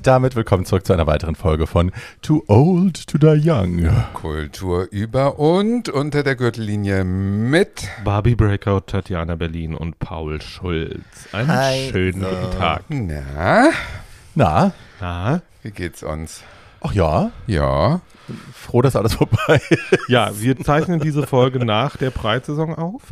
Und damit willkommen zurück zu einer weiteren Folge von Too Old to Die Young. Kultur über und unter der Gürtellinie mit Barbie Breakout, Tatjana Berlin und Paul Schulz. Einen Hi. schönen guten Tag. Na, Na, Na? wie geht's uns? ach ja, Ja, froh, dass alles vorbei ist. Ja, wir zeichnen diese Folge nach der Breitsaison auf.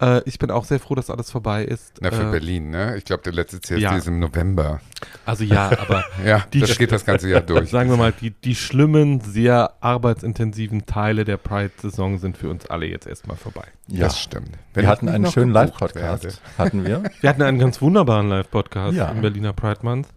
Äh, ich bin auch sehr froh, dass alles vorbei ist. na für äh, Berlin, ne? Ich glaube, der letzte CSD ja. ist im November. Also ja, aber Ja, Die das geht das ganze Jahr durch. sagen wir mal, die, die schlimmen, sehr arbeitsintensiven Teile der Pride-Saison sind für uns alle jetzt erstmal vorbei. Ja, Das stimmt. Wenn wir hatten einen schönen Live-Podcast. Hatten wir? Wir hatten einen ganz wunderbaren Live-Podcast Ja. im Berliner Pride Month.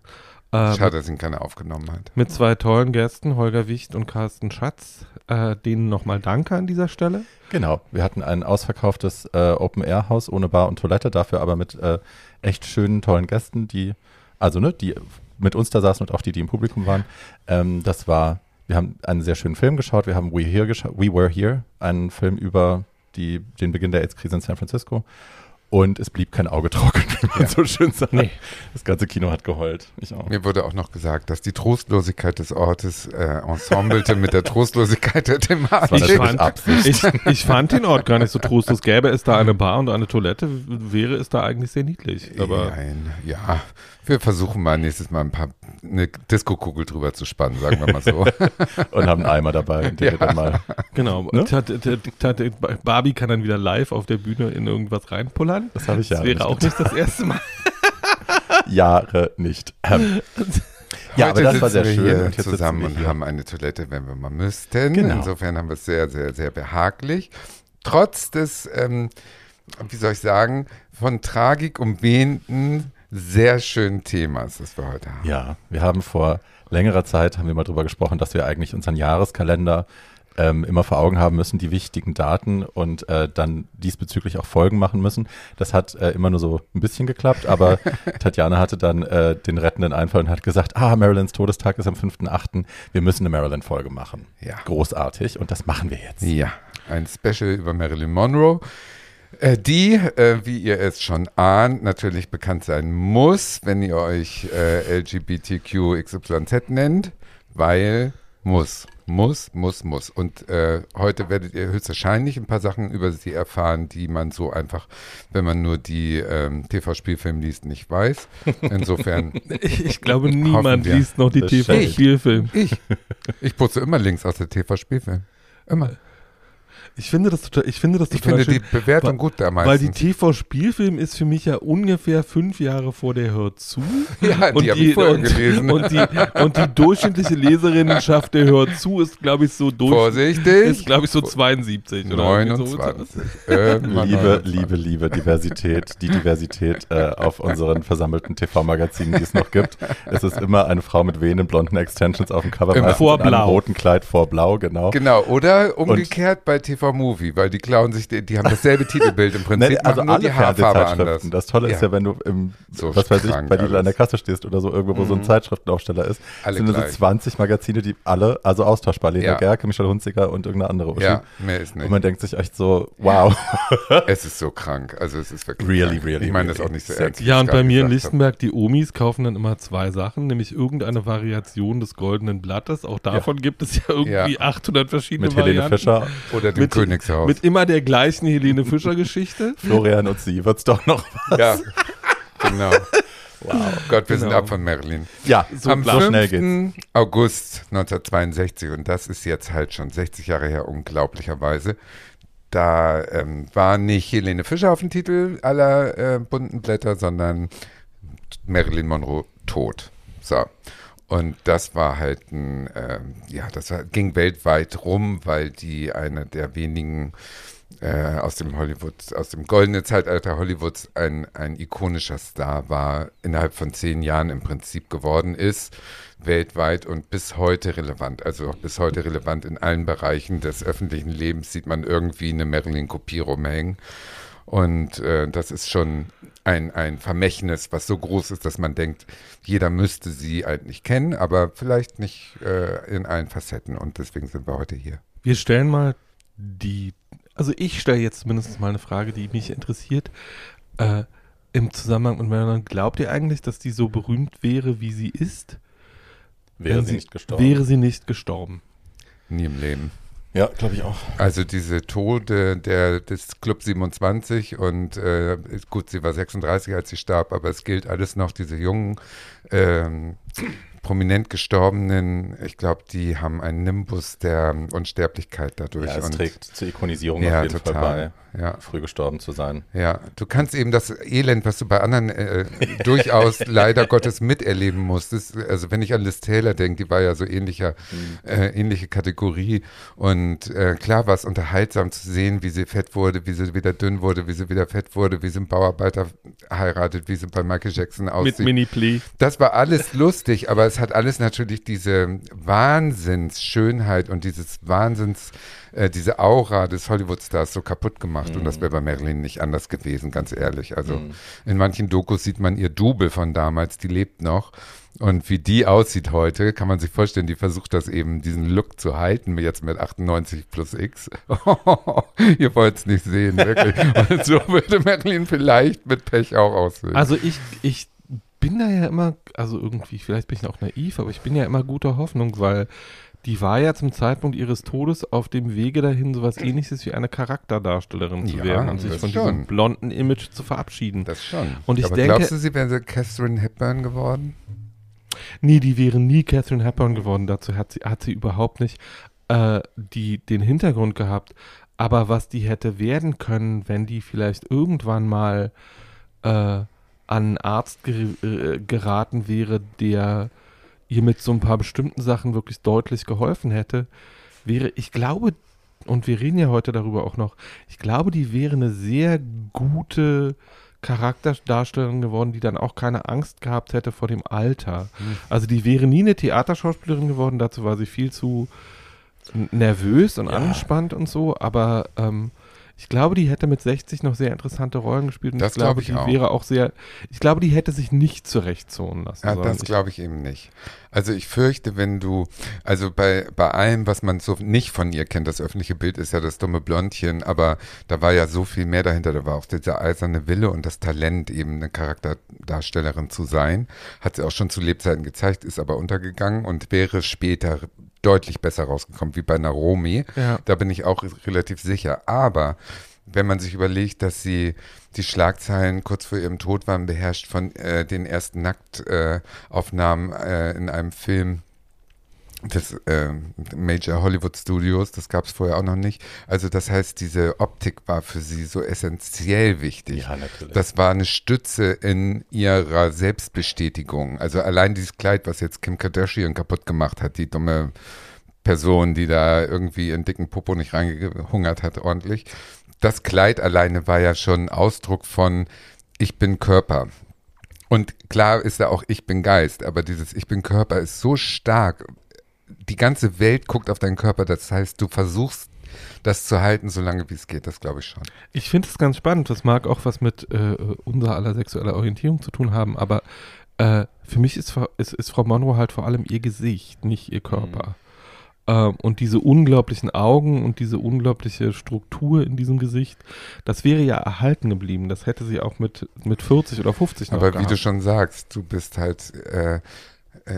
Äh, Schade, dass ihn keiner aufgenommen hat. mit zwei tollen Gästen, Holger Wicht und Carsten Schatz. Äh, denen nochmal Danke an dieser Stelle. Genau, wir hatten ein ausverkauftes äh, Open-Air-Haus ohne Bar und Toilette, dafür aber mit äh, echt schönen, tollen Gästen, die, also ne, die mit uns da saßen und auch die, die im Publikum waren. Ähm, das war, wir haben einen sehr schönen Film geschaut, wir haben We, Here geschaut, We Were Here, einen Film über die, den Beginn der AIDS-Krise in San Francisco. Und es blieb kein Auge trocken, wie man Ja. so schön sagt. Nee. Das ganze Kino hat geheult. Ich auch. Mir wurde auch noch gesagt, dass die Trostlosigkeit des Ortes äh, ensemblelte mit der Trostlosigkeit der Das war Thematik. fand- Absicht. Ich, ich fand den Ort gar nicht so trostlos. Gäbe es da eine Bar und eine Toilette, wäre es da eigentlich sehr niedlich. Aber Nein, ja. Wir versuchen mal nächstes Mal ein paar eine Disco-Kugel drüber zu spannen, sagen wir mal so. Und haben einen Eimer dabei, den wir dann mal genau, Ne? Barbie kann dann wieder live auf der Bühne in irgendwas reinpullern. Das habe ich ja Das wäre nicht auch nicht das erste Mal. Jahre nicht. Ähm, ja, aber Heute das war sitzen sehr wir schön. hier und zusammen wir und hier. haben eine Toilette, wenn wir mal müssten. Genau. Insofern haben wir es sehr, sehr, sehr behaglich. Trotz des, ähm, wie soll ich sagen, von Tragik umwehenden, sehr schönen Themas, das wir heute haben. Ja, wir haben vor längerer Zeit, haben wir mal drüber gesprochen, dass wir eigentlich unseren Jahreskalender ähm, immer vor Augen haben müssen, die wichtigen Daten und äh, dann diesbezüglich auch Folgen machen müssen. Das hat äh, immer nur so ein bisschen geklappt, aber Tatjana hatte dann äh, den rettenden Einfall und hat gesagt, ah, Marilyns Todestag ist am 5.8., wir müssen eine Marilyn-Folge machen. Ja. Großartig und das machen wir jetzt. Ja, ein Special über Marilyn Monroe, die, äh, wie ihr es schon ahnt, natürlich bekannt sein muss, wenn ihr euch äh, LGBTQXYZ nennt, weil muss, muss, muss, muss. Und äh, heute werdet ihr höchstwahrscheinlich ein paar Sachen über sie erfahren, die man so einfach, wenn man nur die ähm, TV-Spielfilme liest, nicht weiß. Insofern, Ich, ich glaube, niemand liest noch die. TV-Spielfilme. ich, ich putze immer Links aus der TV-Spielfilm. Immer. Ich finde das total, ich finde das Ich total finde schön. die Bewertung Weil- gut da Weil die. TV-Spielfilm ist für mich ja ungefähr fünf Jahre vor der Hört zu. Ja, die habe ich vorher und, gelesen. Und die, und die durchschnittliche Leserinnenschaft der Hört zu ist, glaube ich, so durch. Vorsichtig. Ist, glaube ich, so 72 oder irgendwie so. 29. Irgendwann Liebe, 29. liebe, liebe Diversität, die Diversität äh, auf unseren versammelten TV-Magazinen, die es noch gibt. Es ist immer eine Frau mit wehenden blonden Extensions auf dem Cover, Immer. meistens Vor in einem Blau. roten Kleid vor Blau, genau. Genau, oder umgekehrt bei TV Movie, weil die klauen sich, die, die haben dasselbe Titelbild im Prinzip, Nee, also machen nur alle die Haarfarbe anders. Das Tolle ist Ja. ja, wenn du im, So was weiß ich, bei Lidl an der. Kasse stehst oder so irgendwo, wo so ein Zeitschriftenaufsteller ist, Alle sind nur so gleich. 20 Magazine, die alle, also austauschbar, Lena Ja. Gerke, Michelle Hunziker und irgendeine andere Uschi. Ja, mehr ist Und nicht. man denkt sich echt so, wow. Es ist so krank. Also es ist wirklich Really, krank. really, Ich meine das really auch nicht so ernst. Ja, und bei mir in. Lichtenberg, die Omis kaufen dann immer zwei Sachen, nämlich irgendeine Variation des Goldenen Blattes. Auch davon gibt es ja irgendwie Ja. 800 verschiedene Mit Helene Varianten. Fischer, Oder dem mit- Königshaus. Mit immer der gleichen Helene Fischer-Geschichte. Florian und sie wird's doch noch. ja, genau. Wow. Gott, wir sind Genau. ab von Marilyn. Ja, so, Am so 5. schnell geht's. August 1962, und das ist jetzt halt schon 60 Jahre her, unglaublicherweise, da ähm, war nicht Helene Fischer auf dem Titel aller äh, bunten Blätter, sondern Marilyn Monroe tot. So. Und das war halt ein, ähm, ja, das ging weltweit rum, weil die eine der wenigen äh, aus dem Hollywood, aus dem goldenen Zeitalter Hollywoods ein, ein ikonischer Star war, innerhalb von zehn Jahren im Prinzip geworden ist, weltweit und bis heute relevant. Also auch bis heute relevant in allen Bereichen des öffentlichen Lebens sieht man irgendwie eine Marilyn-Kopie rumhängen. Und äh, das ist schon ein, ein Vermächtnis, was so groß ist, dass man denkt, jeder müsste sie eigentlich kennen, aber vielleicht nicht äh, in allen Facetten. Und deswegen sind wir heute hier. Wir stellen mal die, also ich stelle jetzt zumindest mal eine Frage, die mich interessiert. Äh, Im Zusammenhang mit Marilyn, glaubt ihr eigentlich, dass die so berühmt wäre, wie sie ist? Wäre wenn sie nicht gestorben. Wäre sie nicht gestorben. Nie im Leben. Ja, glaube ich auch. Also diese Tode der, des Club 27 und äh, gut, sie war 36, als sie starb, aber es gilt alles noch, diese jungen ähm, prominent Gestorbenen, ich glaube, die haben einen Nimbus der Unsterblichkeit dadurch. Ja, es und, trägt zur Ikonisierung Ja, auf jeden total. Fall ja, früh gestorben zu sein. ja, du kannst eben das Elend, was du bei anderen äh, durchaus leider Gottes miterleben musstest. Also wenn ich an Liz Taylor denke, die war ja so ähnlicher, äh, ähnliche Kategorie. Und äh, klar war es unterhaltsam zu sehen, wie sie fett wurde, wie sie wieder dünn wurde, wie sie wieder fett wurde, wie sie einen Bauarbeiter heiratet, wie sie bei Michael Jackson Mit aussieht. Mini-Plea. Das war alles lustig, aber es hat alles natürlich diese Wahnsinnsschönheit und dieses Wahnsinns, äh, diese Aura des Hollywood-Stars so kaputt gemacht. Und das wäre bei Marilyn nicht anders gewesen, ganz ehrlich. Also Mhm. in manchen Dokus sieht man ihr Double von damals, die lebt noch. Und wie die aussieht heute, kann man sich vorstellen, die versucht das eben, diesen Look zu halten, jetzt mit 98 plus X. Ihr wollt es nicht sehen, wirklich. Und so würde Marilyn vielleicht mit Pech auch aussehen. Also ich, ich bin da ja immer, also irgendwie, vielleicht bin ich auch naiv, aber ich bin ja immer guter Hoffnung, weil die war ja zum Zeitpunkt ihres Todes auf dem Wege dahin, sowas ähnliches wie eine Charakterdarstellerin zu Ja, werden und sich von schon. diesem blonden Image zu verabschieden. Das schon. Und ich Aber denke- glaubst du, sie wäre Catherine Hepburn geworden? Nee, die wäre nie Catherine Hepburn geworden. Dazu hat sie, hat sie überhaupt nicht äh, die, den Hintergrund gehabt. Aber was die hätte werden können, wenn die vielleicht irgendwann mal äh, an einen Arzt ger äh, geraten wäre, der ihr mit so ein paar bestimmten Sachen wirklich deutlich geholfen hätte, wäre, ich glaube, und wir reden ja heute darüber auch noch, ich glaube, die wäre eine sehr gute Charakterdarstellerin geworden, die dann auch keine Angst gehabt hätte vor dem Alter. Also die wäre nie eine Theaterschauspielerin geworden, dazu war sie viel zu nervös und Ja. angespannt und so, aber ähm, ich glaube, die hätte mit 60 noch sehr interessante Rollen gespielt und Das ich glaube, glaub ich die auch. wäre auch sehr, ich glaube, die hätte sich nicht zurechtzonen lassen. Ja, das glaube ich eben nicht. Also ich fürchte, wenn du, also bei, bei allem, was man so nicht von ihr kennt, das öffentliche Bild ist ja das dumme Blondchen, aber da war ja so viel mehr dahinter. Da war auch dieser eiserne Wille und das Talent, eben eine Charakterdarstellerin zu sein. Hat sie auch schon zu Lebzeiten gezeigt, ist aber untergegangen und wäre später deutlich besser rausgekommen, wie bei Naomi. Ja. Da bin ich auch relativ sicher. Aber wenn man sich überlegt, dass sie die Schlagzeilen kurz vor ihrem Tod waren, beherrscht von äh, den ersten Nacktaufnahmen äh, in einem Film des äh, Major Hollywood Studios, das gab es vorher auch noch nicht. Also das heißt, diese Optik war für sie so essentiell wichtig. Ja, natürlich. Das war eine Stütze in ihrer Selbstbestätigung. Also allein dieses Kleid, was jetzt Kim Kardashian kaputt gemacht hat, die dumme Person, die da irgendwie in dicken Popo nicht reingehungert hat, ordentlich. Das Kleid alleine war ja schon Ausdruck von Ich bin Körper. Und klar ist da auch Ich bin Geist, aber dieses Ich bin Körper ist so stark. Die ganze Welt guckt auf deinen Körper, das heißt, du versuchst das zu halten, solange wie es geht, das glaube ich schon. Ich finde es ganz spannend. Das mag auch was mit äh, unserer aller sexueller Orientierung zu tun haben, aber äh, für mich ist, Frau- ist, ist Frau Monroe halt vor allem ihr Gesicht, nicht ihr Körper. Ähm, und diese unglaublichen Augen und diese unglaubliche Struktur in diesem Gesicht, das wäre ja erhalten geblieben. Das hätte sie auch mit, mit 40 oder 50 noch Aber wie gehabt. du schon sagst, du bist halt äh,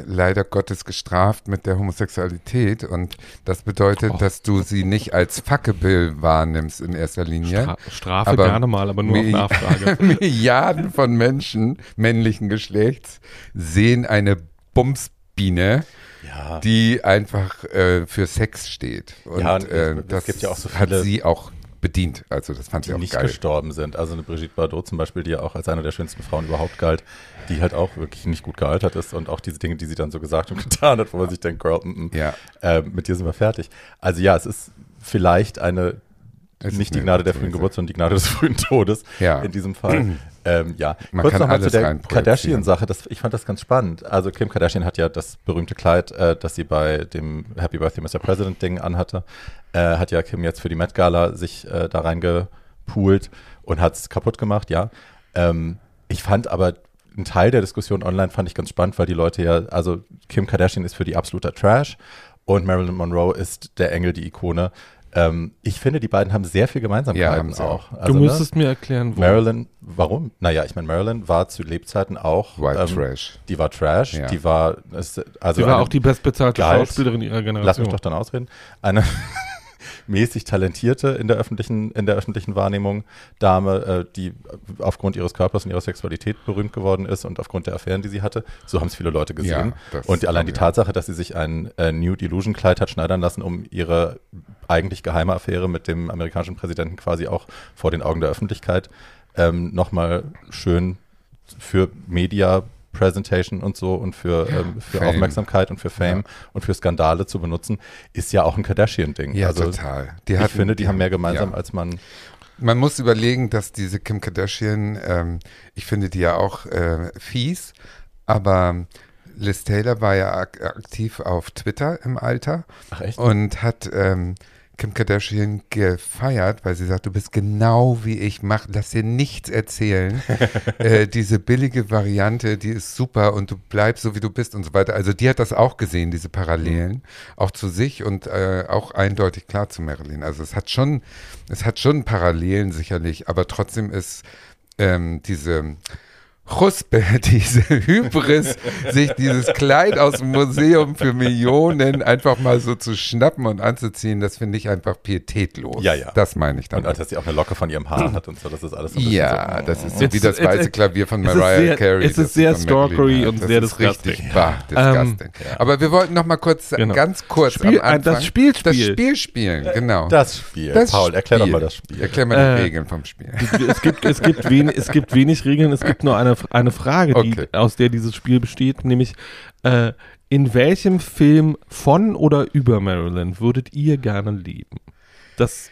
leider Gottes gestraft mit der Homosexualität und das bedeutet, Oh. dass du sie nicht als Fuckable wahrnimmst in erster Linie. Stra Strafe Aber gerne mal, aber nur auf Nachfrage. Milliarden von Menschen männlichen Geschlechts sehen eine Bumsbiene, ja. die einfach äh, für Sex steht. Und Ja, und äh, es das gibt ja auch so hat viele- sie auch bedient. Also das fand die sie auch nicht geil. gestorben sind. Also eine Brigitte Bardot zum Beispiel, die ja auch als eine der schönsten Frauen überhaupt galt, die halt auch wirklich nicht gut gealtert ist und auch diese Dinge, die sie dann so gesagt und getan hat, wo man sich denkt, Girl, mm, mm, Ja. äh, mit dir sind wir fertig. Also ja, es ist vielleicht eine, Es nicht die Gnade der frühen. Geburt, sondern die Gnade des frühen Todes Ja. in diesem Fall. ähm, ja, Man kurz nochmal zu der. Kardashian-Sache. Das- Ich fand das ganz spannend. Also Kim Kardashian hat ja das berühmte Kleid, äh, das sie bei dem Happy Birthday Mr. President-Ding anhatte, äh, hat ja Kim jetzt für die Met Gala sich äh, da reingepoolt und hat es kaputt gemacht, ja. Ähm, ich fand aber einen Teil der Diskussion online fand ich ganz spannend, weil die Leute ja, also Kim Kardashian ist für die absoluter Trash und Marilyn Monroe ist der Engel, die Ikone. Ähm, ich finde, die beiden haben sehr viel Ja, Gemeinsamkeiten haben sie auch. du Also, ne, müsstest mir erklären, wo. Marilyn, warum? Naja, ich meine, Marilyn war zu Lebzeiten auch. White ähm, Trash. Die war Trash, Ja. die war, also Sie war auch die bestbezahlte. Schauspielerin ihrer Generation. Lass mich doch dann ausreden. Eine mäßig talentierte in der öffentlichen, in der öffentlichen Wahrnehmung Dame, äh, die aufgrund ihres Körpers und ihrer Sexualität berühmt geworden ist und aufgrund der Affären, die sie hatte. So haben es viele Leute gesehen. Ja, und allein die. Tatsache, dass sie sich ein äh, Nude Illusion Kleid hat schneidern lassen, um ihre eigentlich geheime Affäre mit dem amerikanischen Präsidenten quasi auch vor den Augen der Öffentlichkeit ähm, nochmal schön für Media Presentation und so und für, ähm, für Fame. Aufmerksamkeit und für Fame Ja. und für Skandale zu benutzen, ist ja auch ein Kardashian-Ding. Ja, also total. Die ich hatten- finde, die haben mehr gemeinsam, ja. als man. Man muss überlegen, dass diese Kim Kardashian, ähm, ich finde die ja auch äh, fies, aber Liz Taylor war ja ak aktiv auf Twitter im Alter Ach echt? und hat ähm, Kim Kardashian gefeiert, weil sie sagt, du bist genau wie ich, mach, lass dir nichts erzählen. äh, diese billige Variante, die ist super und du bleibst so, wie du bist und so weiter. Also die hat das auch gesehen, diese Parallelen, auch zu sich und äh, auch eindeutig klar zu Marilyn. Also es hat schon, es hat schon Parallelen sicherlich, aber trotzdem ist ähm, diese Chuspe, diese Hybris, sich dieses Kleid aus dem Museum für Millionen einfach mal so zu schnappen und anzuziehen, das finde ich einfach pietätlos. Ja, ja. Das meine ich Und damit. als dass sie auch eine Locke von ihrem Haar hat und so, das ist alles so Ja, so, das ist so Jetzt- wie das weiße Klavier von Mariah sehr- Carey. es das ist sehr stalkery und das sehr ist richtig disgusting. bah, disgusting. Aber wir wollten noch mal kurz, Genau. ganz kurz Spiel- am Anfang das Spiel das spielen. Spiel spielen, genau. Das Spiel. Das Paul, erklär doch Spiel. mal das Spiel. Erklär mal die Äh, Regeln vom Spiel. es gibt, es, gibt wen, es gibt wenig Regeln, es gibt nur eine, eine Frage, die, Okay. aus der dieses Spiel besteht, nämlich äh, in welchem Film von oder über Marilyn würdet ihr gerne leben? Das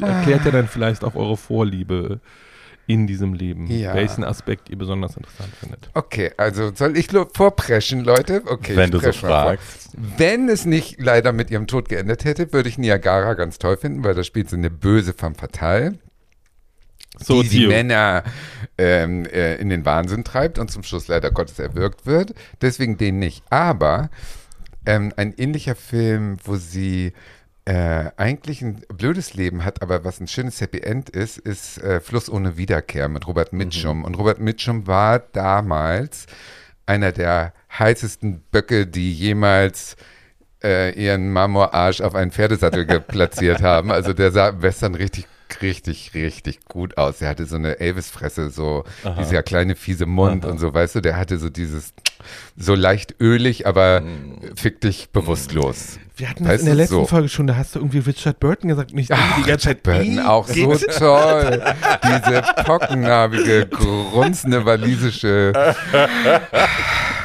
erklärt ja dann vielleicht auch eure Vorliebe in diesem Leben, Ja. welchen Aspekt ihr besonders interessant findet. Okay, also soll ich vorpreschen, Leute? Okay, Wenn du so fragst. Wenn es nicht leider mit ihrem Tod geendet hätte, würde ich Niagara ganz toll finden, weil da spielt sie eine böse femme fatale, So, die die. Männer ähm, äh, in den Wahnsinn treibt und zum Schluss leider Gottes erwürgt wird. Deswegen den nicht. Aber ähm, ein ähnlicher Film, wo sie äh, eigentlich ein blödes Leben hat, aber was ein schönes Happy End ist, ist äh, Fluss ohne Wiederkehr mit Robert Mitchum. Und Robert Mitchum war damals einer der heißesten Böcke, die jemals äh, ihren Marmorarsch auf einen Pferdesattel geplatziert haben. Also der sah Western richtig, richtig, richtig gut aus. Er hatte so eine Elvis-Fresse, so dieser kleine fiese Mund und so, weißt du, der hatte so dieses so leicht ölig, aber fick dich bewusstlos. Wir hatten Weißt das in der letzten so. Folge schon, da hast du irgendwie Richard Burton gesagt und ich Ach, die ganze Zeit, Burton, "Ih, auch so geht's?" toll. Diese pockennarbige, grunzende walisische.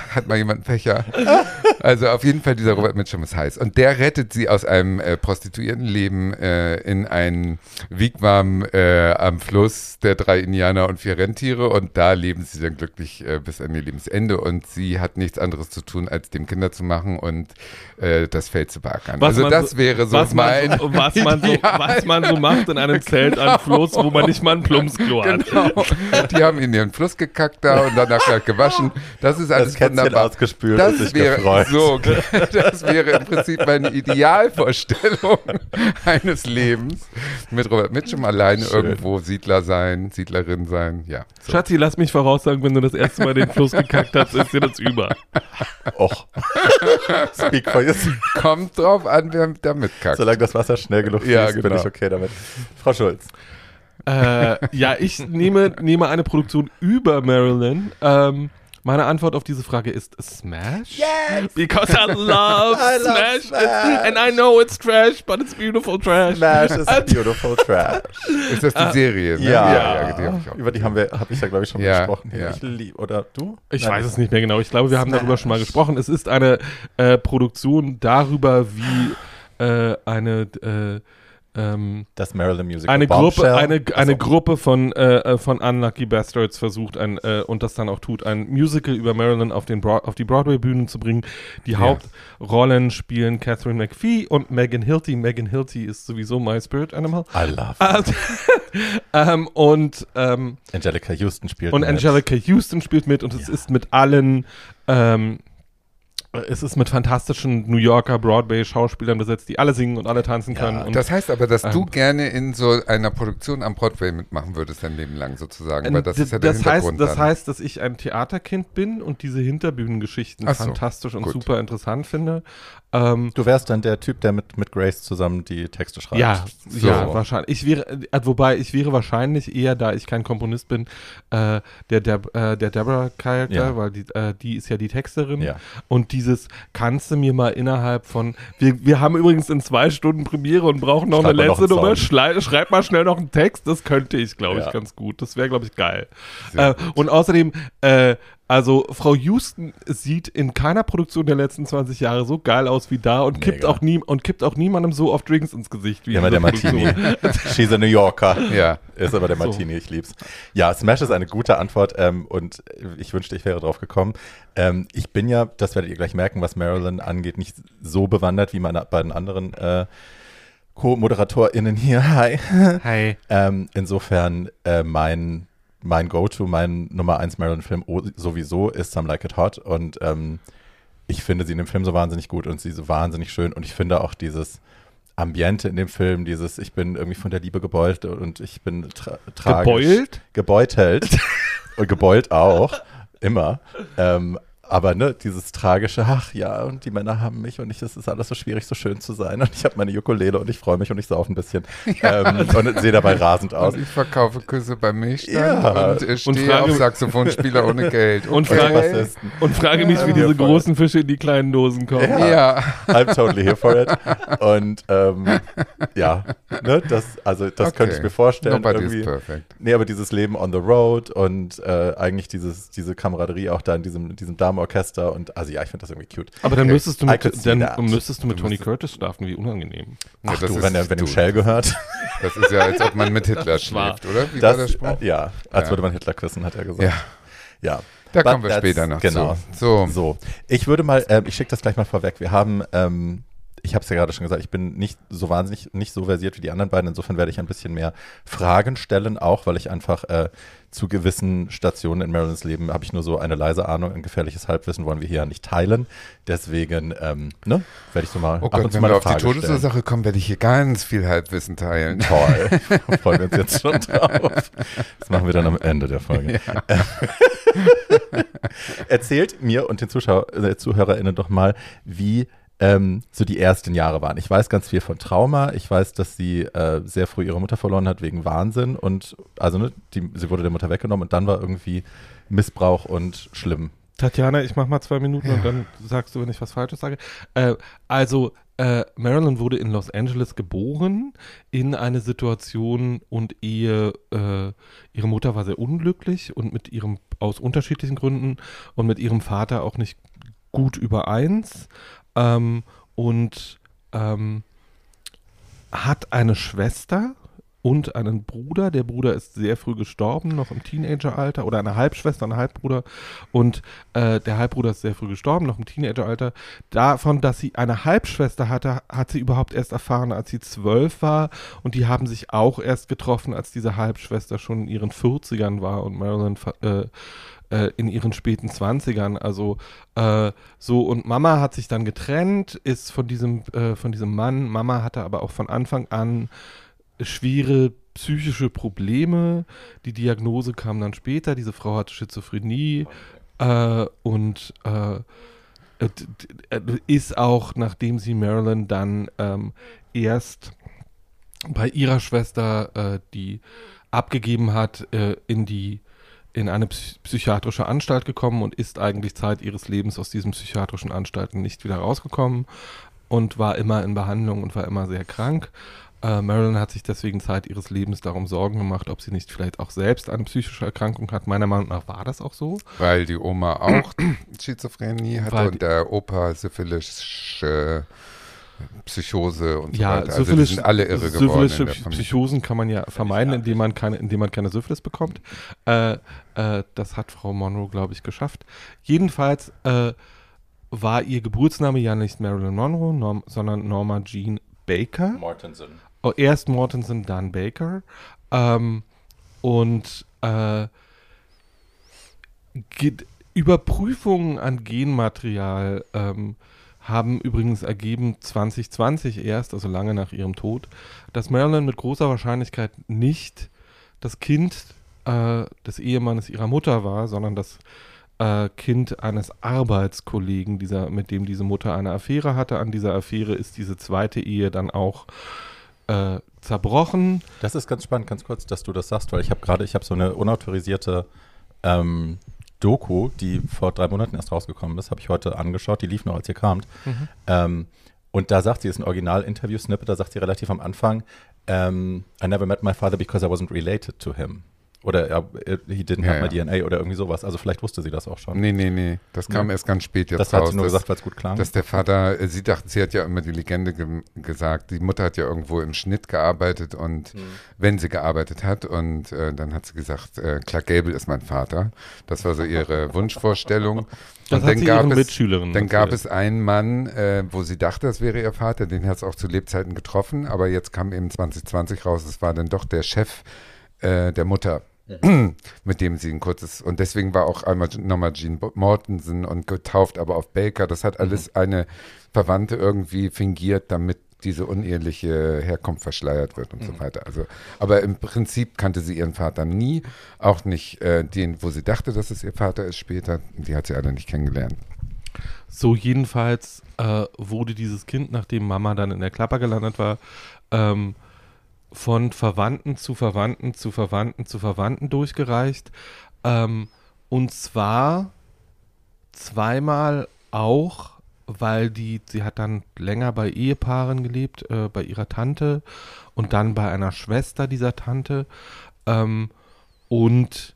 Hat mal jemand einen Fächer? Also auf jeden Fall, dieser Robert Mitchum ist heiß. Und der rettet sie aus einem äh, Prostituiertenleben äh, in ein Wigwam äh, am Fluss der drei Indianer und vier Rentiere. Und da leben sie dann glücklich äh, bis an ihr Lebensende. Und sie hat nichts anderes zu tun, als dem Kinder zu machen und äh, das Feld zu backern. Was also das so- wäre so was mein man so, was, man so, was man so macht in einem Zelt am Fluss, wo man nicht mal ein Plumpsklo hat. Genau. Die haben in ihren Fluss gekackt da und danach halt gewaschen. Das ist alles Das wunderbar. ausgespült das und sich wäre, gefreut. So, das wäre im Prinzip meine Idealvorstellung eines Lebens. Mit Robert Mitchum alleine Schön. irgendwo Siedler sein, Siedlerin sein. Ja. So. Schatzi, lass mich voraussagen, wenn du das erste Mal den Fluss gekackt hast, ist dir das über. Och. Speak for yourself. Kommt drauf an, wer da mitkackt. Solange das Wasser schnell genug fließt, Ja, bin genau. ich okay damit. Frau Schulz. Äh, ja, ich nehme, nehme eine Produktion über Marilyn. Ähm, meine Antwort auf diese Frage ist Smash. Yes! Because I love I love Smash. Smash. And I know it's trash, but it's beautiful trash. Smash is beautiful trash. Ist das die Serie? Ne? Ja. ja, die hab ich auch. Über die haben wir, habe ich ja glaube ich schon Ja, gesprochen. ja. Ich lieb, oder du? Ich Nein. weiß es nicht mehr genau. Ich glaube, wir haben darüber Smash. schon mal gesprochen. Es ist eine äh, Produktion darüber, wie äh, eine äh, ähm, Das Marilyn Musical eine. Gruppe, eine, eine. Gruppe von, äh, äh, von Unlucky Bastards versucht ein, äh, und das dann auch tut, ein Musical über Marilyn auf, den Broad auf die Broadway-Bühnen zu bringen. Die Hauptrollen spielen Catherine McPhee und Megan Hilty. Megan Hilty ist sowieso my spirit animal. I love. ähm, und ähm, Angelica Houston spielt und mit. Angelica Houston spielt mit und es ist mit allen ähm, es ist mit fantastischen New Yorker Broadway-Schauspielern besetzt, die alle singen und alle tanzen Ja, können. und Das heißt aber, dass du Ähm. gerne in so einer Produktion am Broadway mitmachen würdest, dein Leben lang sozusagen. Ähm, Weil das ist ja der das Hintergrund heißt, das heißt, dass ich ein Theaterkind bin und diese Hinterbühnengeschichten so, fantastisch und gut. super interessant finde. Ähm, Du wärst dann der Typ, der mit, mit Grace zusammen die Texte schreibt. ja, So. ja, wahrscheinlich. Ich wäre, äh, wobei ich wäre wahrscheinlich eher, da ich kein Komponist bin, äh, der, Deb äh, der Deborah Charakter, Ja. weil die, äh, die ist ja die Texterin. Ja. Und dieses kannst du mir mal innerhalb von, wir, wir haben übrigens in zwei Stunden Premiere und brauchen noch Schreib eine noch letzte einen Nummer. Song. Schlei, schreib mal schnell noch einen Text. Das könnte ich, glaube ich, Ja. ganz gut. Das wäre, glaube ich, geil. Äh, und außerdem, äh, also Frau Houston sieht in keiner Produktion der letzten 20 Jahre so geil aus wie da und kippt Mega. auch nie und kippt auch niemandem so oft Drinks ins Gesicht wie Immer in der Martini. She's a New Yorker. Ja. Ist aber der So. Martini, ich lieb's. Ja, Smash ist eine gute Antwort ähm, und ich wünschte, ich wäre drauf gekommen. Ähm, ich bin ja, das werdet ihr gleich merken, was Marilyn angeht, nicht so bewandert wie meine beiden anderen äh, Co-ModeratorInnen hier. Hi. Hi. Ähm, insofern äh, mein, mein Go-To, mein Nummer 1 Marilyn-Film sowieso ist Some Like It Hot und ähm, ich finde sie in dem Film so wahnsinnig gut und sie so wahnsinnig schön und ich finde auch dieses Ambiente in dem Film, dieses ich bin irgendwie von der Liebe gebeult und ich bin tra tragisch. Gebeult? Gebeutelt und gebeult auch, immer. Ähm, aber ne, dieses tragische, ach ja, und die Männer haben mich und ich, es ist alles so schwierig, so schön zu sein. Und ich habe meine Ukulele und ich freue mich und ich sauf ein bisschen. Ähm, und sehe dabei rasend aus. Und ich verkaufe Küsse beim Milchstand Ja. und äh, Und stehe frage- auf Saxophonspieler ohne Geld. Und Okay. frage- Bassisten. Und frage mich, wie Ja, diese großen Fische in die kleinen Dosen kommen. Ja. Ja. I'm totally here for it. Und ähm, ja, ne, das, also das könnte ich mir vorstellen. Nobody irgendwie. is perfect. Nee, aber dieses Leben on the road und äh, eigentlich dieses, diese Kameraderie auch da in diesem, diesem Damenorchester und also ja, ich finde das irgendwie cute. Aber dann müsstest du mit, dann müsstest du mit Tony Curtis schlafen, wie unangenehm. Ja, Ach das du, ist- wenn er, wenn du, Shell gehört. Das ist ja, als ob man mit Hitler schläft, oder? Wie war der Das, Spruch? äh, ja, als Ja. würde man Hitler küssen, hat er gesagt. Ja, ja. da But kommen wir später noch genau. zu. So, So, ich würde mal, ähm, ich schicke das gleich mal vorweg. Wir haben, ähm, ich habe es ja gerade schon gesagt, ich bin nicht so wahnsinnig, nicht so versiert wie die anderen beiden. Insofern werde ich ein bisschen mehr Fragen stellen, auch weil ich einfach äh, zu gewissen Stationen in Marilyns Leben habe ich nur so eine leise Ahnung. Ein gefährliches Halbwissen wollen wir hier ja nicht teilen. Deswegen, ähm, ne, werde ich so mal oh ab Gott, und zu wenn mal wir auf die Frage stellen. Todesursache kommen, werde ich hier ganz viel Halbwissen teilen. Toll. Freuen wir uns jetzt schon drauf. Das machen wir dann am Ende der Folge. Erzählt mir und den Zuschauer, äh, ZuhörerInnen doch mal, wie ähm, so die ersten Jahre waren. Ich weiß ganz viel von Trauma. Ich weiß, dass sie äh, sehr früh ihre Mutter verloren hat wegen Wahnsinn und also ne, die, sie wurde der Mutter weggenommen und dann war irgendwie Missbrauch und schlimm. Tatjana, ich mach mal zwei Minuten und dann sagst du, wenn ich was Falsches sage. Äh, also, äh, Marilyn wurde in Los Angeles geboren, in eine Situation und Ehe, äh, ihre Mutter war sehr unglücklich und mit ihrem, aus unterschiedlichen Gründen und mit ihrem Vater auch nicht gut übereins ähm, und ähm, hat eine Schwester und einen Bruder. Der Bruder ist sehr früh gestorben, noch im Teenageralter, oder eine Halbschwester, ein Halbbruder. Und äh, der Halbbruder ist sehr früh gestorben, noch im Teenageralter. Davon, dass sie eine Halbschwester hatte, hat sie überhaupt erst erfahren, als sie zwölf war. Und die haben sich auch erst getroffen, als diese Halbschwester schon in ihren 40ern war und Marilyn äh, äh, in ihren späten 20ern. Also äh, so, und Mama hat sich dann getrennt, ist von diesem, äh, von diesem Mann. Mama hatte aber auch von Anfang an schwere psychische Probleme. Die Diagnose kam dann später. Diese Frau hatte Schizophrenie äh, und äh, äh, äh, ist auch, nachdem sie Marilyn dann ähm, erst bei ihrer Schwester, äh, die abgegeben hat, äh, in die in eine psy- psychiatrische Anstalt gekommen und ist eigentlich Zeit ihres Lebens aus diesen psychiatrischen Anstalten nicht wieder rausgekommen und war immer in Behandlung und war immer sehr krank. Äh, Marilyn hat sich deswegen Zeit ihres Lebens darum Sorgen gemacht, ob sie nicht vielleicht auch selbst eine psychische Erkrankung hat. Meiner Meinung nach war das auch so. Weil die Oma auch Schizophrenie hatte Weil und der Opa syphilische Psychose und so ja, weiter. Also die Syphilis, sind alle irre geworden syphilische. Psychosen kann man ja vermeiden, indem man keine, indem man keine Syphilis bekommt. Äh, äh, das hat Frau Monroe, glaube ich, geschafft. Jedenfalls äh, war ihr Geburtsname ja nicht Marilyn Monroe, Norm, sondern Norma Jean Baker. Mortensen. Oh, erst Mortensen, dann Baker. Ähm, und äh, Überprüfungen an Genmaterial ähm, haben übrigens ergeben 2020 erst, also lange nach ihrem Tod, dass Marilyn mit großer Wahrscheinlichkeit nicht das Kind äh, des Ehemannes ihrer Mutter war, sondern das äh, Kind eines Arbeitskollegen, dieser, mit dem diese Mutter eine Affäre hatte. An dieser Affäre ist diese zweite Ehe dann auch äh, zerbrochen. Das ist ganz spannend, ganz kurz, dass du das sagst, weil ich habe gerade, ich habe so eine unautorisierte ähm, Doku, die vor drei Monaten erst rausgekommen ist, habe ich heute angeschaut, die lief noch, als ihr kamt. Mhm. Ähm, und da sagt sie, ist ein Original-Interview-Snippet, da sagt sie relativ am Anfang, ähm, I never met my father because I wasn't related to him. Oder er, he didn't Ja, have my ja. DNA oder irgendwie sowas. Also vielleicht wusste sie das auch schon. Nee, nee, nee. Das kam Ja. erst ganz spät jetzt das hat raus. sie nur dass- gesagt, weil es gut klang. Dass der Vater, äh, sie dachte, sie hat ja immer die Legende ge gesagt, die Mutter hat ja irgendwo im Schnitt gearbeitet und Mhm. wenn sie gearbeitet hat und äh, dann hat sie gesagt, äh, Clark Gable ist mein Vater. Das war so ihre Wunschvorstellung. Das und hat dann sie gab ihren es, Mitschülerinnen dann gab es einen Mann, äh, wo sie dachte, das wäre ihr Vater, den hat es auch zu Lebzeiten getroffen, aber jetzt kam eben 2020 raus, es war dann doch der Chef äh, der Mutter. mit dem sie ein kurzes und deswegen war auch einmal nochmal Bo- Mortensen und getauft, aber auf Baker. Das hat alles eine Verwandte irgendwie fingiert, damit diese uneheliche Herkunft verschleiert wird und so weiter. Also, aber im Prinzip kannte sie ihren Vater nie, auch nicht äh, den, wo sie dachte, dass es ihr Vater ist später. Die hat sie alle nicht kennengelernt. So jedenfalls äh, wurde dieses Kind, nachdem Mama dann in der Klapper gelandet war, ähm, von Verwandten zu Verwandten zu Verwandten zu Verwandten durchgereicht. Ähm, und zwar zweimal auch, weil die, sie hat dann länger bei Ehepaaren gelebt, äh, bei ihrer Tante und dann bei einer Schwester dieser Tante. Ähm, und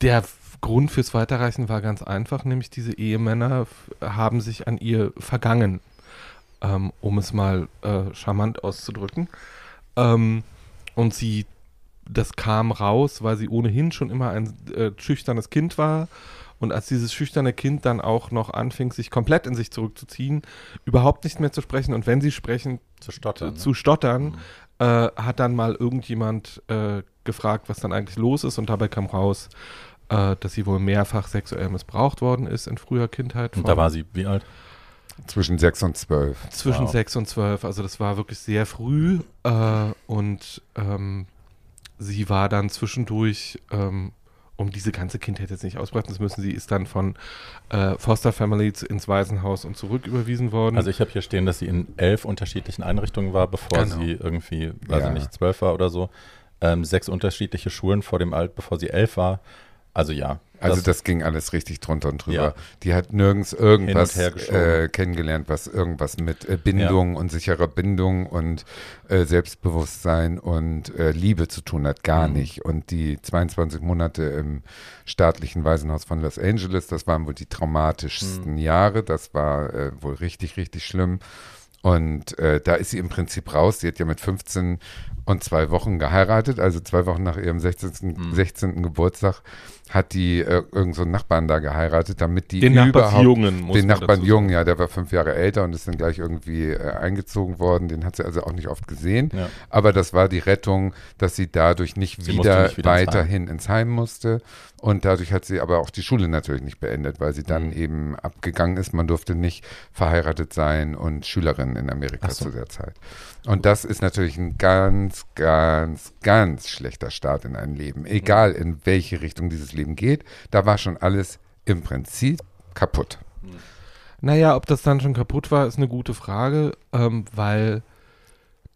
der Grund fürs Weiterreichen war ganz einfach, nämlich diese Ehemänner haben sich an ihr vergangen, ähm, um es mal äh, charmant auszudrücken. Ähm, und sie, das kam raus, weil sie ohnehin schon immer ein äh, schüchternes Kind war. Und als dieses schüchterne Kind dann auch noch anfing, sich komplett in sich zurückzuziehen, überhaupt nicht mehr zu sprechen und wenn sie sprechen, zu stottern. zu stottern, äh, hat dann mal irgendjemand äh, gefragt, was dann eigentlich los ist und dabei kam raus, äh, dass sie wohl mehrfach sexuell missbraucht worden ist in früher Kindheit. Und da war sie wie alt? Zwischen sechs und zwölf. zwischen Wow. sechs und zwölf, also das war wirklich sehr früh äh, und ähm, sie war dann zwischendurch, ähm, um diese ganze Kindheit jetzt nicht ausbreiten zu müssen, sie ist dann von äh, Foster Family ins Waisenhaus und zurück überwiesen worden. Also ich habe hier stehen, dass sie in elf unterschiedlichen Einrichtungen war, bevor Genau. sie irgendwie, weiß Ja. ich nicht, zwölf war oder so. Ähm, sechs unterschiedliche Schulen vor dem Alt, bevor sie elf war. Also ja. Also das, ging alles richtig drunter und drüber. Ja. Die hat nirgends irgendwas äh, kennengelernt, was irgendwas mit äh, Bindung und sicherer Bindung und äh, Selbstbewusstsein und äh, Liebe zu tun hat. Gar Mhm. nicht. Und die 22 Monate im staatlichen Waisenhaus von Los Angeles, das waren wohl die traumatischsten Mhm. Jahre. Das war äh, wohl richtig, richtig schlimm. Und äh, da ist sie im Prinzip raus. Sie hat ja mit 15 und zwei Wochen geheiratet, also zwei Wochen nach ihrem 16. Mhm. 16. Geburtstag hat die äh, irgend so Nachbarn da geheiratet, damit die den überhaupt Nachbarsjungen muss den Nachbarn Jungen, ja, der war fünf Jahre älter und ist dann gleich irgendwie äh, eingezogen worden. Den hat sie also auch nicht oft gesehen. Ja. Aber das war die Rettung, dass sie dadurch nicht Sie wieder, nicht wieder ins Heim. weiterhin ins Heim musste. Und dadurch hat sie aber auch die Schule natürlich nicht beendet, weil sie dann Mhm. eben abgegangen ist. Man durfte nicht verheiratet sein und Schülerin in Amerika so. zu der Zeit. Und das ist natürlich ein ganz, ganz, ganz schlechter Start in ein Leben. Egal in welche Richtung dieses Leben geht, da war schon alles im Prinzip kaputt. Naja, ob das dann schon kaputt war, ist eine gute Frage, ähm, weil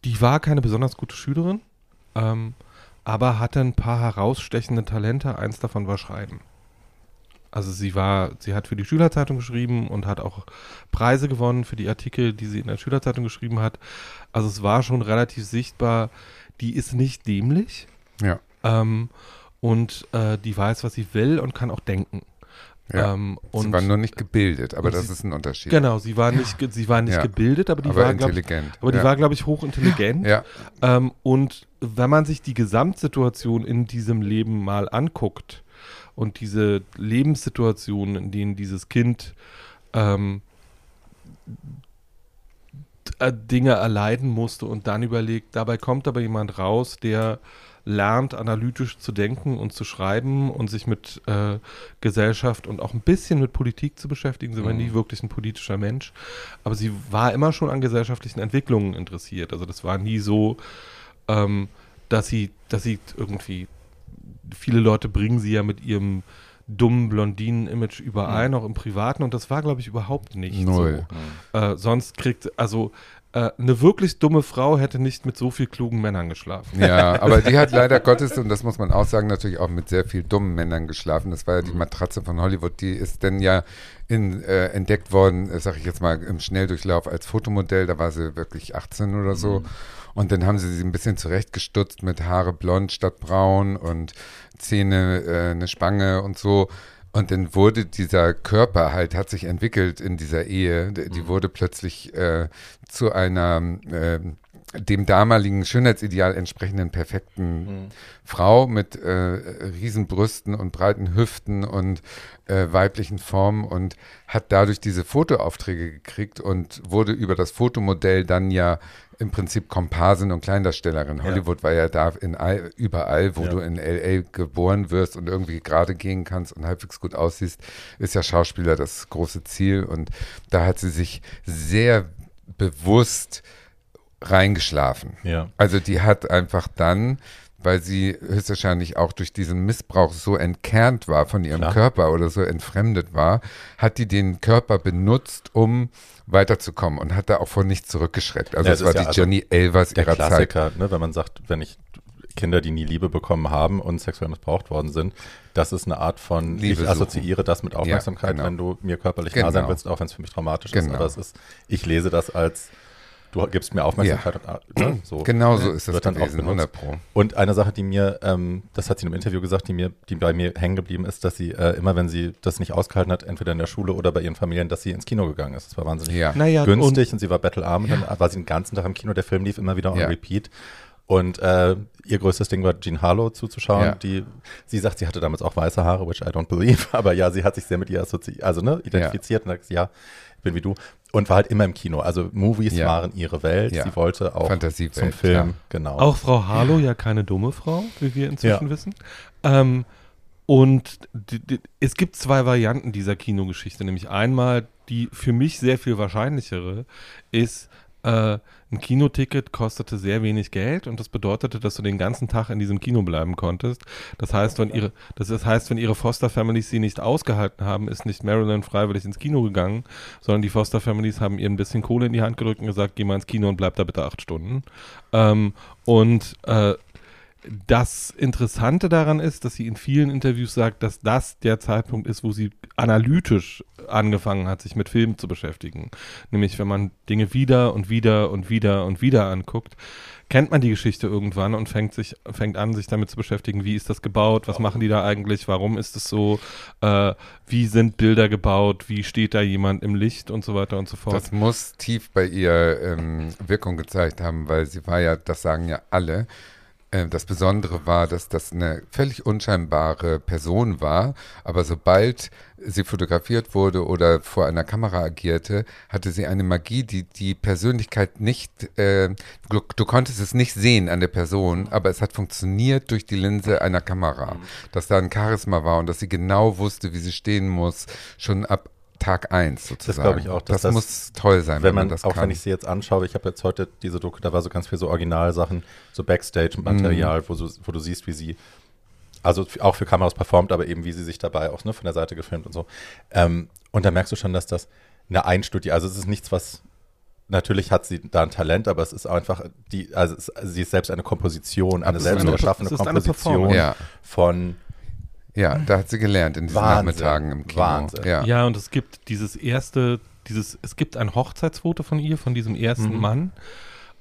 die war keine besonders gute Schülerin, ähm, aber hatte ein paar herausstechende Talente. Eins davon war Schreiben. Also sie war, sie hat für die Schülerzeitung geschrieben und hat auch Preise gewonnen für die Artikel, die sie in der Schülerzeitung geschrieben hat. Also es war schon relativ sichtbar, die ist nicht dämlich Ja. ähm, und äh, die weiß, was sie will und kann auch denken. Ja. Ähm, sie war nur nicht gebildet, aber das sie- ist ein Unterschied. Genau, sie war nicht, sie war nicht Ja. gebildet, aber die aber war, glaube ich, intelligent. aber die ja. war, glaube ich, hochintelligent. ja, Ähm, und wenn man sich die Gesamtsituation in diesem Leben mal anguckt und diese Lebenssituationen, in denen dieses Kind ähm, äh, Dinge erleiden musste und dann überlegt, dabei kommt aber jemand raus, der lernt, analytisch zu denken und zu schreiben und sich mit äh, Gesellschaft und auch ein bisschen mit Politik zu beschäftigen. Sie war Mhm. nie wirklich ein politischer Mensch, aber sie war immer schon an gesellschaftlichen Entwicklungen interessiert. Also das war nie so, ähm, dass sie, dass sie irgendwie, viele Leute bringen sie ja mit ihrem dummen Blondinen-Image überein, auch im Privaten und das war, glaube ich, überhaupt nicht Null. so. Äh, sonst kriegt, also äh, eine wirklich dumme Frau hätte nicht mit so viel klugen Männern geschlafen. Ja, aber die hat leider Gottes, und das muss man auch sagen, natürlich auch mit sehr viel dummen Männern geschlafen. Das war ja die Matratze von Hollywood, die ist dann ja in, äh, entdeckt worden, äh, sag ich jetzt mal, im Schnelldurchlauf als Fotomodell. Da war sie wirklich 18 oder so. Und dann haben sie sie ein bisschen zurechtgestutzt mit Haare blond statt braun und Zähne, äh, eine Spange und so. Und dann wurde dieser Körper halt, hat sich entwickelt in dieser Ehe. Die wurde plötzlich äh, zu einer äh, dem damaligen Schönheitsideal entsprechenden perfekten Frau mit äh, Riesenbrüsten und breiten Hüften und äh, weiblichen Formen und hat dadurch diese Fotoaufträge gekriegt und wurde über das Fotomodell dann ja im Prinzip Komparsin und Kleindarstellerin. Ja. Hollywood war ja da in all, überall, wo Ja. du in LA geboren wirst und irgendwie gerade gehen kannst und halbwegs gut aussiehst, ist ja Schauspieler das große Ziel. Und da hat sie sich sehr bewusst reingeschlafen. Ja. Also die hat einfach dann, weil sie höchstwahrscheinlich auch durch diesen Missbrauch so entkernt war von ihrem Klar. Körper oder so entfremdet war, hat die den Körper benutzt, um weiterzukommen und hat da auch vor nichts zurückgeschreckt. Also Ja, es war ist ja die also Jenny Elvers Der ihrer Zeit. Klassiker, ne, wenn man sagt, wenn ich Kinder, die nie Liebe bekommen haben und sexuell missbraucht worden sind, das ist eine Art von, Liebe ich assoziiere das mit Aufmerksamkeit, genau. wenn du mir körperlich nah Genau. sein willst, auch wenn es für mich traumatisch ist. Genau. Aber es ist, ich lese das als, du gibst mir Aufmerksamkeit und ne, so. Genau so ist das Wird dann auch gewesen, benutzt. 100 Pro. Und eine Sache, die mir, ähm, das hat sie in einem Interview gesagt, die mir, die bei mir hängen geblieben ist, dass sie äh, immer, wenn sie das nicht ausgehalten hat, entweder in der Schule oder bei ihren Familien, dass sie ins Kino gegangen ist. Das war wahnsinnig Ja. Naja, günstig und, sie war bettelarm. Und dann war sie den ganzen Tag im Kino. Der Film lief immer wieder on Ja. repeat. Und äh, ihr größtes Ding war Jean Harlow zuzuschauen. Ja. Die, sie sagt, sie hatte damals auch weiße Haare, which I don't believe. Aber ja, sie hat sich sehr mit ihr assoziiert, also ne, identifiziert und sagt, ja, ich bin wie du. Und war halt immer im Kino. Also Movies Ja. waren ihre Welt. Ja. Sie wollte auch zum Film. klar. Genau. Auch Frau Harlow ja keine dumme Frau, wie wir inzwischen Ja. wissen. Ähm, und die, die, es gibt zwei Varianten dieser Kinogeschichte. Nämlich einmal die für mich sehr viel wahrscheinlichere ist, äh, ein Kinoticket kostete sehr wenig Geld und das bedeutete, dass du den ganzen Tag in diesem Kino bleiben konntest. Das heißt, wenn ihre, das heißt, wenn ihre Foster Families sie nicht ausgehalten haben, ist nicht Marilyn freiwillig ins Kino gegangen, sondern die Foster Families haben ihr ein bisschen Kohle in die Hand gedrückt und gesagt, geh mal ins Kino und bleib da bitte acht Stunden. Ähm, und äh, das Interessante daran ist, dass sie in vielen Interviews sagt, dass das der Zeitpunkt ist, wo sie analytisch angefangen hat, sich mit Filmen zu beschäftigen. Nämlich, wenn man Dinge wieder und wieder und wieder und wieder anguckt, kennt man die Geschichte irgendwann und fängt sich, fängt an, sich damit zu beschäftigen, wie ist das gebaut, was machen die da eigentlich, warum ist es so, äh, wie sind Bilder gebaut, wie steht da jemand im Licht und so weiter und so fort. Das muss tief bei ihr ähm, Wirkung gezeigt haben, weil sie war ja, das sagen ja alle, das Besondere war, dass das eine völlig unscheinbare Person war, aber sobald sie fotografiert wurde oder vor einer Kamera agierte, hatte sie eine Magie, die die Persönlichkeit nicht, äh, du, du konntest es nicht sehen an der Person, aber es hat funktioniert durch die Linse einer Kamera, dass da ein Charisma war und dass sie genau wusste, wie sie stehen muss, schon ab Tag 1 sozusagen. glaube ich auch, das, das- muss toll sein, wenn man, das auch kann. wenn ich sie jetzt anschaue, ich habe jetzt heute diese Doku, da war so ganz viel so Originalsachen, so Backstage-Material, Mhm. wo, so, wo du siehst, wie sie, also auch für Kameras performt, aber eben wie sie sich dabei auch ne, von der Seite gefilmt und so. Ähm, und da merkst du schon, dass das eine Einstudie, also es ist nichts, was Natürlich hat sie da ein Talent, aber es ist einfach die, also es, sie ist selbst eine Komposition, eine selbst erschaffene eine Komposition Performance. Ja. von Ja, da hat sie gelernt in diesen Wahnsinn. Nachmittagen im Kino. Wahnsinn. Ja. Ja, und es gibt dieses erste, dieses, es gibt ein Hochzeitsfoto von ihr, von diesem ersten Mhm. Mann.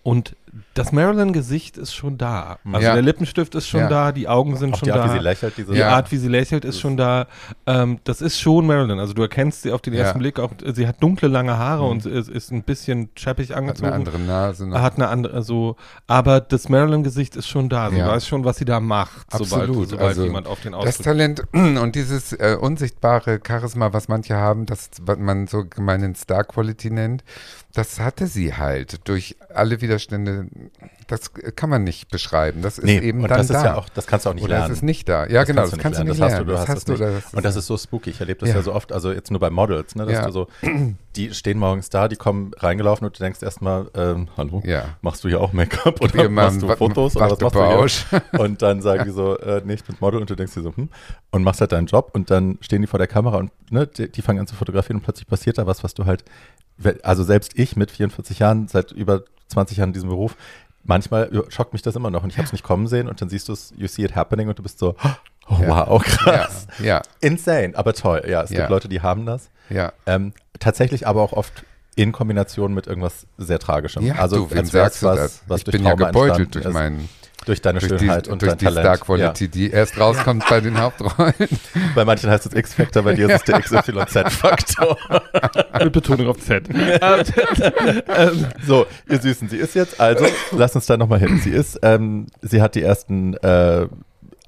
Und das Marilyn-Gesicht ist schon da. Also Ja. der Lippenstift ist schon Ja. da, die Augen sind auch schon die Art, da. wie sie lächelt, diese die Ja. Art, wie sie lächelt, ist schon da. Ähm, das ist schon Marilyn. Also du erkennst sie auf den Ja. ersten Blick auch. Sie hat dunkle, lange Haare Mhm. und ist, ist ein bisschen scheppig Hat angezogen. eine andere Nase noch. hat eine andere, so, aber das Marilyn-Gesicht ist schon da. Sie Ja. weiß schon, was sie da macht, sobald, Absolut. sobald Also jemand auf den das Ausdruck Talent und dieses äh, unsichtbare Charisma, was manche haben, das, was man so gemeinhin Star Quality nennt, das hatte sie halt durch alle Widerstände das kann man nicht beschreiben. Das ist Nee, eben und dann das da. ist ja auch, das kannst du auch nicht Oder lernen. es ist nicht da. Ja, genau, das kannst du nicht das lernen. Du hast, das du und das ist so spooky. Ich erlebe das Ja. ja. so oft, also jetzt nur bei Models, ne, dass Ja. du so, die stehen morgens da, die kommen reingelaufen und du denkst erstmal, ähm, hallo, Ja. machst du hier auch Make-up oder machst du Fotos oder was machst du hier? Und dann sagen die so, äh, nee, ich bin Model und du denkst dir so, hm, und machst halt deinen Job und dann stehen die vor der Kamera und ne, die, die fangen an zu fotografieren und plötzlich passiert da was, was du halt, also selbst ich mit 44 Jahren, seit über 20 Jahren in diesem Beruf, manchmal schockt mich das immer noch und ich habe es nicht kommen sehen und dann siehst du es, you see it happening und du bist so, oh, Ja. wow, krass. Ja, ja, Insane, aber toll. Ja, es gibt Leute, die haben das. ja. Ähm, tatsächlich aber auch oft in Kombination mit irgendwas sehr Tragischem. Ja, also du, wem sagst du was, das? was ich durch bin ja gebeutelt durch ist. meinen durch deine durch die, Schönheit und durch dein die Talent. Star Quality, die erst rauskommt bei den Hauptrollen. Ja. Bei manchen heißt es X-Factor, bei dir ist es der XYZ-Faktor. Mit Betonung auf Z. ähm, so, ihr Süßen, sie ist jetzt, also, lass uns da nochmal hin. Sie ist, ähm, sie hat die ersten äh,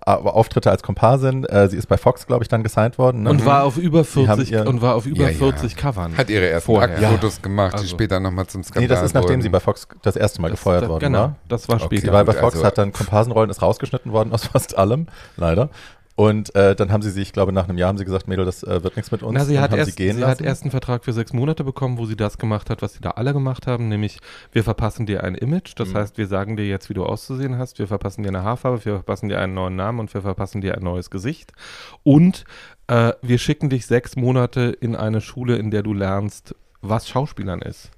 Auftritte als Komparsin. Äh, sie ist bei Fox, glaube ich, dann gesigned worden. Ne? und war auf über Die haben 40 ihren- und war auf über Ja, ja. 40 Covern. Hat ihre ersten Vorher. Aktfotos gemacht, die Also. später nochmal zum Skandal Nee, das ist nachdem wurden. sie bei Fox das erste Mal Das- gefeuert das- worden genau, war. das war Okay, später. Sie war bei Fox, also- hat dann Komparsenrollen, ist rausgeschnitten worden aus fast allem, leider. Und äh, dann haben sie sich, ich glaube, nach einem Jahr haben sie gesagt, Mädel, das äh, wird nichts mit uns. Na, sie hat, erst, sie gehen sie hat erst einen Vertrag für sechs Monate bekommen, wo sie das gemacht hat, was sie da alle gemacht haben, nämlich wir verpassen dir ein Image, das Mhm. heißt, wir sagen dir jetzt, wie du auszusehen hast, wir verpassen dir eine Haarfarbe, wir verpassen dir einen neuen Namen und wir verpassen dir ein neues Gesicht und äh, wir schicken dich sechs Monate in eine Schule, in der du lernst, was Schauspielern ist.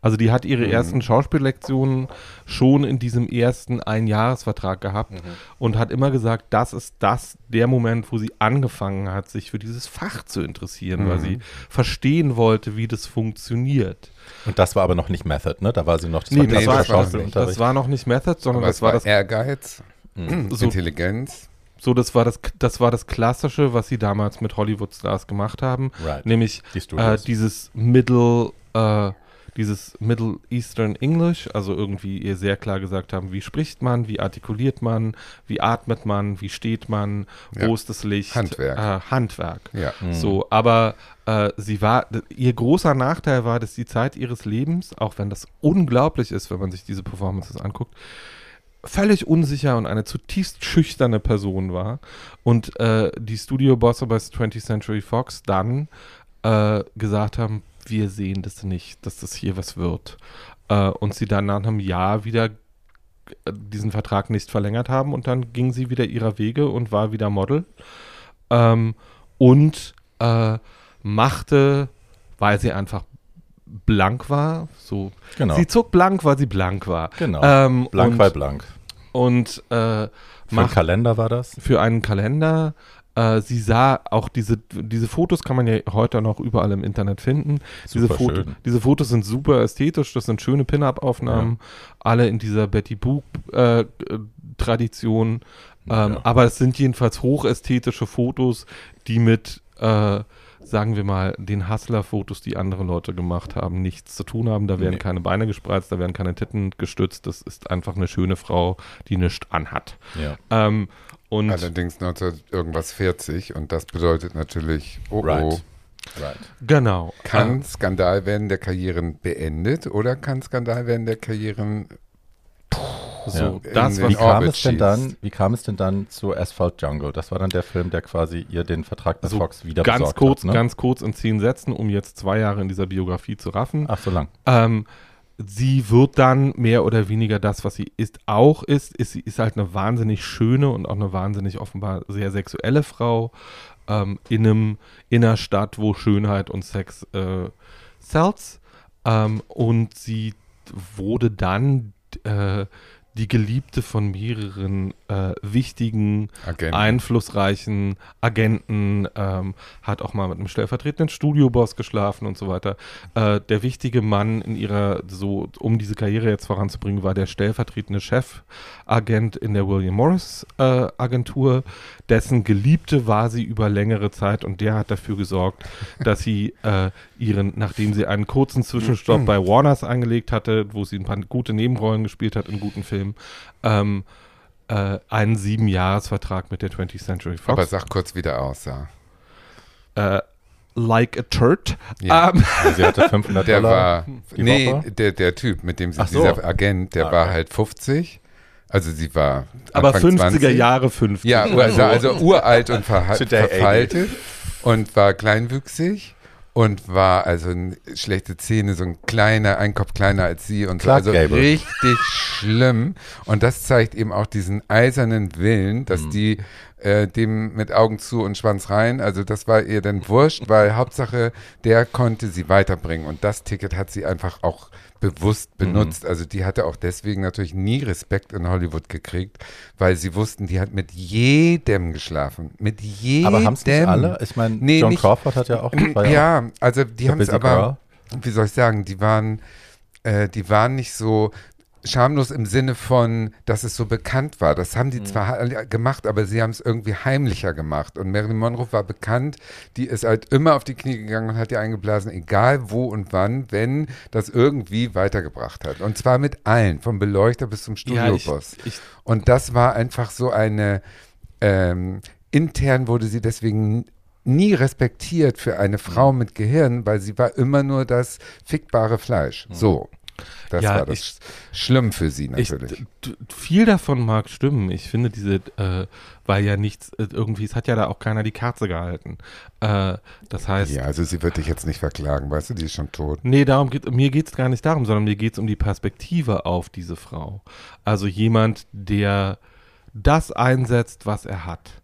Also die hat ihre Mhm. ersten Schauspiellektionen schon in diesem ersten Einjahresvertrag gehabt Mhm. und hat immer gesagt, das ist das der Moment, wo sie angefangen hat, sich für dieses Fach zu interessieren, weil Mhm. sie verstehen wollte, wie das funktioniert. Und das war aber noch nicht Method, ne? Da war sie noch, das Nee, war das, nee, war, das war das, Schauspielunterricht. war noch nicht Method, sondern Aber das es war war das Ehrgeiz, Mhm. so, Intelligenz. so das war das das war das klassische, was sie damals mit Hollywood Stars gemacht haben, Right. nämlich Die äh, dieses Middle äh, dieses Middle Eastern English, also irgendwie ihr sehr klar gesagt haben, wie spricht man, wie artikuliert man, wie atmet man, wie steht man, Ja. wo ist das Licht, Handwerk. Äh, Handwerk. Ja. Mhm. So, aber äh, sie war, ihr großer Nachteil war, dass die Zeit ihres Lebens, auch wenn das unglaublich ist, wenn man sich diese Performances anguckt, völlig unsicher und eine zutiefst schüchterne Person war. Und äh, die Studiobosse bei 20th Century Fox dann äh, gesagt haben, wir sehen das nicht, dass das hier was wird. Äh, und sie dann nach einem Jahr wieder äh, diesen Vertrag nicht verlängert haben und dann ging sie wieder ihrer Wege und war wieder Model. Ähm, und äh, machte, weil sie einfach blank war, so Genau. sie zog blank, weil sie blank war. genau. Ähm, blank und, bei blank. Und äh, Für macht Kalender war das. für einen Kalender. Äh, sie sah auch diese, diese Fotos kann man ja heute noch überall im Internet finden. Diese, Super Foto, diese Fotos sind super ästhetisch, das sind schöne Pin-Up-Aufnahmen, alle in dieser Betty Boop-Tradition. ähm, Ja. Aber es sind jedenfalls hochästhetische Fotos, die mit, äh, sagen wir mal, den Hustler-Fotos, die andere Leute gemacht haben, nichts zu tun haben. Da werden Nee. keine Beine gespreizt, da werden keine Titten gestützt. Das ist einfach eine schöne Frau, die nichts anhat. Ja. Ähm, und Allerdings 19 irgendwas 40 und das bedeutet natürlich, oh, oh, Right. Right. genau. kann Skandal werden der Karrieren beendet oder kann Skandal werden der Karrieren So, Ja. das war Wie kam, es denn dann, wie kam es denn dann zu Asphalt Jungle? Das war dann der Film, der quasi ihr den Vertrag bei so Fox wieder ganz besorgt kurz, hat, ne? ganz kurz in zehn Sätzen, um jetzt zwei Jahre in dieser Biografie zu raffen. Ach, so lang. Ähm, sie wird dann mehr oder weniger das, was sie ist, auch ist. ist sie ist halt eine wahnsinnig schöne und auch eine wahnsinnig offenbar sehr sexuelle Frau ähm, in einem in einer Stadt, wo Schönheit und Sex äh, sells. Ähm, und sie wurde dann äh, die Geliebte von mehreren äh, wichtigen Agenten? einflussreichen Agenten, ähm, hat auch mal mit einem stellvertretenden Studioboss geschlafen und so weiter. Äh, der wichtige Mann in ihrer, so um diese Karriere jetzt voranzubringen, war der stellvertretende Chefagent in der William Morris äh, Agentur. Dessen Geliebte war sie über längere Zeit und der hat dafür gesorgt, dass sie äh, ihren, nachdem sie einen kurzen Zwischenstopp bei Warners eingelegt hatte, wo sie ein paar gute Nebenrollen gespielt hat in guten Filmen, ähm, äh, einen Siebenjahresvertrag mit der 20th Century Fox. Aber sag kurz, wie der aussah. äh, like a turd. Ja. Ähm, Also sie hatte 500 Der Dollar. war, nee, der, der Typ, mit dem sie, so. dieser Agent, der Ah, war okay. halt 50. Also sie war aber Anfang 50er 20. Jahre 50. Ja, also, also uralt und verha verfaltet und war kleinwüchsig und war also ein, schlechte Zähne, so ein kleiner, ein Kopf kleiner als sie und so. Clark Also Gable. richtig schlimm. Und das zeigt eben auch diesen eisernen Willen, Mhm. dass die äh, dem mit Augen zu und Schwanz rein, also das war ihr dann wurscht, weil Hauptsache, der konnte sie weiterbringen und das Ticket hat sie einfach auch bewusst Mhm. benutzt. Also die hatte auch deswegen natürlich nie Respekt in Hollywood gekriegt, weil sie wussten, die hat mit jedem geschlafen. Mit jedem. Aber haben es nicht alle? Ich meine, Nee, John nicht- Crawford hat ja auch. Ja, also die haben es aber, wie soll ich sagen, die waren, äh, die waren nicht so schamlos im Sinne von, dass es so bekannt war. Das haben die Mhm. zwar gemacht, aber sie haben es irgendwie heimlicher gemacht. Und Marilyn Monroe war bekannt, die ist halt immer auf die Knie gegangen und hat ihr eingeblasen, egal wo und wann, wenn das irgendwie weitergebracht hat. Und zwar mit allen, vom Beleuchter bis zum Ja, Studioboss. ich, Und das war einfach so eine, ähm, intern wurde sie deswegen nie respektiert für eine Frau mit Gehirn, weil sie war immer nur das fickbare Fleisch. So. Das Ja, war das ich- schlimm für sie ich, natürlich. d- viel davon mag stimmen. Ich finde diese, äh, weil ja nichts, äh, irgendwie, es hat ja da auch keiner die Kerze gehalten. Äh, das heißt, ja, also sie wird dich jetzt nicht verklagen, weißt du, die ist schon tot. Nee, darum geht, mir geht es gar nicht darum, sondern mir geht es um die Perspektive auf diese Frau. Also jemand, der das einsetzt, was er hat.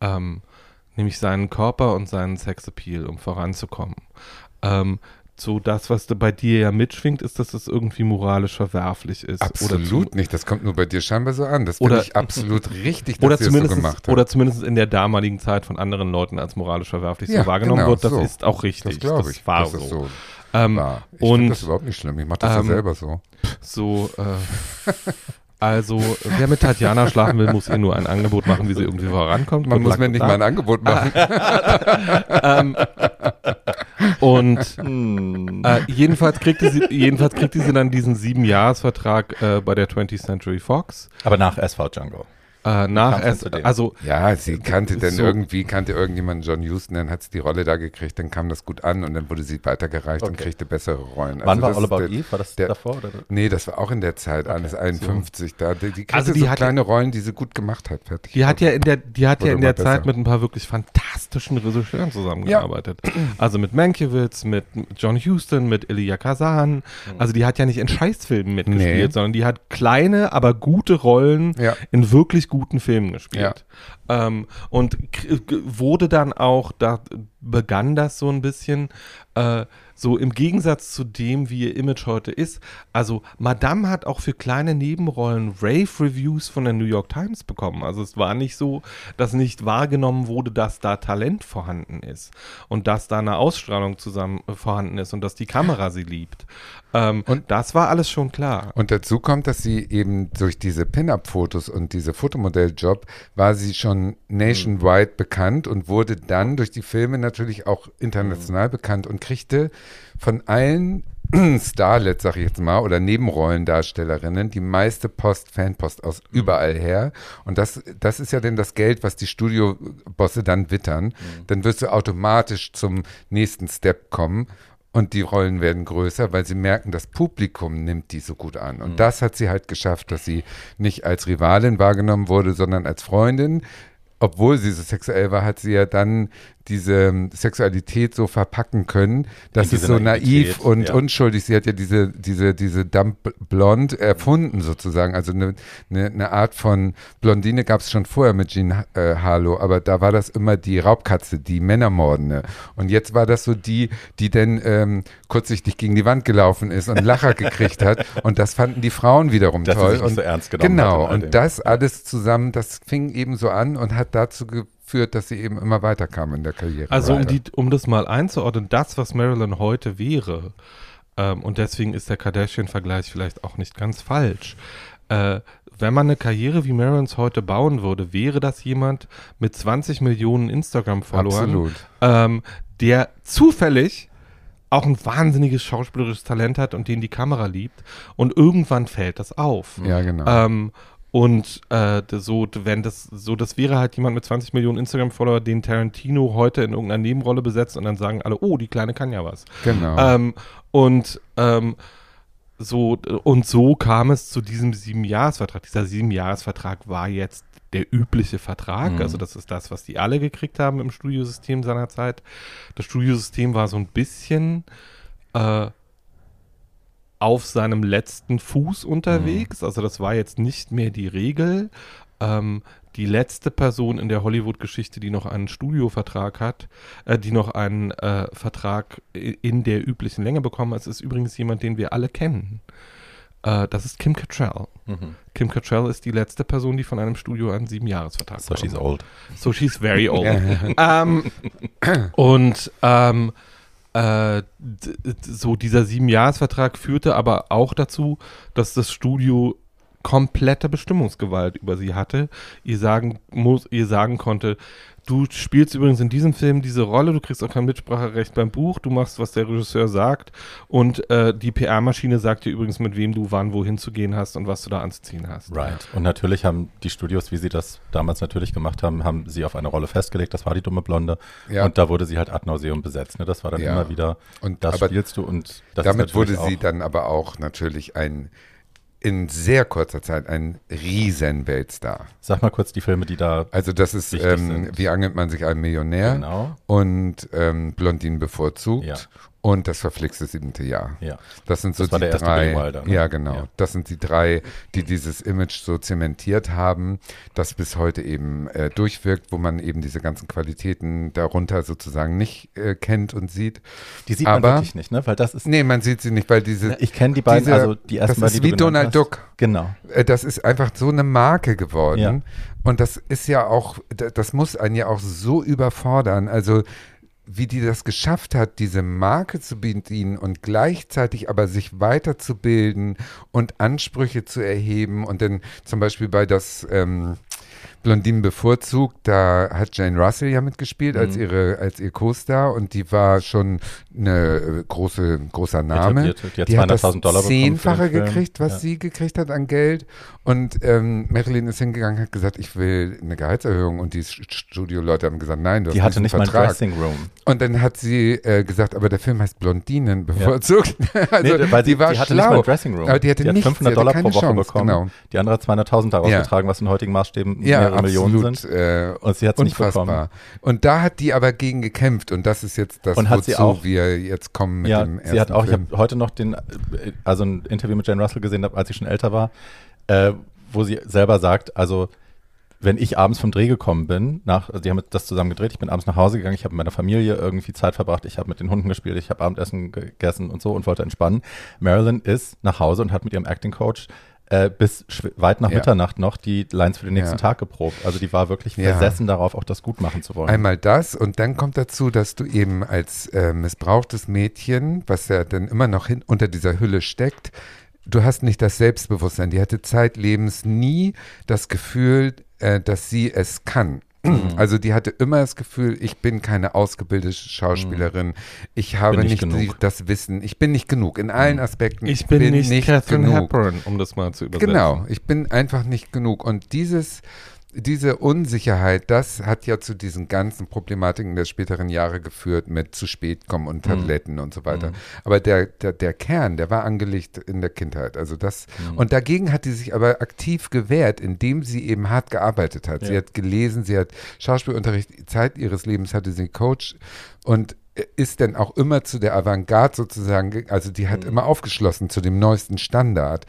Ähm, nämlich seinen Körper und seinen Sexappeal, um voranzukommen. Ähm, so das, was da bei dir ja mitschwingt, ist, dass es irgendwie moralisch verwerflich ist. Absolut zu, nicht, das kommt nur bei dir scheinbar so an. Das Oder- finde ich absolut richtig, dass Oder das so zumindest, gemacht hat. oder zumindest in der damaligen Zeit von anderen Leuten als moralisch verwerflich Ja, so wahrgenommen genau, wird. Das so. ist auch richtig. das glaube ich, war dass so. das so Ähm, war. Ich finde das überhaupt nicht schlimm, ich mache das ähm, ja selber so. So, äh, also, wer mit Tatjana schlafen will, muss ihr nur ein Angebot machen, wie sie irgendwie vorankommt. Man muss mir nicht mal ein Angebot machen. ähm, Und Hm. äh, jedenfalls, kriegte sie, jedenfalls kriegte sie dann diesen Siebenjahresvertrag äh, bei der 20th Century Fox. Aber nach SV Django. Äh, nach dem? also Ja, sie kannte dann So. irgendwie, kannte irgendjemand John Houston, dann hat sie die Rolle da gekriegt, dann kam das gut an und dann wurde sie weitergereicht und Okay. kriegte bessere Rollen. Wann Also war All About Eve? War das der- davor? Oder? Nee, das war auch in der Zeit, alles 51. Da, die, die kriegte Also die so hat- kleine Rollen, die sie gut gemacht hat. Fertig. Die hat ja in der, die hat ja in der immer Zeit besser. mit ein paar wirklich fantastischen Regisseuren zusammengearbeitet. Also mit Mankiewicz, mit John Huston, mit Elia Kazan. Also die hat ja nicht in Scheißfilmen mitgespielt, Nee. sondern die hat kleine, aber gute Rollen Ja. in wirklich guten Filmen gespielt. Ähm, und wurde dann auch, da begann das so ein bisschen, äh, so im Gegensatz zu dem, wie ihr Image heute ist. Also Madame hat auch für kleine Nebenrollen Rave-Reviews von der New York Times bekommen. Also es war nicht so, dass nicht wahrgenommen wurde, dass da Talent vorhanden ist und dass da eine Ausstrahlung zusammen äh, vorhanden ist und dass die Kamera sie liebt. Ähm, und das war alles schon klar. Und dazu kommt, dass sie eben durch diese Pin-Up-Fotos und diese Fotomodelljob war sie schon nationwide bekannt und wurde dann durch die Filme natürlich auch international bekannt und kriegte von allen Starlets, sag ich jetzt mal, oder Nebenrollendarstellerinnen die meiste Post, Fanpost aus überall her. Und das, das ist ja dann das Geld, was die Studiobosse dann wittern. Dann wirst du automatisch zum nächsten Step kommen. Und die Rollen werden größer, weil sie merken, das Publikum nimmt die so gut an. Und das hat sie halt geschafft, dass sie nicht als Rivalin wahrgenommen wurde, sondern als Freundin. Obwohl sie so sexuell war, hat sie ja dann diese ähm, Sexualität so verpacken können, dass es so naiv Naivität, und ja. unschuldig. Sie hat ja diese, diese, diese Dump Blond erfunden sozusagen. Also eine, eine, eine Art von Blondine gab es schon vorher mit Jean äh, Harlow, aber da war das immer die Raubkatze, die Männermordende. Und jetzt war das so die, die dann ähm, kurzsichtig gegen die Wand gelaufen ist und Lacher gekriegt hat. Und das fanden die Frauen wiederum Dass sie toll. sich nicht und so ernst genommen genau, und das alles zusammen, das fing eben so an und hat dazu geführt, dass sie eben immer weiterkam in der Karriere. Also um, die, um das mal einzuordnen, das, was Marilyn heute wäre, ähm, und deswegen ist der Kardashian-Vergleich vielleicht auch nicht ganz falsch, äh, wenn man eine Karriere wie Marilyns heute bauen würde, wäre das jemand mit 20 Millionen Instagram-Followern, ähm, der zufällig auch ein wahnsinniges schauspielerisches Talent hat und den die Kamera liebt und irgendwann fällt das auf. Ja, genau. Ähm, und äh, so, wenn das so, das wäre halt jemand mit 20 Millionen Instagram-Follower, den Tarantino heute in irgendeiner Nebenrolle besetzt und dann sagen alle, oh, die Kleine kann ja was. Genau. Ähm, und ähm, so, und so kam es zu diesem Siebenjahresvertrag. Dieser Siebenjahresvertrag war jetzt der übliche Vertrag. Mhm. Also das ist das, was die alle gekriegt haben im Studiosystem seinerzeit. Das Studiosystem war so ein bisschen äh, auf seinem letzten Fuß unterwegs. Also das war jetzt nicht mehr die Regel. Ähm, die letzte Person in der Hollywood-Geschichte, die noch einen Studiovertrag hat, äh, die noch einen äh, Vertrag in der üblichen Länge bekommen hat, ist übrigens jemand, den wir alle kennen. Äh, das ist Kim Cattrall. Mhm. Kim Cattrall ist die letzte Person, die von einem Studio einen Siebenjahresvertrag So she's bekommen hat. old. So she's very old. ähm, und ähm, äh, so dieser Siebenjahresvertrag führte aber auch dazu, dass das Studio komplette Bestimmungsgewalt über sie hatte. Ihr sagen muss, ihr sagen konnte, du spielst übrigens in diesem Film diese Rolle, du kriegst auch kein Mitspracherecht beim Buch, du machst, was der Regisseur sagt und äh, die PR-Maschine sagt dir übrigens, mit wem du wann wohin zu gehen hast und was du da anzuziehen hast. Right. Und natürlich haben die Studios, wie sie das damals natürlich gemacht haben, haben sie auf eine Rolle festgelegt. Das war die dumme Blonde. Ja. Und da wurde sie halt ad nauseum besetzt. Ne? Das war dann Ja. immer wieder, Und das spielst du und das damit ist wurde sie dann aber auch natürlich ein in sehr kurzer Zeit ein riesen Weltstar. Sag mal kurz die Filme, die da Also das ist, ähm, wie angelt man sich einen Millionär genau. und ähm, Blondinen bevorzugt Ja. Und das verflixte siebente Jahr. Ja. Das sind so Das war die der erste drei. Wilder, ne? Ja, genau. Ja. Das sind die drei, die dieses Image so zementiert haben, das bis heute eben äh, durchwirkt, wo man eben diese ganzen Qualitäten darunter sozusagen nicht äh, kennt und sieht. Die sieht Aber- man wirklich nicht, ne? Weil das ist. Nee, man sieht sie nicht, weil diese. Ich kenne die beiden, diese- also die ersten das ist die wie Donald hast. Duck. Genau. Äh, Das ist einfach so eine Marke geworden. Ja. Und das ist ja auch, da- das muss einen ja auch so überfordern. Also, wie die das geschafft hat, diese Marke zu bedienen und gleichzeitig aber sich weiterzubilden und Ansprüche zu erheben. Und dann zum Beispiel bei das ähm, Blondinen bevorzugt, da hat Jane Russell ja mitgespielt als Mhm. ihre, als ihr Co-Star und die war schon eine äh, große, großer Name. Etablierte. Die hat Die hat das 200.000 Dollar zehnfache gekriegt, was Ja. sie gekriegt hat an Geld. Und ähm, Marilyn ist hingegangen, hat gesagt, ich will eine Gehaltserhöhung. Und die St- Studioleute haben gesagt, nein, du Die hast hatte nicht mal ein Vertrag. Dressing Room. Und dann hat sie äh, gesagt, aber der Film heißt Blondinen bevorzugt. also Nee, weil die sie, war die hatte schlau. nicht mal ein Dressing Room. Aber die hatte hat nichts, 500 sie hatte Dollar pro Woche Chance, bekommen. genau. Die andere hat 200.000 daraus Ja. getragen, was in heutigen Maßstäben ja, mehrere Millionen absolut. sind. Äh, Und sie hat es nicht bekommen. Und da hat die aber gegen gekämpft. Und das ist jetzt das, Und hat wozu sie auch- wir jetzt kommen mit ja, dem ersten sie hat auch, ich Film. habe heute noch den, äh, also ein Interview mit Jane Russell gesehen, als sie schon älter war, äh, wo sie selber sagt, also wenn ich abends vom Dreh gekommen bin, nach, also die haben das zusammen gedreht, ich bin abends nach Hause gegangen, ich habe mit meiner Familie irgendwie Zeit verbracht, ich habe mit den Hunden gespielt, ich habe Abendessen gegessen und so und wollte entspannen. Marilyn ist nach Hause und hat mit ihrem Acting Coach äh, bis weit nach Ja. Mitternacht noch die Lines für den nächsten Ja. Tag geprobt. Also die war wirklich versessen darauf, auch das gut machen zu wollen. Einmal das und dann kommt dazu, dass du eben als äh, missbrauchtes Mädchen, was ja dann immer noch hin, unter dieser Hülle steckt, du hast nicht das Selbstbewusstsein. Die hatte zeitlebens nie das Gefühl, äh, dass sie es kann. Mhm. Also die hatte immer das Gefühl, ich bin keine ausgebildete Schauspielerin, ich habe Mhm. Bin nicht nicht, die, das Wissen, ich bin nicht genug in allen Mhm. Aspekten. Ich bin, nicht, Catherine genug. Hepburn, um das mal zu übersetzen. Genau, ich bin einfach nicht genug. Und dieses, diese Unsicherheit, das hat ja zu diesen ganzen Problematiken der späteren Jahre geführt mit zu spät kommen und Tabletten und so weiter. Aber der, der, der Kern, der war angelegt in der Kindheit. Also das, und dagegen hat sie sich aber aktiv gewehrt, indem sie eben hart gearbeitet hat. Sie Ja. hat gelesen, sie hat Schauspielunterricht, Zeit ihres Lebens hatte sie Coach und ist dann auch immer zu der Avantgarde sozusagen, ge- also die hat immer aufgeschlossen zu dem neuesten Standard.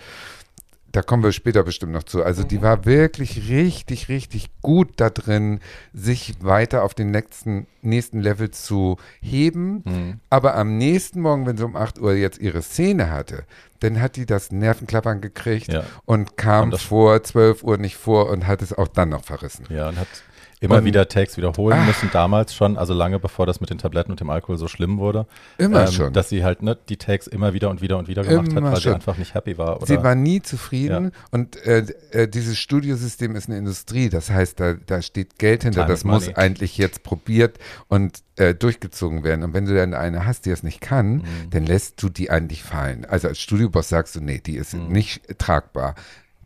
Da kommen wir später bestimmt noch zu. Also die war wirklich richtig, richtig gut da drin, sich weiter auf den nächsten, nächsten Level zu heben. Mhm. Aber am nächsten Morgen, wenn sie um 8 Uhr jetzt ihre Szene hatte, dann hat die das Nervenklappern gekriegt Ja. und kam Und vor 12 Uhr nicht vor und hat es auch dann noch verrissen. Ja, und hat immer Und- wieder Takes wiederholen Ah. müssen, damals schon, also lange bevor das mit den Tabletten und dem Alkohol so schlimm wurde. Immer ähm, schon. Dass sie halt ne, die Takes immer wieder und wieder und wieder gemacht Immer hat, weil schon. sie einfach nicht happy war. Oder? Sie war nie zufrieden und äh, äh, dieses Studiosystem ist eine Industrie. Das heißt, da, da steht Geld hinter. Time das muss eigentlich jetzt probiert und äh, durchgezogen werden. Und wenn du dann eine hast, die es nicht kann, Mhm. dann lässt du die eigentlich fallen. Also als Studioboss sagst du, nee, die ist Mhm. nicht tragbar.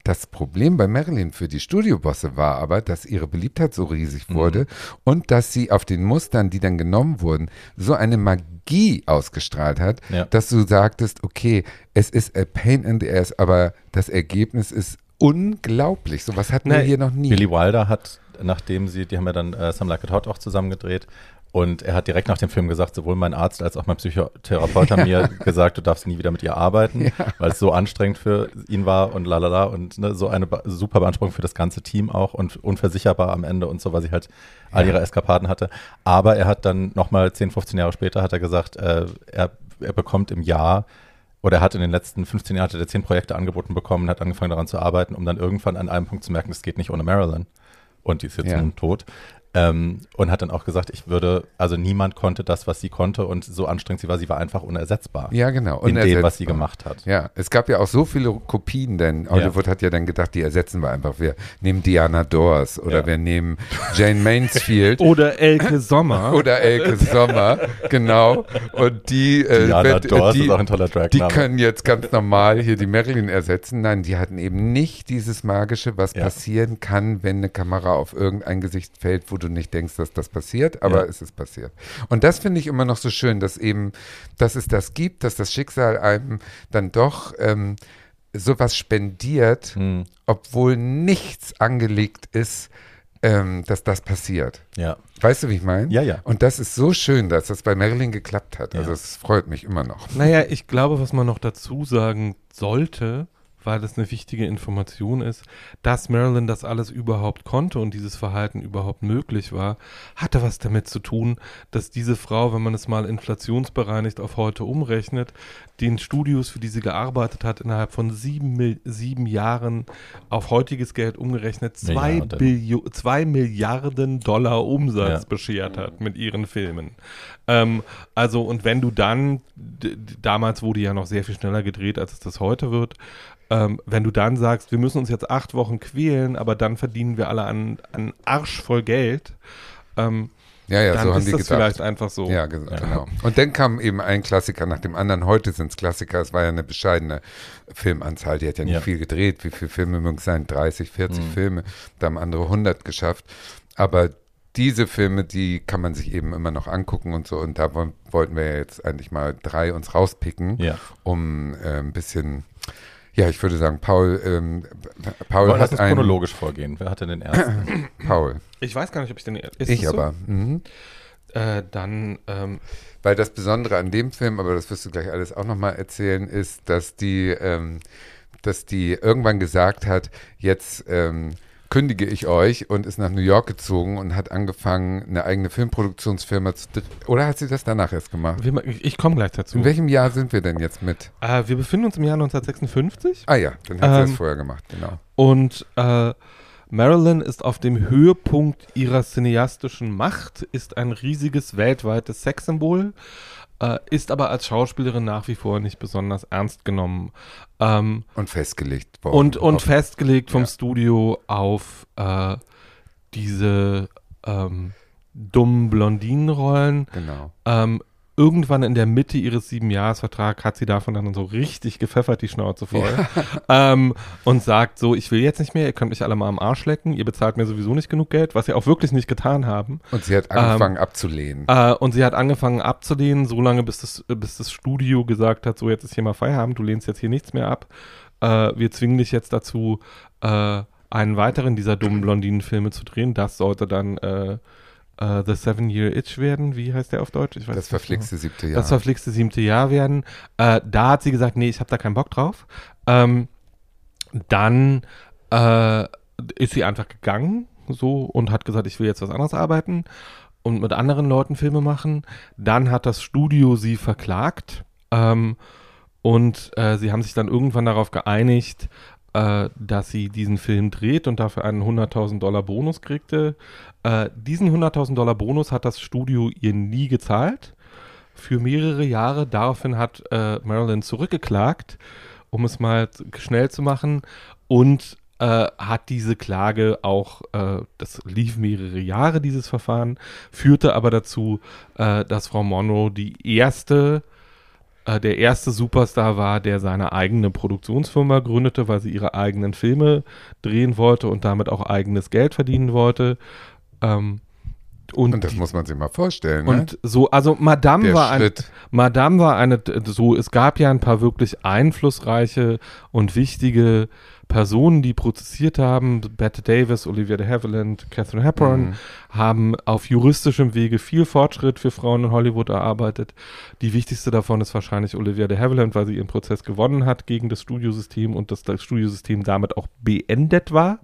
Das Problem bei Marilyn für die Studiobosse war aber, dass ihre Beliebtheit so riesig Mhm. wurde und dass sie auf den Mustern, die dann genommen wurden, so eine Magie ausgestrahlt hat, Ja. dass du sagtest, okay, es ist a pain in the ass, aber das Ergebnis ist unglaublich. Sowas hatten wir hier noch nie. Billy Wilder hat, nachdem sie, die haben ja dann äh, Some Like It Hot auch zusammen gedreht. Und er hat direkt nach dem Film gesagt, sowohl mein Arzt als auch mein Psychotherapeut haben mir gesagt, du darfst nie wieder mit ihr arbeiten, weil es so anstrengend für ihn war und lalala und ne, so eine super Beanspruchung für das ganze Team auch und unversicherbar am Ende und so, weil sie halt all ihre Eskapaden hatte. Aber er hat dann nochmal 10, 15 Jahre später hat er gesagt, äh, er, er bekommt im Jahr oder er hat in den letzten 15 Jahren hat er zehn Projekte angeboten bekommen, hat angefangen daran zu arbeiten, um dann irgendwann an einem Punkt zu merken, es geht nicht ohne Marilyn. Und die ist jetzt Ja. nun tot. Ähm, und hat dann auch gesagt, ich würde, also niemand konnte das, was sie konnte und so anstrengend sie war, sie war einfach unersetzbar ja, genau. in dem, was sie Unersetzbar. gemacht hat. Ja, es gab ja auch so viele Kopien, denn Hollywood hat ja dann gedacht, die ersetzen wir einfach. Wir nehmen Diana Dors oder Ja. wir nehmen Jane Mansfield Oder Elke Sommer. oder Elke Sommer, genau. Und die, äh, Diana wird- Dors die, ist auch ein toller die Dragname. können jetzt ganz normal hier die Marilyn ersetzen. Nein, die hatten eben nicht dieses Magische, was Ja. passieren kann, wenn eine Kamera auf irgendein Gesicht fällt, wo du nicht denkst, dass das passiert, aber Ja. es ist passiert. Und das finde ich immer noch so schön, dass eben, dass es das gibt, dass das Schicksal einem dann doch ähm, sowas spendiert, Hm, obwohl nichts angelegt ist, ähm, dass das passiert. ja. Weißt du, wie ich meine? Ja, ja. Und das ist so schön, dass das bei Marilyn geklappt hat. Also Ja. es freut mich immer noch. Naja, ich glaube, was man noch dazu sagen sollte, weil das eine wichtige Information ist, dass Marilyn das alles überhaupt konnte und dieses Verhalten überhaupt möglich war, hatte was damit zu tun, dass diese Frau, wenn man es mal inflationsbereinigt auf heute umrechnet, den Studios, für die sie gearbeitet hat, innerhalb von sieben, sieben Jahren auf heutiges Geld umgerechnet zwei, Milliarden. Zwei Milliarden Dollar Umsatz Ja. beschert hat mit ihren Filmen. Ähm, also, und wenn du dann, damals wurde ja noch sehr viel schneller gedreht, als es das heute wird, ähm, wenn du dann sagst, wir müssen uns jetzt acht Wochen quälen, aber dann verdienen wir alle einen, einen Arsch voll Geld, ähm, Ja, ja, dann so haben ist die das gedacht. vielleicht einfach so. Ja, ge Ja. genau. Und dann kam eben ein Klassiker nach dem anderen. Heute sind es Klassiker. Es war ja eine bescheidene Filmanzahl. Die hat ja nicht Ja. viel gedreht. Wie viele Filme mögen es sein? 30, 40 Mhm. Filme. Da haben andere 100 geschafft. Aber diese Filme, die kann man sich eben immer noch angucken und so. Und da wollten wir ja jetzt eigentlich mal drei uns rauspicken, Ja. um äh, ein bisschen, ja, ich würde sagen, Paul, ähm, Paul Aber lass hat uns ein, chronologisch vorgehen. Wer hatte den ersten? Paul, Ich weiß gar nicht, ob ich den. Ist ich das so? aber. Mhm. Äh, dann, ähm, Weil das Besondere an dem Film, aber das wirst du gleich alles auch nochmal erzählen, ist, dass die, ähm, dass die irgendwann gesagt hat, jetzt ähm, kündige ich euch und ist nach New York gezogen und hat angefangen, eine eigene Filmproduktionsfirma zu Oder hat sie das danach erst gemacht? wir, ich komme gleich dazu. In welchem Jahr sind wir denn jetzt mit? Äh, wir befinden uns im Jahr 1956 Ah ja, dann hat sie Ähm, das vorher gemacht, genau. und äh, Marilyn ist auf dem Höhepunkt ihrer cineastischen Macht, ist ein riesiges weltweites Sexsymbol, äh, ist aber als Schauspielerin nach wie vor nicht besonders ernst genommen. Ähm, Und festgelegt worden. und, und Auf- festgelegt vom Ja. Studio auf äh, diese ähm, dummen Blondinenrollen. Genau. Ähm, irgendwann in der Mitte ihres Siebenjahresvertrags hat sie davon dann so richtig gepfeffert, die Schnauze voll. ähm, und sagt so, ich will jetzt nicht mehr, ihr könnt mich alle mal am Arsch lecken, ihr bezahlt mir sowieso nicht genug Geld, was sie auch wirklich nicht getan haben. Und sie hat angefangen abzulehnen. Äh, und sie hat angefangen abzulehnen, so lange bis das, bis das Studio gesagt hat, so jetzt ist hier mal Feierabend, du lehnst jetzt hier nichts mehr ab. Äh, wir zwingen dich jetzt dazu, äh, einen weiteren dieser dummen Blondinenfilme zu drehen. Das sollte dann äh, The Seven Year Itch werden. Wie heißt der auf Deutsch? Ich weiß das nicht genau. verflixte siebte Jahr. Das verflixte siebte Jahr werden. Äh, da hat sie gesagt, nee, ich habe da keinen Bock drauf. Ähm, dann äh, ist sie einfach gegangen so und hat gesagt, ich will jetzt was anderes arbeiten und mit anderen Leuten Filme machen. Dann hat das Studio sie verklagt ähm, und äh, sie haben sich dann irgendwann darauf geeinigt, äh, dass sie diesen Film dreht und dafür einen 100.000 Dollar Bonus kriegte. Äh, diesen 100.000 Dollar Bonus hat das Studio ihr nie gezahlt. Für mehrere Jahre. Daraufhin hat äh, Marilyn zurückgeklagt, um es mal schnell zu machen. Und äh, hat diese Klage auch, äh, das lief mehrere Jahre, dieses Verfahren, führte aber dazu, äh, dass Frau Monroe die erste äh, der erste Superstar war, der seine eigene Produktionsfirma gründete, weil sie ihre eigenen Filme drehen wollte und damit auch eigenes Geld verdienen wollte. Ähm, und, Und das muss man sich mal vorstellen. und ne? so, also Madame Der war ein, Schritt. Madame war eine, so, es gab ja ein paar wirklich einflussreiche und wichtige Personen, die prozessiert haben. Bette Davis, Olivia de Havilland, Catherine Hepburn Mhm. haben auf juristischem Wege viel Fortschritt für Frauen in Hollywood erarbeitet. Die wichtigste davon ist wahrscheinlich Olivia de Havilland, weil sie ihren Prozess gewonnen hat gegen das Studiosystem und dass das Studiosystem damit auch beendet war.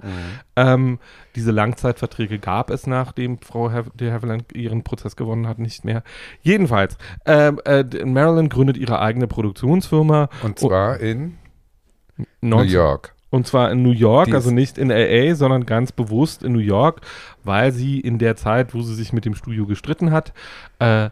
Ähm, diese Langzeitverträge gab es, nachdem Frau Hav de Havilland ihren Prozess gewonnen hat, nicht mehr. Jedenfalls, ähm, äh, Marilyn gründet ihre eigene Produktionsfirma. Und zwar in New 19 York. Und zwar in New York, also nicht in LA, sondern ganz bewusst in New York, weil sie in der Zeit, wo sie sich mit dem Studio gestritten hat, äh,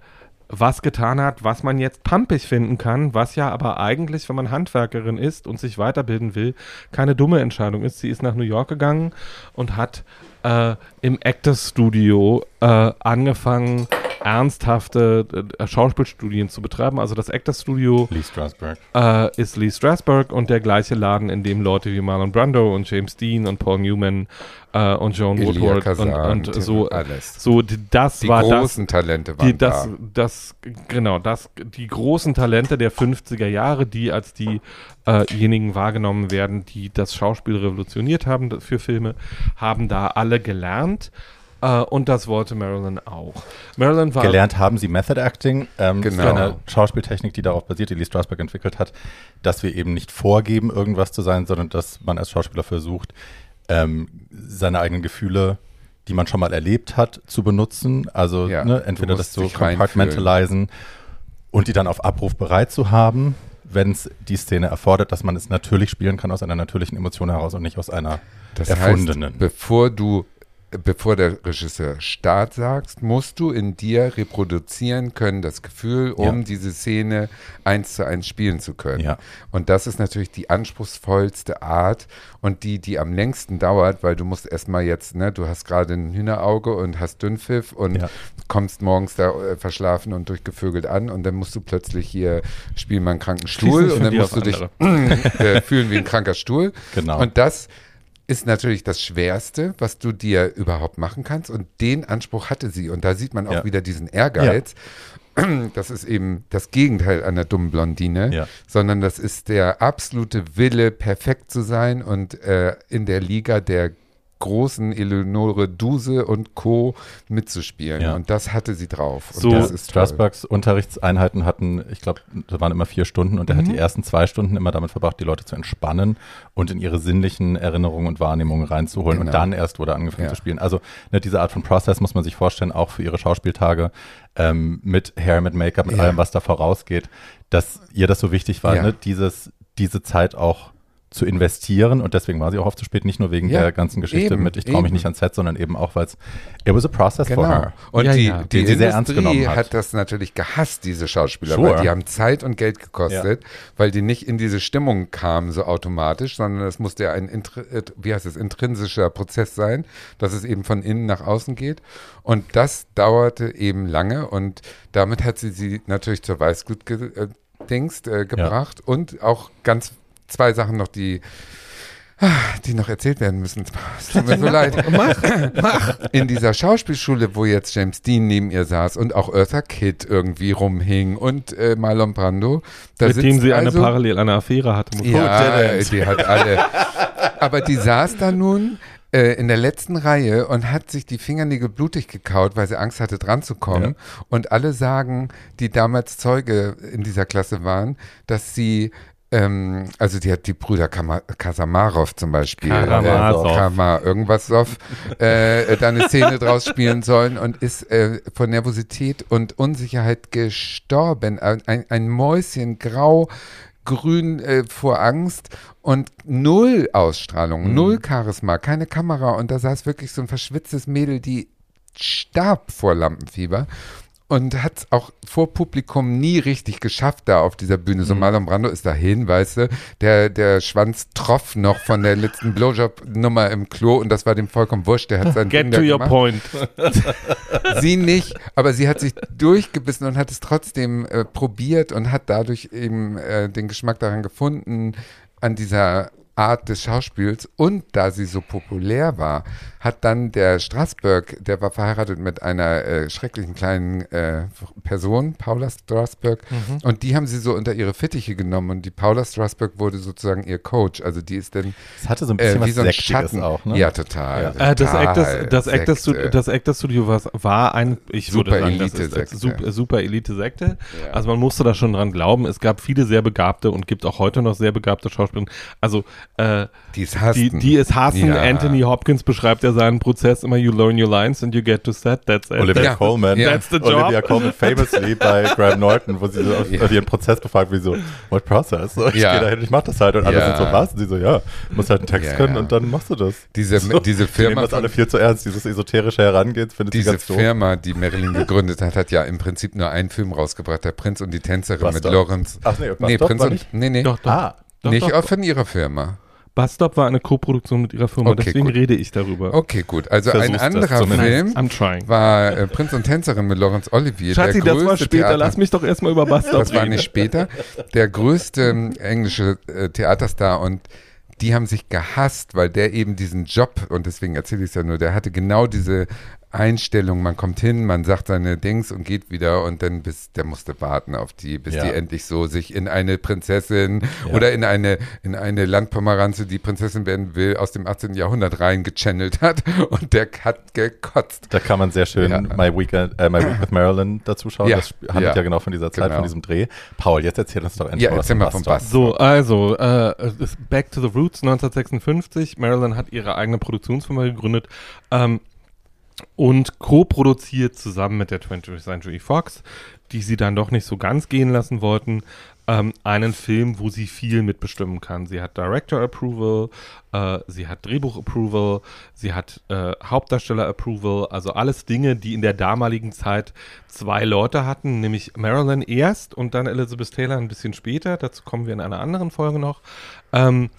was getan hat, was man jetzt pumpig finden kann, was ja aber eigentlich, wenn man Handwerkerin ist und sich weiterbilden will, keine dumme Entscheidung ist. Sie ist nach New York gegangen und hat äh, im Actors Studio äh, angefangen, ernsthafte äh, Schauspielstudien zu betreiben. Also das Actors Studio Lee Strasberg. äh, ist Lee Strasberg und der gleiche Laden, in dem Leute wie Marlon Brando und James Dean und Paul Newman äh, und Joan Elia Woodward Kazan, und, und so, alles. so das Die war das, großen Talente waren die, das, da. das, genau, das, die großen Talente der 50er Jahre, die als diejenigen wahrgenommen werden, die das Schauspiel revolutioniert haben für Filme, haben da alle gelernt. Äh, und das wollte Marilyn auch. Marilyn war Gelernt haben sie Method Acting, ähm, Genau. so eine Schauspieltechnik, die darauf basiert, die Lee Strasberg entwickelt hat, dass wir eben nicht vorgeben, irgendwas zu sein, sondern dass man als Schauspieler versucht, ähm, seine eigenen Gefühle, die man schon mal erlebt hat, zu benutzen. Also Ja, ne, entweder das reinfühlen. compartmentalisen und die dann auf Abruf bereit zu haben, wenn es die Szene erfordert, dass man es natürlich spielen kann aus einer natürlichen Emotion heraus und nicht aus einer Das erfundenen. heißt, bevor du, bevor der Regisseur Start sagst, musst du in dir reproduzieren können, das Gefühl, um Ja. diese Szene eins zu eins spielen zu können. Ja. Und das ist natürlich die anspruchsvollste Art und die, die am längsten dauert, weil du musst erstmal jetzt, ne, du hast gerade ein Hühnerauge und hast Dünnpfiff und Ja. kommst morgens da äh, verschlafen und durchgevögelt an und dann musst du plötzlich hier spielen wir einen kranken Stuhl und dann musst du dich äh, fühlen wie ein kranker Stuhl. Genau. Und das ist natürlich das Schwerste, was du dir überhaupt machen kannst. Und den Anspruch hatte sie. Und da sieht man auch Ja. wieder diesen Ehrgeiz. Das ist eben das Gegenteil einer dummen Blondine, Ja. sondern das ist der absolute Wille, perfekt zu sein und äh, in der Liga der großen Eleonore Duse und Co. mitzuspielen. Ja. Und das hatte sie drauf. Und So, das ist. Strasbergs Unterrichtseinheiten hatten, ich glaube, da waren immer vier Stunden und er Mhm. hat die ersten zwei Stunden immer damit verbracht, die Leute zu entspannen und in ihre sinnlichen Erinnerungen und Wahrnehmungen reinzuholen. Genau. Und dann erst wurde angefangen Ja. zu spielen. Also ne, diese Art von Process muss man sich vorstellen, auch für ihre Schauspieltage ähm, mit Hair, mit Make-up, mit Ja. allem, was da vorausgeht, dass ihr das so wichtig war, Ja. ne, dieses, diese Zeit auch zu investieren und deswegen war sie auch oft zu spät, nicht nur wegen Ja, der ganzen Geschichte eben, mit ich traue mich nicht ans Set, sondern eben auch, weil es it was a process for Genau. her. Und Ja, die, ja. die Den sie sehr ernst genommen hat. hat. das natürlich gehasst, diese Schauspieler, Sure. weil die haben Zeit und Geld gekostet, weil die nicht in diese Stimmung kamen so automatisch, sondern es musste ja ein, äh, wie heißt es, intrinsischer Prozess sein, dass es eben von innen nach außen geht. Und das dauerte eben lange und damit hat sie sie natürlich zur Weißglut ge äh, äh, gebracht und auch ganz zwei Sachen noch, die die noch erzählt werden müssen. Es tut mir so leid. In dieser Schauspielschule, wo jetzt James Dean neben ihr saß und auch Eartha Kitt irgendwie rumhing und äh, Marlon Brando. Da mit dem sie eine also, parallel eine Affäre hatte. Ja, didn't? die hat alle. Aber die saß da nun äh, in der letzten Reihe und hat sich die Fingernägel blutig gekaut, weil sie Angst hatte, dran zu kommen. Und alle sagen, die damals Zeuge in dieser Klasse waren, dass sie ähm, also die hat die Brüder Kama Kasamarov zum Beispiel, Karamazov. äh, Kama irgendwas Soff, äh, da eine Szene draus spielen sollen und ist äh, von Nervosität und Unsicherheit gestorben. Ein, ein, Mäuschen grau, grün äh, vor Angst und null Ausstrahlung, null Charisma, keine Kamera und da saß wirklich so ein verschwitztes Mädel, die starb vor Lampenfieber. Und hat es auch vor Publikum nie richtig geschafft da auf dieser Bühne. So Mhm. Marlon Brando ist dahin, weißt du, der, der Schwanz troff noch von der letzten Blowjob-Nummer im Klo und das war dem vollkommen wurscht. Der hat sein Ding Get da to your gemacht. point. Sie nicht, aber sie hat sich durchgebissen und hat es trotzdem äh, probiert und hat dadurch eben äh, den Geschmack daran gefunden, an dieser Art des Schauspiels. Und da sie so populär war, hat dann der Strasberg, der war verheiratet mit einer äh, schrecklichen kleinen äh, Person, Paula Strasberg, und die haben sie so unter ihre Fittiche genommen und die Paula Strasberg wurde sozusagen ihr Coach. Also die ist dann Es hatte so ein äh, bisschen wie was so ein Sektiges Schatten. auch, ne? Ja, total. Ja. Äh, das total. Actors, das, Actors Studio, das Actors Studio war, war ein, ich Super würde sagen, das ist super, super Elite-Sekte. Ja. Also man musste da schon dran glauben. Es gab viele sehr begabte und gibt auch heute noch sehr begabte Schauspieler. Also äh, Die es hassten. die, die es hassen. Ja. Anthony Hopkins beschreibt ja seinen Prozess immer, you learn your lines and you get to set, that's it. Olivia Ja. Colman, Ja. That's the job. Olivia Colman famously bei Graham Norton, wo sie so auf, auf ihren Prozess befragt, wie so, what process? So, ich Ja. gehe dahin, ich mach das halt. Und alle sind so, was? Und sie so, ja, musst halt einen Text können und dann machst du das. Diese, So, diese Die nehmen Firma, das alle viel zu ernst, dieses esoterische Herangehen, findet diese ganz doof. Firma, die Marilyn gegründet hat, hat ja im Prinzip nur einen Film rausgebracht, Der Prinz und die Tänzerin Was mit? Lawrence. Ach nee, Nee, Prinz und, nicht? nee, nee, Doch, doch. Ah, doch, nicht doch. von ihrer Firma. Bus war eine Co-Produktion mit ihrer Firma, Okay, deswegen gut. rede ich darüber. Okay, gut. Also Versuch's ein anderer. Film war äh, Prinz und Tänzerin mit Laurence Olivier. Schatzi, der das war später. Theater- Lass mich doch erstmal über Bus Das war reden. nicht später. Der größte ähm, englische äh, Theaterstar und die haben sich gehasst, weil der eben diesen Job, und deswegen erzähle ich es ja nur, der hatte genau diese Einstellung, man kommt hin, man sagt seine Dings und geht wieder und dann bis, der musste warten auf die, bis Ja. die endlich so sich in eine Prinzessin Ja. oder in eine, in eine Landpomeranze, die Prinzessin werden will, aus dem 18. Jahrhundert reingechannelt hat und der hat gekotzt. Da kann man sehr schön Ja. My, Weekend, äh, My Week with Marilyn dazu schauen. Ja, Das handelt ja. ja. genau von dieser Zeit, Genau. von diesem Dreh. Paul, jetzt erzähl uns doch endlich Ja, mal was erzähl mal vom Bus. So, also, äh, Back to the Roots 1956. Marilyn hat ihre eigene Produktionsfirma gegründet ähm, und co-produziert zusammen mit der 20th Century Fox, die sie dann doch nicht so ganz gehen lassen wollten, ähm, einen Film, wo sie viel mitbestimmen kann. Sie hat Director Approval, äh, sie hat Drehbuch Approval, sie hat äh, Hauptdarsteller Approval, also alles Dinge, die in der damaligen Zeit zwei Leute hatten, nämlich Marilyn erst und dann Elizabeth Taylor ein bisschen später. Dazu kommen wir in einer anderen Folge noch. Ähm,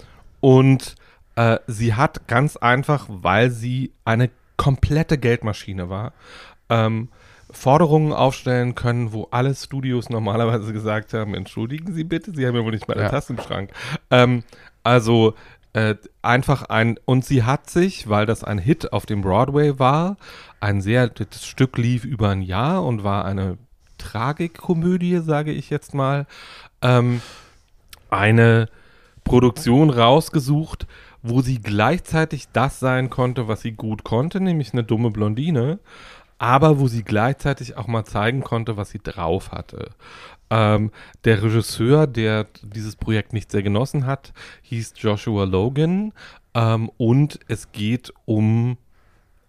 und äh, sie hat ganz einfach, weil sie eine komplette Geldmaschine war, ähm, Forderungen aufstellen können, wo alle Studios normalerweise gesagt haben, entschuldigen Sie bitte, Sie haben ja wohl nicht mal eine Ja. Tasse im Schrank. Ähm, also äh, einfach ein, und sie hat sich, weil das ein Hit auf dem Broadway war, ein sehr, das Stück lief über ein Jahr und war eine Tragikkomödie, sage ich jetzt mal, ähm, eine Produktion rausgesucht, wo sie gleichzeitig das sein konnte, was sie gut konnte, nämlich eine dumme Blondine, aber wo sie gleichzeitig auch mal zeigen konnte, was sie drauf hatte. Ähm, der Regisseur, der dieses Projekt nicht sehr genossen hat, hieß Joshua Logan ähm, und es geht um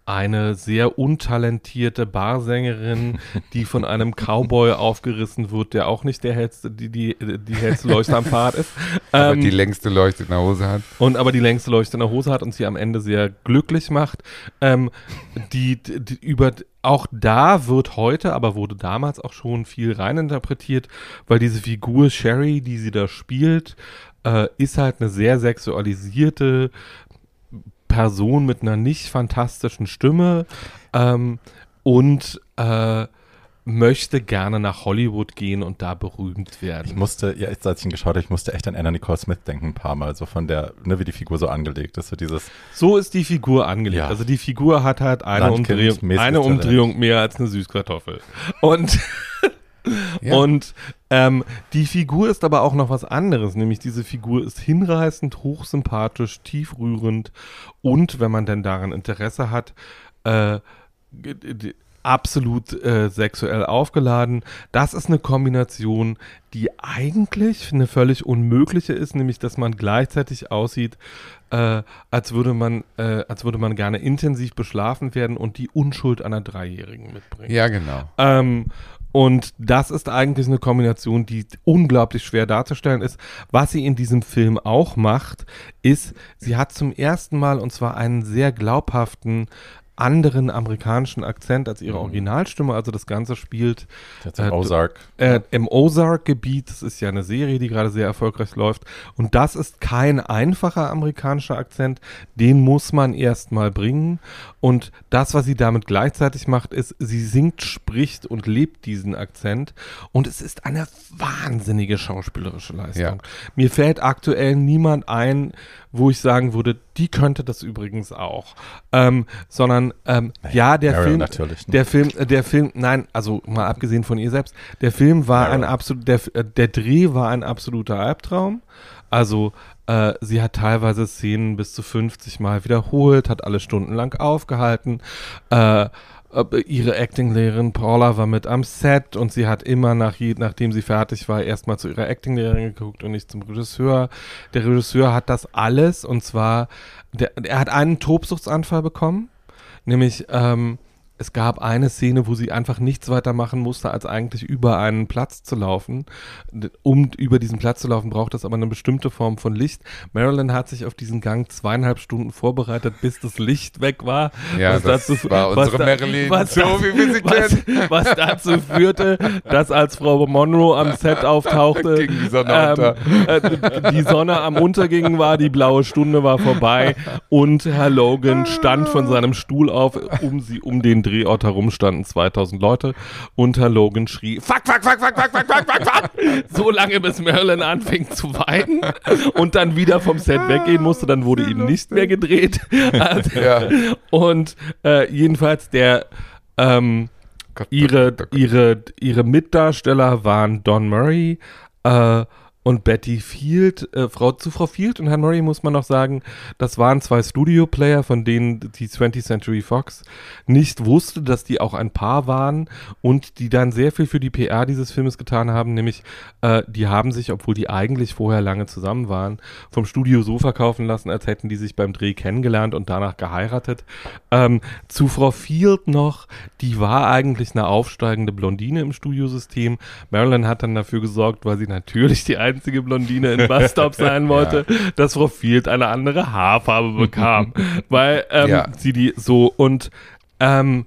eine sehr untalentierte Barsängerin, die von einem Cowboy aufgerissen wird, der auch nicht der hellste, die, die, die hellste Leuchte am Pfad ist. Aber Ähm, die längste Leuchte in der Hose hat. und aber die längste Leuchte in der Hose hat und sie am Ende sehr glücklich macht. Ähm, die, die, die über auch da wird heute, aber wurde damals auch schon viel reininterpretiert, weil diese Figur Sherry, die sie da spielt, äh, ist halt eine sehr sexualisierte Person mit einer nicht fantastischen Stimme ähm, und äh, möchte gerne nach Hollywood gehen und da berühmt werden. Ich musste, ja, jetzt, als ich ihn geschaut habe, ich musste echt an Anna Nicole Smith denken, ein paar Mal, so von der, ne, wie die Figur so angelegt ist, so dieses, So ist die Figur angelegt. Ja. Also die Figur hat halt eine, Landkind, Umdrehung, eine. Umdrehung mehr als eine Süßkartoffel. Und, Ja. und ähm, die Figur ist aber auch noch was anderes, nämlich diese Figur ist hinreißend, hochsympathisch, tiefrührend und, wenn man denn daran Interesse hat, äh, absolut äh, sexuell aufgeladen. Das ist eine Kombination, die eigentlich eine völlig unmögliche ist, nämlich dass man gleichzeitig aussieht, äh, als würde man, äh, als würde man gerne intensiv beschlafen werden und die Unschuld einer Dreijährigen mitbringen. Ja, genau. Ähm, und das ist eigentlich eine Kombination, die unglaublich schwer darzustellen ist. Was sie in diesem Film auch macht, ist, sie hat zum ersten Mal, und zwar einen sehr glaubhaften anderen amerikanischen Akzent als ihre Originalstimme. Also das Ganze spielt Äh, Ozark. äh, im Ozark-Gebiet. Das ist ja eine Serie, die gerade sehr erfolgreich läuft. Und das ist kein einfacher amerikanischer Akzent. Den muss man erstmal bringen. Und das, was sie damit gleichzeitig macht, ist, sie singt, spricht und lebt diesen Akzent. Und es ist eine wahnsinnige schauspielerische Leistung. Ja. Mir fällt aktuell niemand ein, wo ich sagen würde, die könnte das übrigens auch. Ähm, sondern, ähm, ja, der Meryl Film, natürlich, ne? der Film, äh, der Film, nein, also mal abgesehen von ihr selbst, der Film war ein Meryl. absolut, der, äh, der Dreh war ein absoluter Albtraum. Also äh, sie hat teilweise Szenen bis zu 50 Mal wiederholt, hat alle stundenlang aufgehalten. Äh, ihre Acting-Lehrerin Paula war mit am Set und sie hat immer nach je, nachdem sie fertig war, erstmal zu ihrer Acting-Lehrerin geguckt und nicht zum Regisseur. Der Regisseur hat das alles und zwar, der, er hat einen Tobsuchtsanfall bekommen, nämlich ähm, es gab eine Szene, wo sie einfach nichts weiter machen musste, als eigentlich über einen Platz zu laufen. Um über diesen Platz zu laufen, braucht es aber eine bestimmte Form von Licht. Marilyn hat sich auf diesen Gang zweieinhalb Stunden vorbereitet, bis das Licht weg war. Ja, das war unsere Marilyn, so wie wir sie was, was dazu führte, dass als Frau Monroe am Set auftauchte, die Sonne unter. äh, die Sonne am Untergehen war, die blaue Stunde war vorbei und Herr Logan stand von seinem Stuhl auf, um sie um den Drehort herum standen 2000 Leute. Und Herr Logan schrie fuck fuck fuck fuck fuck fuck fuck fuck fuck! So lange bis Marilyn anfing zu weinen und dann wieder vom Set weggehen musste, dann wurde eben nicht mehr gedreht. Also, Ja. und äh, jedenfalls der ähm, ihre, ihre, ihre Mitdarsteller waren Don Murray äh, und Betty Field. Äh, Frau, zu Frau Field und Herrn Murray muss man noch sagen, das waren zwei Studio-Player, von denen die 20th Century Fox nicht wusste, dass die auch ein Paar waren und die dann sehr viel für die PR dieses Filmes getan haben, nämlich äh, die haben sich, obwohl die eigentlich vorher lange zusammen waren, vom Studio so verkaufen lassen, als hätten die sich beim Dreh kennengelernt und danach geheiratet. Ähm, zu Frau Field noch, die war eigentlich eine aufsteigende Blondine im Studiosystem. Marilyn hat dann dafür gesorgt, weil sie natürlich die einzige Blondine in Bus-Stop sein wollte, dass Frau Field eine andere Haarfarbe bekam. weil ähm, Ja. sie die so und ähm,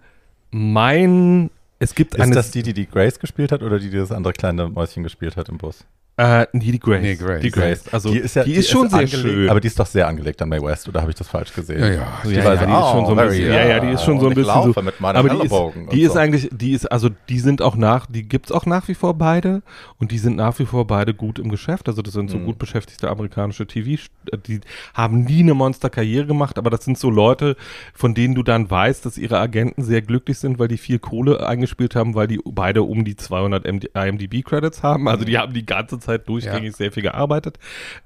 mein es gibt Ist eine das die, die die Grace gespielt hat oder die, die das andere kleine Mäuschen gespielt hat im Bus? Äh, nee, die Grace. Nee, Grace. Die Grace. Also die ist, ja, die ist schon sehr angelegt, schön. Aber die ist doch sehr angelegt an Mae West, oder habe ich das falsch gesehen? Ja, ja. Die ja, ja, die ist schon so ein very, bisschen, ja, ja, die ist schon so ein und ich bisschen so, laufe mit meinem aber die ist, die ist so. eigentlich, die ist, also die sind auch nach, die gibt's auch nach wie vor beide und die sind nach wie vor beide gut im Geschäft, also das sind so Mhm. gut beschäftigte amerikanische TV, die haben nie eine Monsterkarriere gemacht, aber das sind so Leute, von denen du dann weißt, dass ihre Agenten sehr glücklich sind, weil die viel Kohle eingespielt haben, weil die beide um die 200 IMDb-Credits haben, also die haben die ganze Zeit durchgängig sehr viel gearbeitet.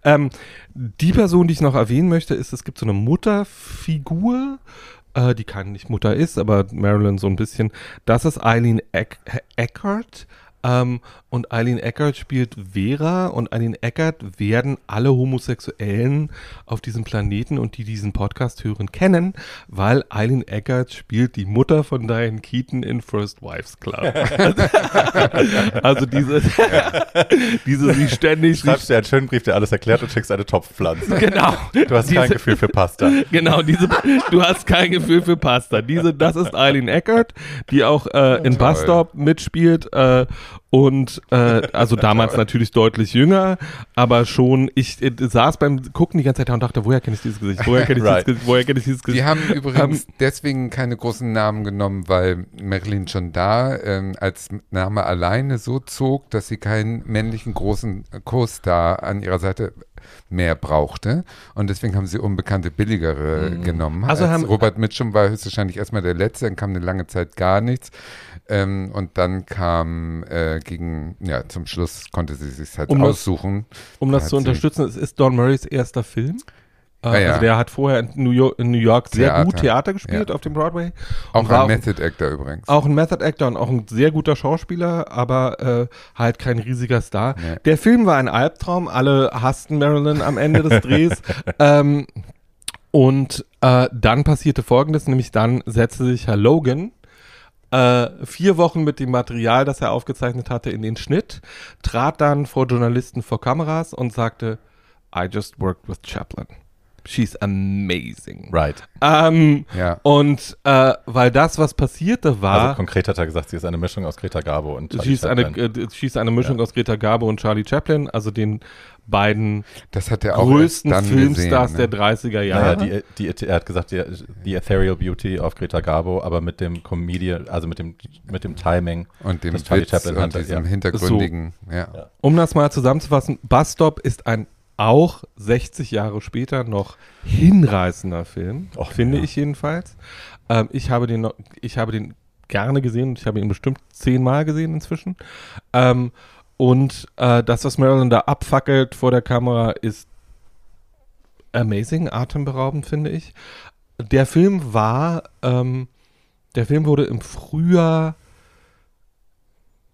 Ähm, die Person, die ich noch erwähnen möchte, ist, es gibt so eine Mutterfigur, äh, die keine nicht Mutter ist, aber Marilyn so ein bisschen. Das ist Eileen Eck Eckert. Ähm, und Eileen Eckert spielt Vera und Eileen Eckert werden alle Homosexuellen auf diesem Planeten und die diesen Podcast hören kennen, weil Eileen Eckert spielt die Mutter von Diane Keaton in First Wives Club. also diese, diese sie ständig, Schreibst dir einen schönen Brief, der alles erklärt und schickst eine Topfpflanze. genau. Du hast kein Diese- Gefühl für Pasta. Genau, diese, du hast kein Gefühl für Pasta. Diese, das ist Eileen Eckert, die auch äh, in Toll. Bus Stop mitspielt äh, und äh, also damals natürlich deutlich jünger, aber schon, ich äh, saß beim Gucken die ganze Zeit da und dachte, woher kenne ich dieses Gesicht? Woher kenne ich Right. dieses Gesicht? Woher kenne ich dieses Gesicht? Die haben übrigens deswegen keine großen Namen genommen, weil Marilyn schon da ähm, als Name alleine so zog, dass sie keinen männlichen großen Co-Star an ihrer Seite mehr brauchte. Und deswegen haben sie unbekannte, billigere genommen. Also Als haben- Robert Mitchum war höchstwahrscheinlich erstmal der Letzte, dann kam eine lange Zeit gar nichts. Ähm, und dann kam äh, gegen, ja, zum Schluss konnte sie sich halt Um das- aussuchen. um das zu unterstützen, es ist Don Murrays erster Film. Äh, Ah, ja. Also der hat vorher in New York, in New York sehr Theater. gut Theater gespielt Ja. auf dem Broadway. Auch ein Method Actor übrigens. Auch ein Method Actor und auch ein sehr guter Schauspieler, aber äh, halt kein riesiger Star. Nee. Der Film war ein Albtraum. Alle hassten Marilyn am Ende des Drehs. ähm, und äh, dann passierte Folgendes, nämlich dann setzte sich Herr Logan äh, vier Wochen mit dem Material, das er aufgezeichnet hatte, in den Schnitt, trat dann vor Journalisten vor Kameras und sagte, I just worked with Chaplin. she's amazing. Right. Ähm, Ja. Und äh, weil das, was passierte, war. Also konkret hat er gesagt, sie ist eine Mischung aus Greta Garbo und Charlie Sie ist, eine, Chaplin. äh, sie ist eine Mischung aus Greta Garbo und Charlie Chaplin, also den beiden Das hat auch größten Filmstars gesehen, der ne? 30er Jahre. Naja, die, die, er hat gesagt, die, die Ethereal Beauty auf Greta Garbo, aber mit dem Comedian, also mit dem, mit dem Timing. Und dem Witz und hatte, diesem ja. hintergründigen, ja. Ja. Um das mal zusammenzufassen, Bus Stop ist ein auch 60 Jahre später noch hinreißender Film, Och, finde ja. ich jedenfalls. Ähm, ich, habe den, noch- ich habe den gerne gesehen und ich habe ihn bestimmt zehnmal gesehen inzwischen. Ähm, und äh, das, was Marilyn da abfackelt vor der Kamera, ist amazing, atemberaubend, finde ich. Der Film war, ähm, der Film wurde im Frühjahr,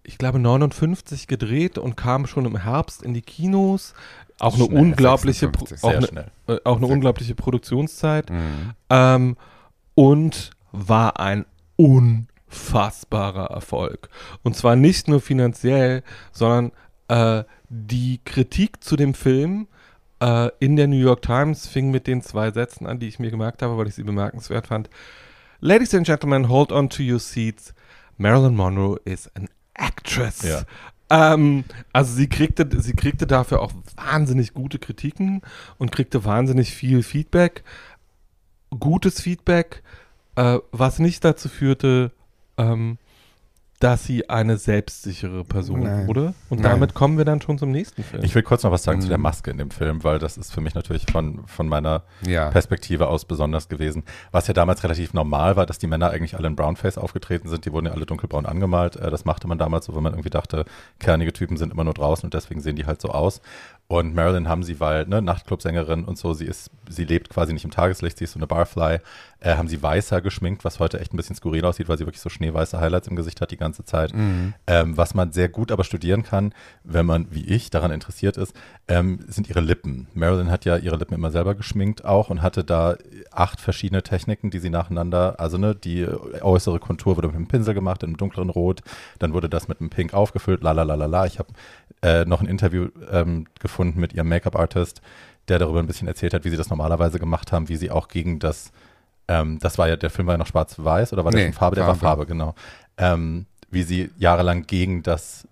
ich glaube 59 gedreht und kam schon im Herbst in die Kinos. Auch eine Schnell, unglaubliche, Pro- 56, auch eine, äh, auch eine unglaubliche Produktionszeit. Mhm. Ähm, und war ein unfassbarer Erfolg. Und zwar nicht nur finanziell, sondern äh, die Kritik zu dem Film äh, in der New York Times fing mit den zwei Sätzen an, die ich mir gemerkt habe, weil ich sie bemerkenswert fand. Ladies and gentlemen, hold on to your seats. Marilyn Monroe is an actress. Ja. Ähm, also sie kriegte, sie kriegte dafür auch wahnsinnig gute Kritiken und kriegte wahnsinnig viel Feedback. Gutes Feedback, äh, was nicht dazu führte, ähm, dass sie eine selbstsichere Person Nein. wurde. Und Nein. damit kommen wir dann schon zum nächsten Film. Ich will kurz noch was sagen zu der Mhm. Maske in dem Film, weil das ist für mich natürlich von, von meiner Ja. Perspektive aus besonders gewesen. Was ja damals relativ normal war, dass die Männer eigentlich alle in Brownface aufgetreten sind. Die wurden ja alle dunkelbraun angemalt. Äh, Das machte man damals so, wenn man irgendwie dachte, kernige Typen sind immer nur draußen und deswegen sehen die halt so aus. Und Marilyn haben sie, weil, ne, Nachtclub-Sängerin und so, sie ist, sie lebt quasi nicht im Tageslicht, sie ist so eine Barfly, äh, haben sie weißer geschminkt, was heute echt ein bisschen skurril aussieht, weil sie wirklich so schneeweiße Highlights im Gesicht hat die ganze Zeit. Mhm. Ähm, was man sehr gut aber studieren kann, wenn man, wie ich, daran interessiert ist, ähm, sind ihre Lippen. Marilyn hat ja ihre Lippen immer selber geschminkt auch und hatte da acht verschiedene Techniken, die sie nacheinander, also ne, die äußere Kontur wurde mit einem Pinsel gemacht, in einem dunkleren Rot, dann wurde das mit einem Pink aufgefüllt, la la la la la. Ich habe äh, noch ein Interview ähm, gefunden mit ihrem Make-up-Artist, der darüber ein bisschen erzählt hat, wie sie das normalerweise gemacht haben, wie sie auch gegen das, ähm, das war ja, der Film war ja noch schwarz-weiß oder war der Nee, schon Farbe? Der war Farbe. Farbe, genau. Ähm, wie sie jahrelang gegen das,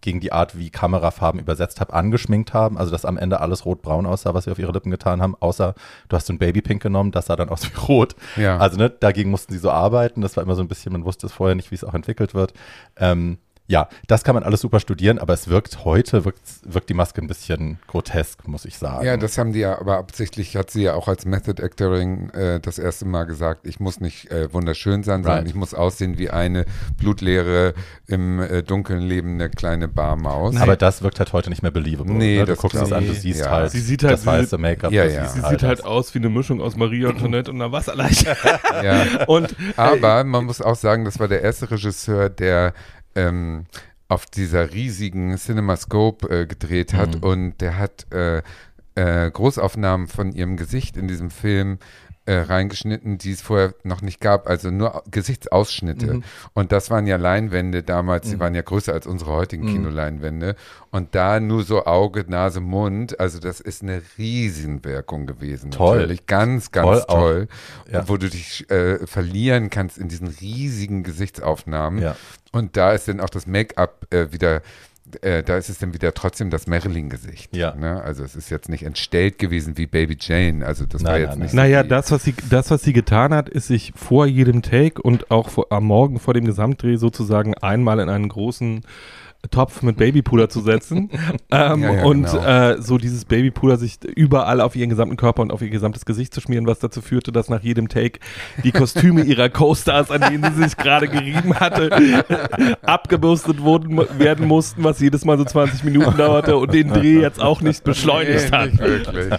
gegen die Art, wie Kamerafarben übersetzt haben, angeschminkt haben, also dass am Ende alles rot-braun aussah, was sie auf ihre Lippen getan haben, außer du hast so ein Babypink genommen, das sah dann aus wie rot. Ja. Also ne, dagegen mussten sie so arbeiten. Das war immer so ein bisschen, man wusste es vorher nicht, wie es auch entwickelt wird. Ähm, ja, das kann man alles super studieren, aber es wirkt heute, wirkt, wirkt die Maske ein bisschen grotesk, muss ich sagen. Ja, das haben die ja, aber absichtlich hat sie ja auch als Method Actoring äh, das erste Mal gesagt, ich muss nicht äh, wunderschön sein, sondern Right. ich muss aussehen wie eine blutleere, im äh, Dunkeln lebende kleine Barmaus. aber das wirkt halt heute nicht mehr believable. Nee, ne? Du das guckst es an, du siehst Ja. halt, Sie sieht halt- das sie weiße sieht- Make-up. Ja, ja. Sie all sieht halt das. aus wie eine Mischung aus Marie Antoinette und einer Wasserleiche. ja. und Aber man muss auch sagen, das war der erste Regisseur, der ähm, auf dieser riesigen CinemaScope äh, gedreht hat Mhm. und der hat äh, äh, Großaufnahmen von ihrem Gesicht in diesem Film äh, reingeschnitten, die es vorher noch nicht gab, also nur Gesichtsausschnitte. Mhm. Und das waren ja Leinwände damals, die Mhm. waren ja größer als unsere heutigen Mhm. Kinoleinwände. Und da nur so Auge, Nase, Mund, also das ist eine Riesenwirkung gewesen. Toll. Natürlich. Ganz, ganz Toll toll. Ja. Wo du dich äh, verlieren kannst in diesen riesigen Gesichtsaufnahmen. Ja. Und da ist dann auch das Make-up äh, wieder, äh, da ist es dann wieder trotzdem das Marilyn-Gesicht. Ja. Ne? Also es ist jetzt nicht entstellt gewesen wie Baby Jane. Also das Nein, war jetzt nein, nicht Naja, so die- das was, sie, das, was sie getan hat, ist sich vor jedem Take und auch vor, am Morgen vor dem Gesamtdreh sozusagen einmal in einen großen Topf mit Babypuder zu setzen ähm, Ja, ja, und genau. äh, so dieses Babypuder sich überall auf ihren gesamten Körper und auf ihr gesamtes Gesicht zu schmieren, was dazu führte, dass nach jedem Take die Kostüme ihrer Co-Stars, an denen sie sich gerade gerieben hatte, abgebürstet wurden, werden mussten, was jedes Mal so 20 Minuten dauerte und den Dreh jetzt auch nicht beschleunigt Nee, hat. nicht wirklich.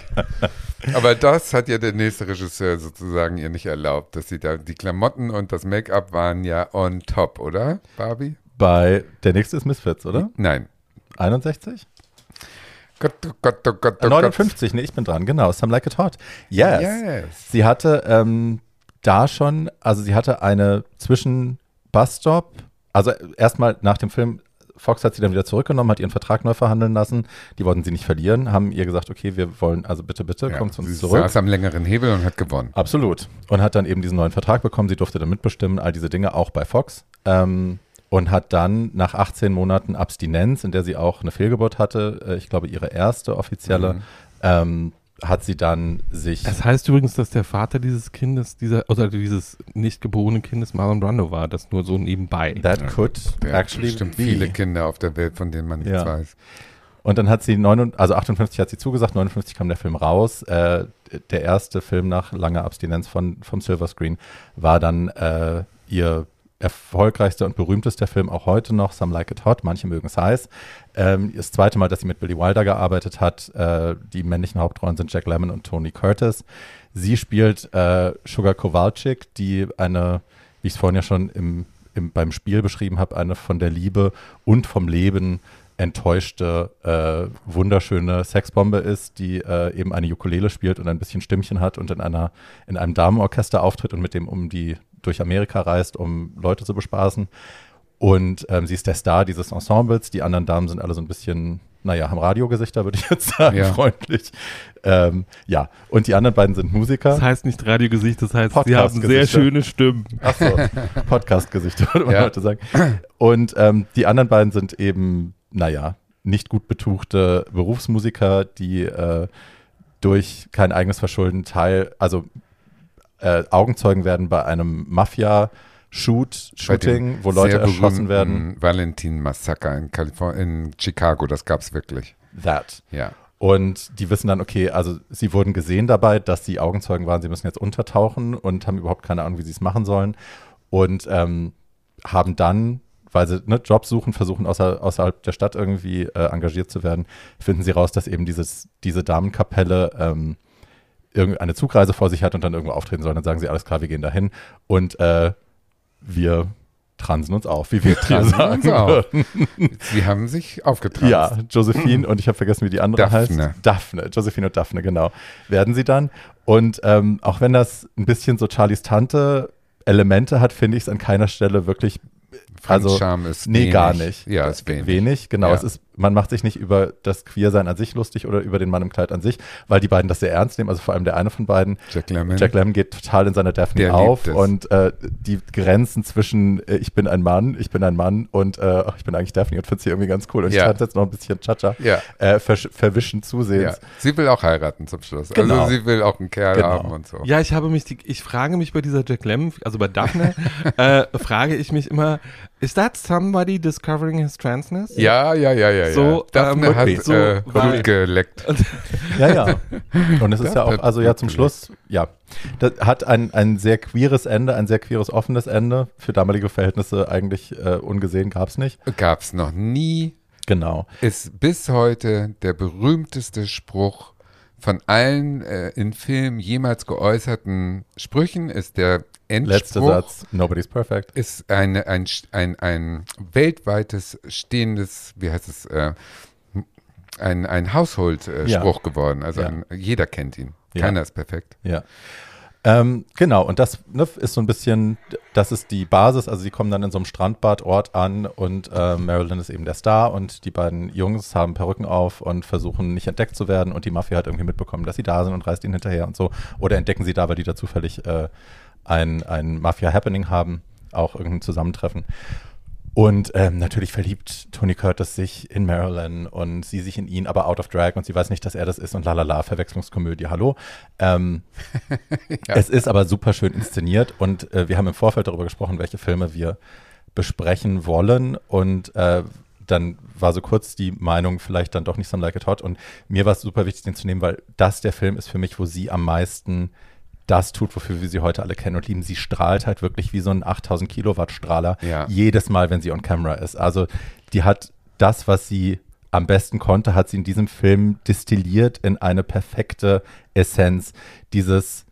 Aber das hat ja der nächste Regisseur sozusagen ihr nicht erlaubt, dass sie da die Klamotten und das Make-up waren ja on top, oder, Barbie? Bei, der nächste ist Misfits, oder? Nein. 61? Gott, oh Gott, oh Gott, oh Äh, Gott. 59, nee, ich bin dran, genau. Some Like It Hot. Yes. Yes. Sie hatte ähm, da schon, also sie hatte eine zwischen Busstop, also erstmal nach dem Film Fox hat sie dann wieder zurückgenommen, hat ihren Vertrag neu verhandeln lassen. Die wollten sie nicht verlieren, haben ihr gesagt, okay, wir wollen, also bitte, bitte, Ja, kommt zu uns sie zurück. saß am längeren Hebel und hat gewonnen. Absolut. Und hat dann eben diesen neuen Vertrag bekommen. Sie durfte dann mitbestimmen, all diese Dinge auch bei Fox. Ähm, und hat dann nach 18 Monaten Abstinenz, in der sie auch eine Fehlgeburt hatte, äh, ich glaube ihre erste offizielle, Mhm. ähm, hat sie dann sich. Es heißt übrigens, dass der Vater dieses Kindes, dieser, oder dieses nicht geborenen Kindes Marlon Brando war, das nur so nebenbei. That could Der actually bestimmt be. viele Kinder auf der Welt, von denen man nichts Ja. weiß. Und dann hat sie, 9, also 58 hat sie zugesagt, 59 kam der Film raus. Äh, der erste Film nach langer Abstinenz von, vom Silver Screen war dann äh, ihr erfolgreichster und berühmtester Film auch heute noch, Some Like It Hot, manche mögen es heiß. Ähm, das zweite Mal, dass sie mit Billy Wilder gearbeitet hat. Äh, die männlichen Hauptrollen sind Jack Lemmon und Tony Curtis. Sie spielt äh, Sugar Kowalczyk, die eine, wie ich es vorhin ja schon im, im, beim Spiel beschrieben habe, eine von der Liebe und vom Leben enttäuschte, äh, wunderschöne Sexbombe ist, die äh, eben eine Ukulele spielt und ein bisschen Stimmchen hat und in einer in einem Damenorchester auftritt und mit dem um die durch Amerika reist, um Leute zu bespaßen. Und ähm, sie ist der Star dieses Ensembles. Die anderen Damen sind alle so ein bisschen, naja, haben Radiogesichter, würde ich jetzt sagen, Ja. freundlich. Ähm, ja, und die anderen beiden sind Musiker. Das heißt nicht Radiogesicht, das heißt, sie haben sehr schöne Stimmen. Achso, Podcast-Gesichter, würde man Ja. heute sagen. Und ähm, die anderen beiden sind eben, naja, nicht gut betuchte Berufsmusiker, die äh, durch kein eigenes Verschulden Teil, also äh, Augenzeugen werden bei einem Mafia-Shoot, Bei dem Shooting, wo Leute erschossen werden. Valentin-Massaker in, Kaliforn- in Chicago, das gab es wirklich. That. Ja. Und die wissen dann, okay, also sie wurden gesehen dabei, dass sie Augenzeugen waren, sie müssen jetzt untertauchen und haben überhaupt keine Ahnung, wie sie es machen sollen. Und ähm, haben dann, weil sie ne, Jobs suchen, versuchen außer, außerhalb der Stadt irgendwie äh, engagiert zu werden, finden sie raus, dass eben dieses, diese Damenkapelle ähm, irgendeine Zugreise vor sich hat und dann irgendwo auftreten soll. Dann sagen sie, alles klar, wir gehen dahin und äh, wir transen uns auf, wie wir, hier transen sagen uns auf. Sie haben sich aufgetragen. Ja, Josephine und ich habe vergessen, wie die andere Daphne. heißt. Daphne. Josephine und Daphne, genau. Werden sie dann. Und ähm, auch wenn das ein bisschen so Charlies Tante Elemente hat, finde ich es an keiner Stelle wirklich Also, Charme ist nee, wenig. gar nicht. Ja, ist wenig. wenig. Genau, Ja. es ist, man macht sich nicht über das Queersein an sich lustig oder über den Mann im Kleid an sich, weil die beiden das sehr ernst nehmen. Also vor allem der eine von beiden, Jack Lemmon. Jack Lemmon geht total in seiner Daphne auf es. und äh, die Grenzen zwischen äh, ich bin ein Mann, ich bin ein Mann und äh, ich bin eigentlich Daphne und finde sie irgendwie ganz cool. Und Ja. ich tanze jetzt noch ein bisschen Cha-Cha, Ja. äh, versch- verwischen zusehends. Ja. Sie will auch heiraten zum Schluss. Genau. Also sie will auch einen Kerl Genau. haben und so. Ja, ich habe mich, die, ich frage mich bei dieser Jack Lemmon, also bei Daphne, äh, frage ich mich immer, is that somebody discovering his transness? Ja, ja, ja, ja. So, ja. Daphne ähm, hat so, äh, Blut geleckt. Ja, ja. Und es ist ja auch, also ja, zum. Schluss, ja, das hat ein, ein sehr queeres Ende, ein sehr queeres, offenes Ende. Für damalige Verhältnisse eigentlich äh, ungesehen gab es nicht. Gab's noch nie. Genau. Ist bis heute der berühmteste Spruch von allen äh, in Filmen jemals geäußerten Sprüchen ist der Endspruch. Letzter Satz, nobody's perfect. ist eine, ein, ein, ein weltweites stehendes, wie heißt es, äh, ein, ein Hausholdspruch äh, Ja. Geworden. Also Ja. ein, jeder kennt ihn. Ja. Keiner ist perfekt. Ja. Ähm, genau, und das ne, ist so ein bisschen, das ist die Basis. Also sie kommen dann in so einem Strandbadort an und äh, Marilyn ist eben der Star und die beiden Jungs haben Perücken auf und versuchen nicht entdeckt zu werden und die Mafia hat irgendwie mitbekommen, dass sie da sind und reist ihnen hinterher und so. Oder entdecken sie da, weil die da zufällig äh, ein, ein Mafia-Happening haben, auch irgendein Zusammentreffen. Und ähm, natürlich verliebt Tony Curtis sich in Marilyn und sie sich in ihn, aber out of drag und sie weiß nicht, dass er das ist und lalala, Verwechslungskomödie, hallo. Ähm, Ja. Es ist aber super schön inszeniert und äh, wir haben im Vorfeld darüber gesprochen, welche Filme wir besprechen wollen und äh, dann war so kurz die Meinung, vielleicht dann doch nicht Some Like It Hot und mir war es super wichtig, den zu nehmen, weil das der Film ist für mich, wo sie am meisten das tut, wofür wir sie heute alle kennen und lieben. Sie strahlt halt wirklich wie so ein 8000 Kilowatt Strahler Ja. jedes Mal, wenn sie on camera ist. Also die hat das, was sie am besten konnte, hat sie in diesem Film distilliert in eine perfekte Essenz. Dieses,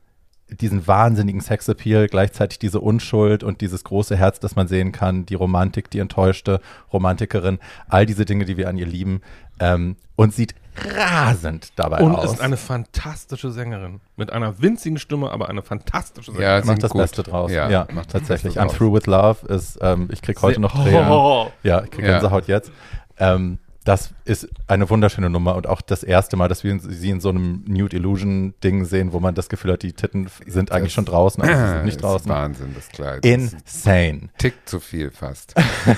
diesen wahnsinnigen Sexappeal, gleichzeitig diese Unschuld und dieses große Herz, das man sehen kann, die Romantik, die enttäuschte Romantikerin, all diese Dinge, die wir an ihr lieben. Ähm, und sieht rasend dabei Und aus. ist eine fantastische Sängerin. Mit einer winzigen Stimme, aber eine fantastische Ja, Sängerin. singt macht das gut. Beste draus. Ja, Ja, macht das tatsächlich. Beste I'm draus. through with love ist, ähm, ich krieg heute noch Tränen. Oh. Ja, ich krieg Ja. Gänsehaut jetzt. Ähm, das ist eine wunderschöne Nummer und auch das erste Mal, dass wir sie in so einem Nude Illusion Ding sehen, wo man das Gefühl hat, die Titten sind eigentlich Das- schon draußen, aber sie sind nicht ist draußen. Wahnsinn, das Kleid. Insane. Tick zu viel fast.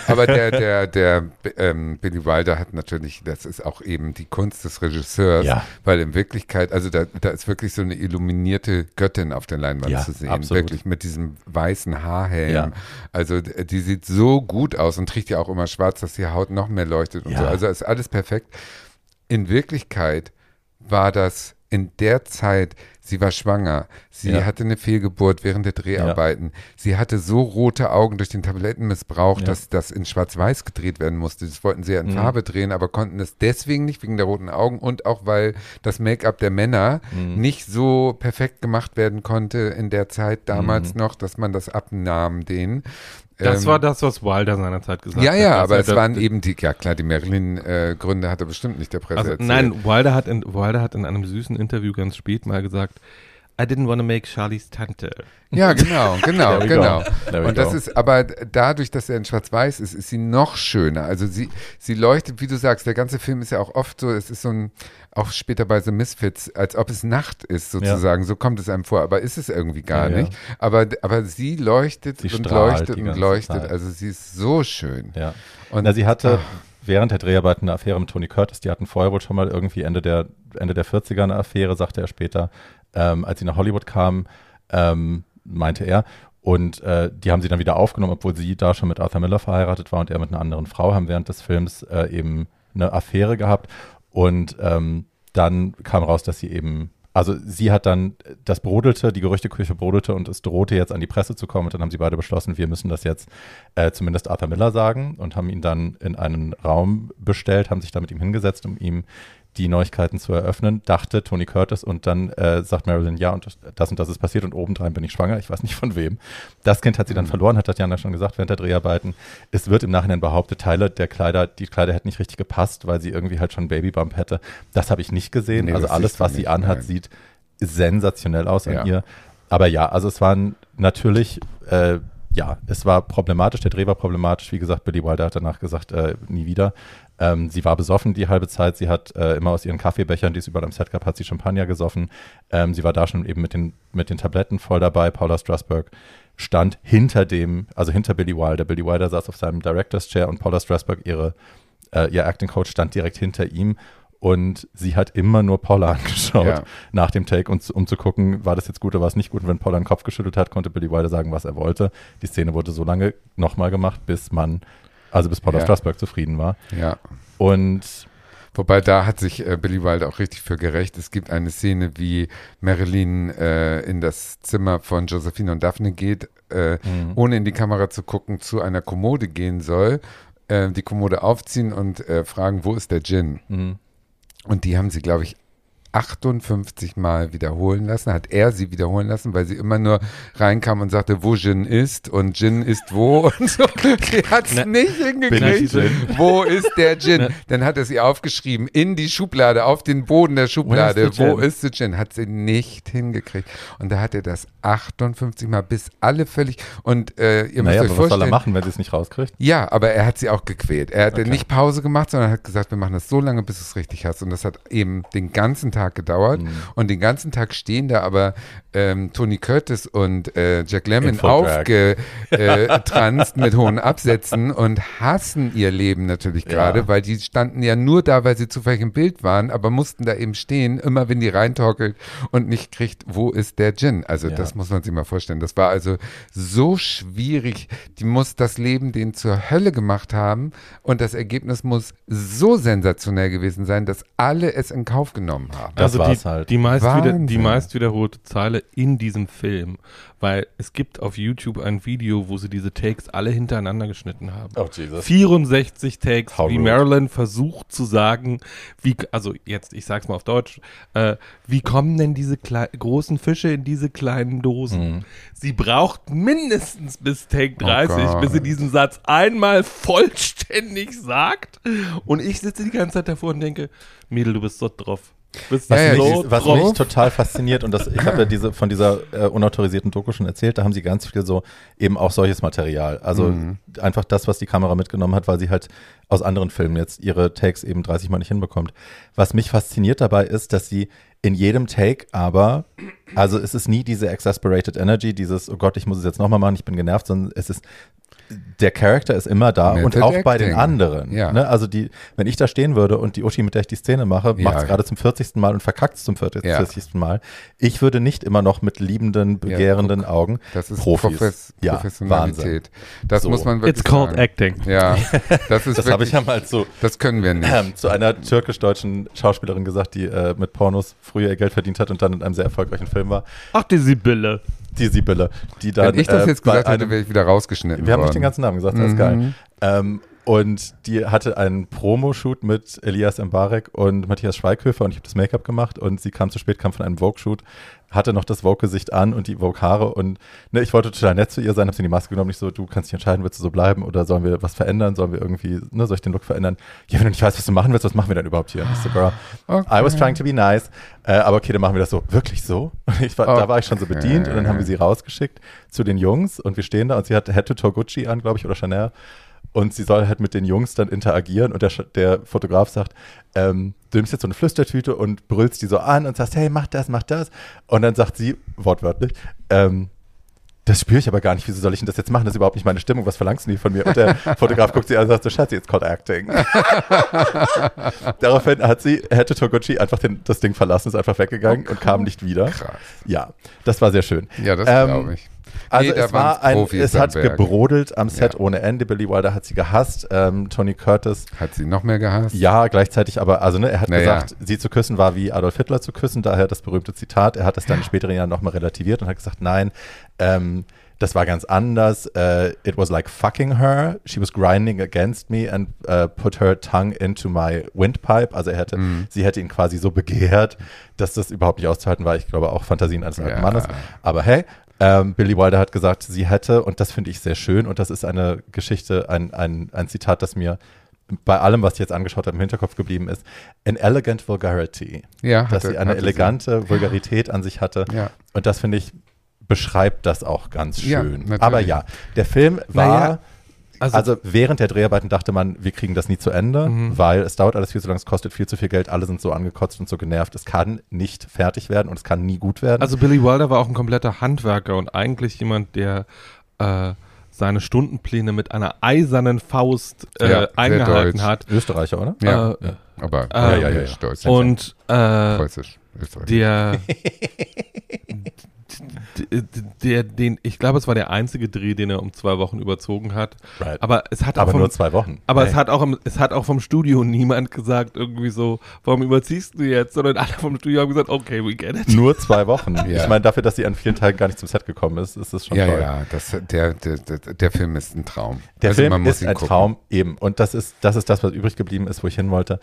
Aber der, der, der ähm, Billy Wilder hat natürlich, das ist auch eben die Kunst des Regisseurs, Ja. weil in Wirklichkeit, also da, da ist wirklich so eine illuminierte Göttin auf der Leinwand Ja, zu sehen, absolut. wirklich mit diesem weißen Haarhelm. Ja. Also die sieht so gut aus und trägt ja auch immer schwarz, dass die Haut noch mehr leuchtet und so. Also ist alles perfekt. In Wirklichkeit war das in der Zeit, sie war schwanger, sie Ja. hatte eine Fehlgeburt während der Dreharbeiten, sie hatte so rote Augen durch den Tablettenmissbrauch, Ja. dass das in Schwarz-Weiß gedreht werden musste. Das wollten sie ja in Mhm. Farbe drehen, aber konnten es deswegen nicht, wegen der roten Augen und auch, weil das Make-up der Männer Mhm. nicht so perfekt gemacht werden konnte in der Zeit damals Mhm. noch, dass man das abnahm denen. Das Ähm, war das, was Wilder seinerzeit gesagt ja, hat. ja, dass aber er es waren eben die, ja klar, die Marilyn-Gründe hat er bestimmt nicht der Presse Also, erzählt. nein, Wilder hat, in, Wilder hat in einem süßen Interview ganz spät mal gesagt, I didn't want to make Charlies Tante. Ja, genau, genau, genau. Und das go. ist, aber dadurch, dass er in Schwarz-Weiß ist, ist sie noch schöner. Also sie, sie leuchtet, wie du sagst, der ganze Film ist ja auch oft so, es ist so ein, auch später bei The Misfits, als ob es Nacht ist sozusagen. So kommt es einem vor, aber ist es irgendwie gar Ja, ja. nicht. Aber, aber sie leuchtet Sie und leuchtet und leuchtet. Zeit. Also sie ist so schön. Ja. Und Na, sie hatte ach. Während der Dreharbeiten eine Affäre mit Tony Curtis. Die hatten vorher wohl schon mal irgendwie Ende der, Ende der 40er eine Affäre, sagte er später, ähm, als sie nach Hollywood kamen, ähm, meinte er. Und äh, die haben sie dann wieder aufgenommen, obwohl sie da schon mit Arthur Miller verheiratet war und er mit einer anderen Frau haben während des Films äh, eben eine Affäre gehabt. Und ähm, dann kam raus, dass sie eben, also sie hat dann, das brodelte, die Gerüchteküche brodelte und es drohte jetzt an die Presse zu kommen. Und dann haben sie beide beschlossen, wir müssen das jetzt äh, zumindest Arthur Miller sagen und haben ihn dann in einen Raum bestellt, haben sich da mit ihm hingesetzt, um ihm die Neuigkeiten zu eröffnen, dachte Tony Curtis und dann äh, sagt Marilyn, ja, und das und das ist passiert und obendrein bin ich schwanger, ich weiß nicht von wem. Das Kind hat sie dann verloren, hat Tatjana schon gesagt während der Dreharbeiten. Es wird im Nachhinein behauptet, Teile der Kleider, die Kleider hätten nicht richtig gepasst, weil sie irgendwie halt schon Babybump hätte. Das habe ich nicht gesehen. Nee, also alles, was sie nicht, anhat, nein. sieht sensationell aus Ja. an ihr. Aber ja, also es waren natürlich, äh, ja, es war problematisch, der Dreh war problematisch. Wie gesagt, Billy Wilder hat danach gesagt, äh, nie wieder. Ähm, sie war besoffen die halbe Zeit. Sie hat äh, immer aus ihren Kaffeebechern, die es überall am Set gab, hat sie Champagner gesoffen. Ähm, sie war da schon eben mit den, mit den Tabletten voll dabei. Paula Strasberg stand hinter dem, also hinter Billy Wilder. Billy Wilder saß auf seinem Director's Chair und Paula Strasberg, ihre, äh, ihr Acting Coach, stand direkt hinter ihm. Und sie hat immer nur Paula angeschaut Ja. nach dem Take, und, um zu gucken, war das jetzt gut oder war es nicht gut. Und wenn Paula den Kopf geschüttelt hat, konnte Billy Wilder sagen, was er wollte. Die Szene wurde so lange nochmal gemacht, bis man, also bis Paula Ja. Strasberg zufrieden war. Ja. Und Wobei da hat sich äh, Billy Wilder auch richtig für gerecht. Es gibt eine Szene, wie Marilyn äh, in das Zimmer von Josephine und Daphne geht, äh, Mhm. ohne in die Kamera zu gucken, zu einer Kommode gehen soll, äh, die Kommode aufziehen und äh, fragen, wo ist der Gin? mh, Und die haben sie, glaube ich, 58 Mal wiederholen lassen, hat er sie wiederholen lassen, weil sie immer nur reinkam und sagte, wo Gin ist und Gin ist wo und so. Sie hat es nicht hingekriegt. Wo ist der Gin? Dann hat er sie aufgeschrieben in die Schublade, auf den Boden der Schublade. Wo ist der Gin? Hat sie nicht hingekriegt. Und da hat er das 58 Mal bis alle völlig und äh, ihr naja, müsst euch aber was soll er vorstellen, machen, wenn sie es nicht rauskriegt? ja, aber er hat sie auch gequält. Er hat Okay. nicht Pause gemacht, sondern hat gesagt, wir machen das so lange, bis du es richtig hast. Und das hat eben den ganzen Tag gedauert. Mhm. Und den ganzen Tag stehen da aber ähm, Tony Curtis und äh, Jack Lemmon aufgetranst mit hohen Absätzen und hassen ihr Leben natürlich Ja. gerade, weil die standen ja nur da, weil sie zufällig im Bild waren, aber mussten da eben stehen, immer wenn die reintorkelt und nicht kriegt, wo ist der Gin? Also Ja. das muss man sich mal vorstellen. Das war also so schwierig. Die muss das Leben denen zur Hölle gemacht haben und das Ergebnis muss so sensationell gewesen sein, dass alle es in Kauf genommen haben. Das also war's die, halt. Die meist, wieder, die meist wiederholte Zeile In diesem Film, weil es gibt auf YouTube ein Video, wo sie diese Takes alle hintereinander geschnitten haben. Oh, Jesus. 64 Takes, How wie rude. Marilyn versucht zu sagen, wie, also jetzt, ich sag's mal auf Deutsch, äh, wie kommen denn diese großen Fische in diese kleinen Dosen? Mhm. Sie braucht mindestens bis Take Oh 30, Gott. bis sie diesen Satz einmal vollständig sagt. Und ich sitze die ganze Zeit davor und denke, Mädel, du bist so drauf. Bist Was, Ja, so mich, was drauf. mich total fasziniert, und das, ich habe ja diese, von dieser äh, unautorisierten Doku schon erzählt, da haben sie ganz viel so eben auch solches Material. Also Mhm. einfach das, was die Kamera mitgenommen hat, weil sie halt aus anderen Filmen jetzt ihre Takes eben 30 Mal nicht hinbekommt. Was mich fasziniert dabei ist, dass sie in jedem Take aber, also es ist nie diese exasperated energy, dieses, oh Gott, ich muss es jetzt nochmal machen, ich bin genervt, sondern es ist, der Charakter ist immer da und Method auch bei den acting. anderen. Ja. Ne? Also die, wenn ich da stehen würde und die Uschi, mit der ich die Szene mache, Ja. macht es gerade zum 40. Mal und verkackt es zum 40. Ja. Mal. Ich würde nicht immer noch mit liebenden, begehrenden Augen Das ist Profis. Profes Ja, Professionalität. Das So. muss man wirklich It's called sagen. acting. Ja, das ist Das habe ich ja mal zu, das können wir nicht. ähm, zu einer türkisch-deutschen Schauspielerin gesagt, die äh, mit Pornos früher ihr Geld verdient hat und dann in einem sehr erfolgreichen Film war. Ach, die Sibylle. Die Sibylle, die dann Wenn ich das äh, jetzt bei gesagt hätte, wäre ich wieder rausgeschnitten Wir haben nicht worden. den ganzen Namen gesagt, das ist Mhm. geil. Ähm, und die hatte einen Promo-Shoot mit Elias Mbarek und Matthias Schweighöfer und ich habe das Make-up gemacht und sie kam zu spät, kam von einem Vogue-Shoot, hatte noch das Vogue-Gesicht an und die Vogue-Haare und ne, ich wollte total nett zu ihr sein, habe sie in die Maske genommen, nicht so, du kannst dich entscheiden, willst du so bleiben oder sollen wir was verändern, sollen wir irgendwie, ne, soll ich den Look verändern? Ja, wenn du nicht weißt, was du machen willst, was machen wir denn überhaupt hier? Und ich so, girl, I was trying to be nice, äh, aber okay, dann machen wir das so, wirklich so? Und ich war, Da war ich schon so Okay. bedient und dann haben wir sie rausgeschickt zu den Jungs und wir stehen da und sie hat Head to Toe Gucci an, glaube ich, oder Chanel. Und sie soll halt mit den Jungs dann interagieren und der, der Fotograf sagt, ähm, du nimmst jetzt so eine Flüstertüte und brüllst die so an und sagst, hey, mach das, mach das. Und dann sagt sie, wortwörtlich, ähm, das spüre ich aber gar nicht, wieso soll ich denn das jetzt machen? Das ist überhaupt nicht meine Stimmung, was verlangst du denn von mir? Und der Fotograf guckt sie an und sagt so, Schatzi, it's called acting. Daraufhin hat sie, hätte Toguchi einfach den, das Ding verlassen, ist einfach weggegangen und kam nicht wieder. Krass. Ja, das war sehr schön. Ja, das Ähm, glaube ich. Also Nee, es war ein, Profis es hat Werk. gebrodelt am Set Ja. ohne Ende. Billy Wilder hat sie gehasst. Ähm, Tony Curtis, Hat sie noch mehr gehasst? ja, gleichzeitig aber, also ne, er hat Naja. gesagt, sie zu küssen war wie Adolf Hitler zu küssen, daher das berühmte Zitat. Er hat es dann in späteren Jahren nochmal relativiert und hat gesagt, nein, ähm, das war ganz anders. Äh, it was like fucking her. She was grinding against me and äh, put her tongue into my windpipe. Also er hätte, Mhm. sie hätte ihn quasi so begehrt, dass das überhaupt nicht auszuhalten war. Ich glaube auch Fantasien eines alten Ja. Mannes. Aber hey, ähm, Billy Wilder hat gesagt, sie hätte, und das finde ich sehr schön, und das ist eine Geschichte, ein, ein, ein Zitat, das mir bei allem, was ich jetzt angeschaut habe, im Hinterkopf geblieben ist, an elegant vulgarity. Ja, Dass hatte- sie eine elegante Vulgarität an sich hatte. Ja. Und das finde ich, beschreibt das auch ganz Ja, schön. natürlich. Aber ja, der Film war, Naja, also, also- während der Dreharbeiten dachte man, wir kriegen das nie zu Ende, Mhm. weil es dauert alles viel zu lange, es kostet viel zu viel Geld, alle sind so angekotzt und so genervt. Es kann nicht fertig werden und es kann nie gut werden. Also Billy Wilder war auch ein kompletter Handwerker und eigentlich jemand, der äh, seine Stundenpläne mit einer eisernen Faust äh, Ja, eingehalten hat. Österreicher, oder? Ja, Äh, ja. aber äh, ja, ja, ja, ja. Deutsch, Und äh, Preußisch, Österreich. der, der, den, ich glaube, es war der einzige Dreh, den er um zwei Wochen überzogen hat. Right. Aber es hat auch Aber vom, nur zwei Wochen. aber Hey. es hat auch, im- es hat auch vom Studio niemand gesagt irgendwie so, warum überziehst du jetzt? Sondern alle vom Studio haben gesagt, okay, we get it. Nur zwei Wochen. Ja. Ich meine, dafür, dass sie an vielen Tagen gar nicht zum Set gekommen ist, ist es schon ja, toll. ja, das, der, der, der, Film ist ein Traum. Der Also man Film muss ist ein gucken. Traum, eben. Und das ist, das ist das, was übrig geblieben ist, wo ich hin wollte.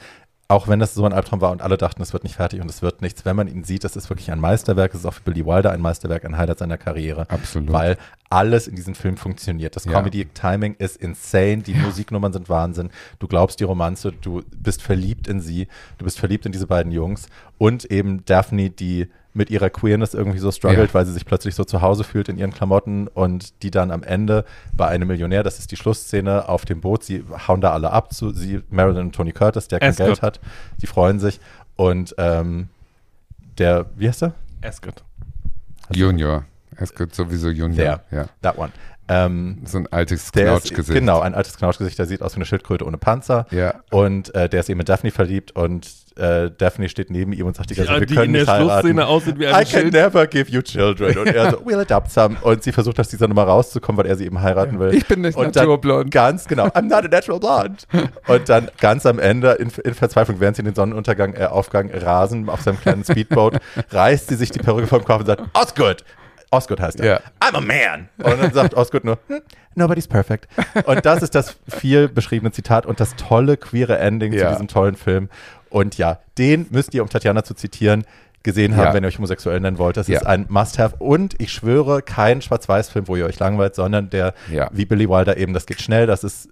Auch wenn das so ein Albtraum war und alle dachten, es wird nicht fertig und es wird nichts, wenn man ihn sieht, das ist wirklich ein Meisterwerk. Es ist auch für Billy Wilder ein Meisterwerk, ein Highlight seiner Karriere. Absolut. Weil alles in diesem Film funktioniert. Das Ja. Comedy-Timing ist insane, die Musiknummern sind Wahnsinn. Du glaubst die Romanze, du bist verliebt in sie, du bist verliebt in diese beiden Jungs und eben Daphne, die mit ihrer Queerness irgendwie so struggelt, Ja. weil sie sich plötzlich so zu Hause fühlt in ihren Klamotten und die dann am Ende bei einem Millionär, das ist die Schlussszene auf dem Boot, sie hauen da alle ab, zu, sie, Marilyn und Tony Curtis, der kein Ascot. Geld hat, die freuen sich und ähm, der, wie heißt er? Ascot. Junior. Gibt sowieso Junior. Der. Ja. That one. Ähm, So ein altes ist, Knautschgesicht. genau, ein altes Knautschgesicht, der sieht aus wie eine Schildkröte ohne Panzer. Ja. Und äh, der ist eben in Daphne verliebt und äh, Daphne steht neben ihm und sagt die ganze Ja, Zeit, die wir können in der. Schlussszene aussieht wie I ein can Schild. never give you children. Und er so, we'll adopt some. Und sie versucht aus dieser Nummer rauszukommen, weil er sie eben heiraten will. Ich bin nicht und dann naturblond. Ganz genau, I'm not a natural blonde. Und dann ganz am Ende, in, in Verzweiflung, während sie den Sonnenuntergang, äh, Aufgang rasen auf seinem kleinen Speedboat, reißt sie sich die Perücke vom Kopf und sagt, Osgood. Osgood heißt er. Ja. I'm a man. Und dann sagt Osgood nur, hm, nobody's perfect. Und das ist das viel beschriebene Zitat und das tolle queere Ending zu Ja. diesem tollen Film. Und ja, den müsst ihr, um Tatjana zu zitieren, gesehen haben, Ja. wenn ihr euch homosexuell nennen wollt. Das Ja. ist ein Must-Have. Und ich schwöre, kein Schwarz-Weiß-Film, wo ihr euch langweilt, sondern der, Ja. wie Billy Wilder eben, das geht schnell, das ist,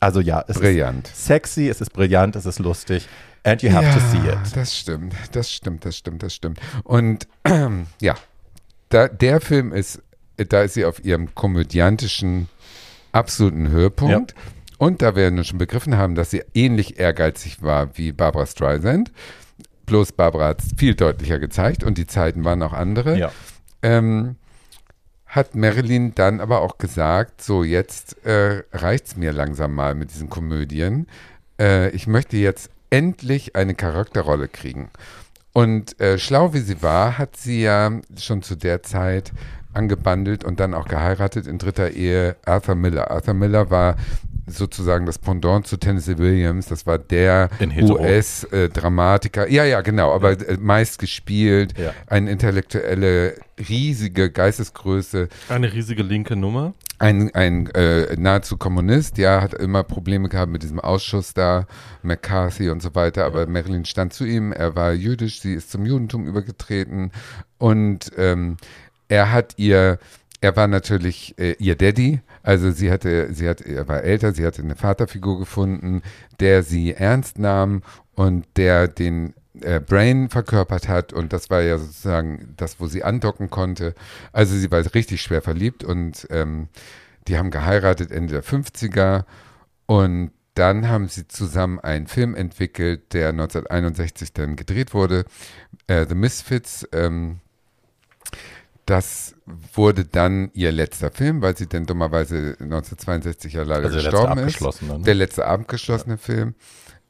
also ja, es Brillant. ist sexy, es ist brillant, es ist lustig. And you have to see it. Das stimmt, das stimmt, das stimmt, das stimmt. Und ja, da, der Film ist, da ist sie auf ihrem komödiantischen absoluten Höhepunkt. Und da wir nun schon begriffen haben, dass sie ähnlich ehrgeizig war wie Barbara Streisand, bloß Barbara hat es viel deutlicher gezeigt und die Zeiten waren auch andere, Ja. ähm, hat Marilyn dann aber auch gesagt, so jetzt äh, reicht's mir langsam mal mit diesen Komödien. Äh, ich möchte jetzt endlich eine Charakterrolle kriegen. Und äh, schlau wie sie war, hat sie ja schon zu der Zeit angebandelt und dann auch geheiratet in dritter Ehe Arthur Miller. Arthur Miller war sozusagen das Pendant zu Tennessee Williams. Das war der. US-Dramatiker. Ja, ja, genau, aber äh, meist gespielt. Ja. Eine intellektuelle, riesige Geistesgröße. Eine riesige linke Nummer. Ein, ein äh, nahezu Kommunist, ja, hat immer Probleme gehabt mit diesem Ausschuss da, McCarthy und so weiter, aber Marilyn stand zu ihm, er war jüdisch, sie ist zum Judentum übergetreten und ähm, er hat ihr, er war natürlich äh, ihr Daddy, also sie hatte, sie hat, er war älter, sie hatte eine Vaterfigur gefunden, der sie ernst nahm und der den äh, Brain verkörpert hat und das war ja sozusagen das, wo sie andocken konnte. Also sie war richtig schwer verliebt und ähm, die haben geheiratet Ende der 50er und dann haben sie zusammen einen Film entwickelt, der 1961 dann gedreht wurde, äh, The Misfits. Ähm, das wurde dann ihr letzter Film, weil sie dann dummerweise 1962 ja leider Also der letzte gestorben ist. abgeschlossene, ne? Der letzte abgeschlossene Film.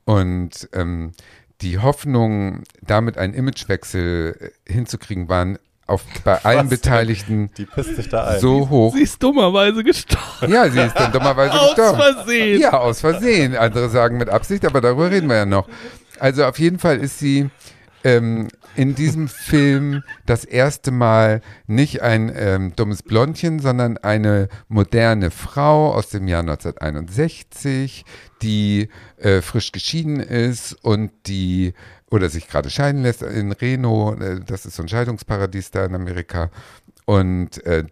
Und ähm, die Hoffnung, damit einen Imagewechsel äh, hinzukriegen, waren auf, bei allen denn? Beteiligten Die pisst sich da ein. so hoch. Sie ist dummerweise gestorben. Ja, sie ist dann dummerweise Aus gestorben. Versehen. Ja, aus Versehen. Andere sagen mit Absicht, aber darüber reden wir ja noch. Also auf jeden Fall ist sie ähm, in diesem Film das erste Mal nicht ein ähm, dummes Blondchen, sondern eine moderne Frau aus dem Jahr 1961, die äh, frisch geschieden ist und die oder sich gerade scheiden lässt in Reno, äh, das ist so ein Scheidungsparadies da in Amerika. Und äh,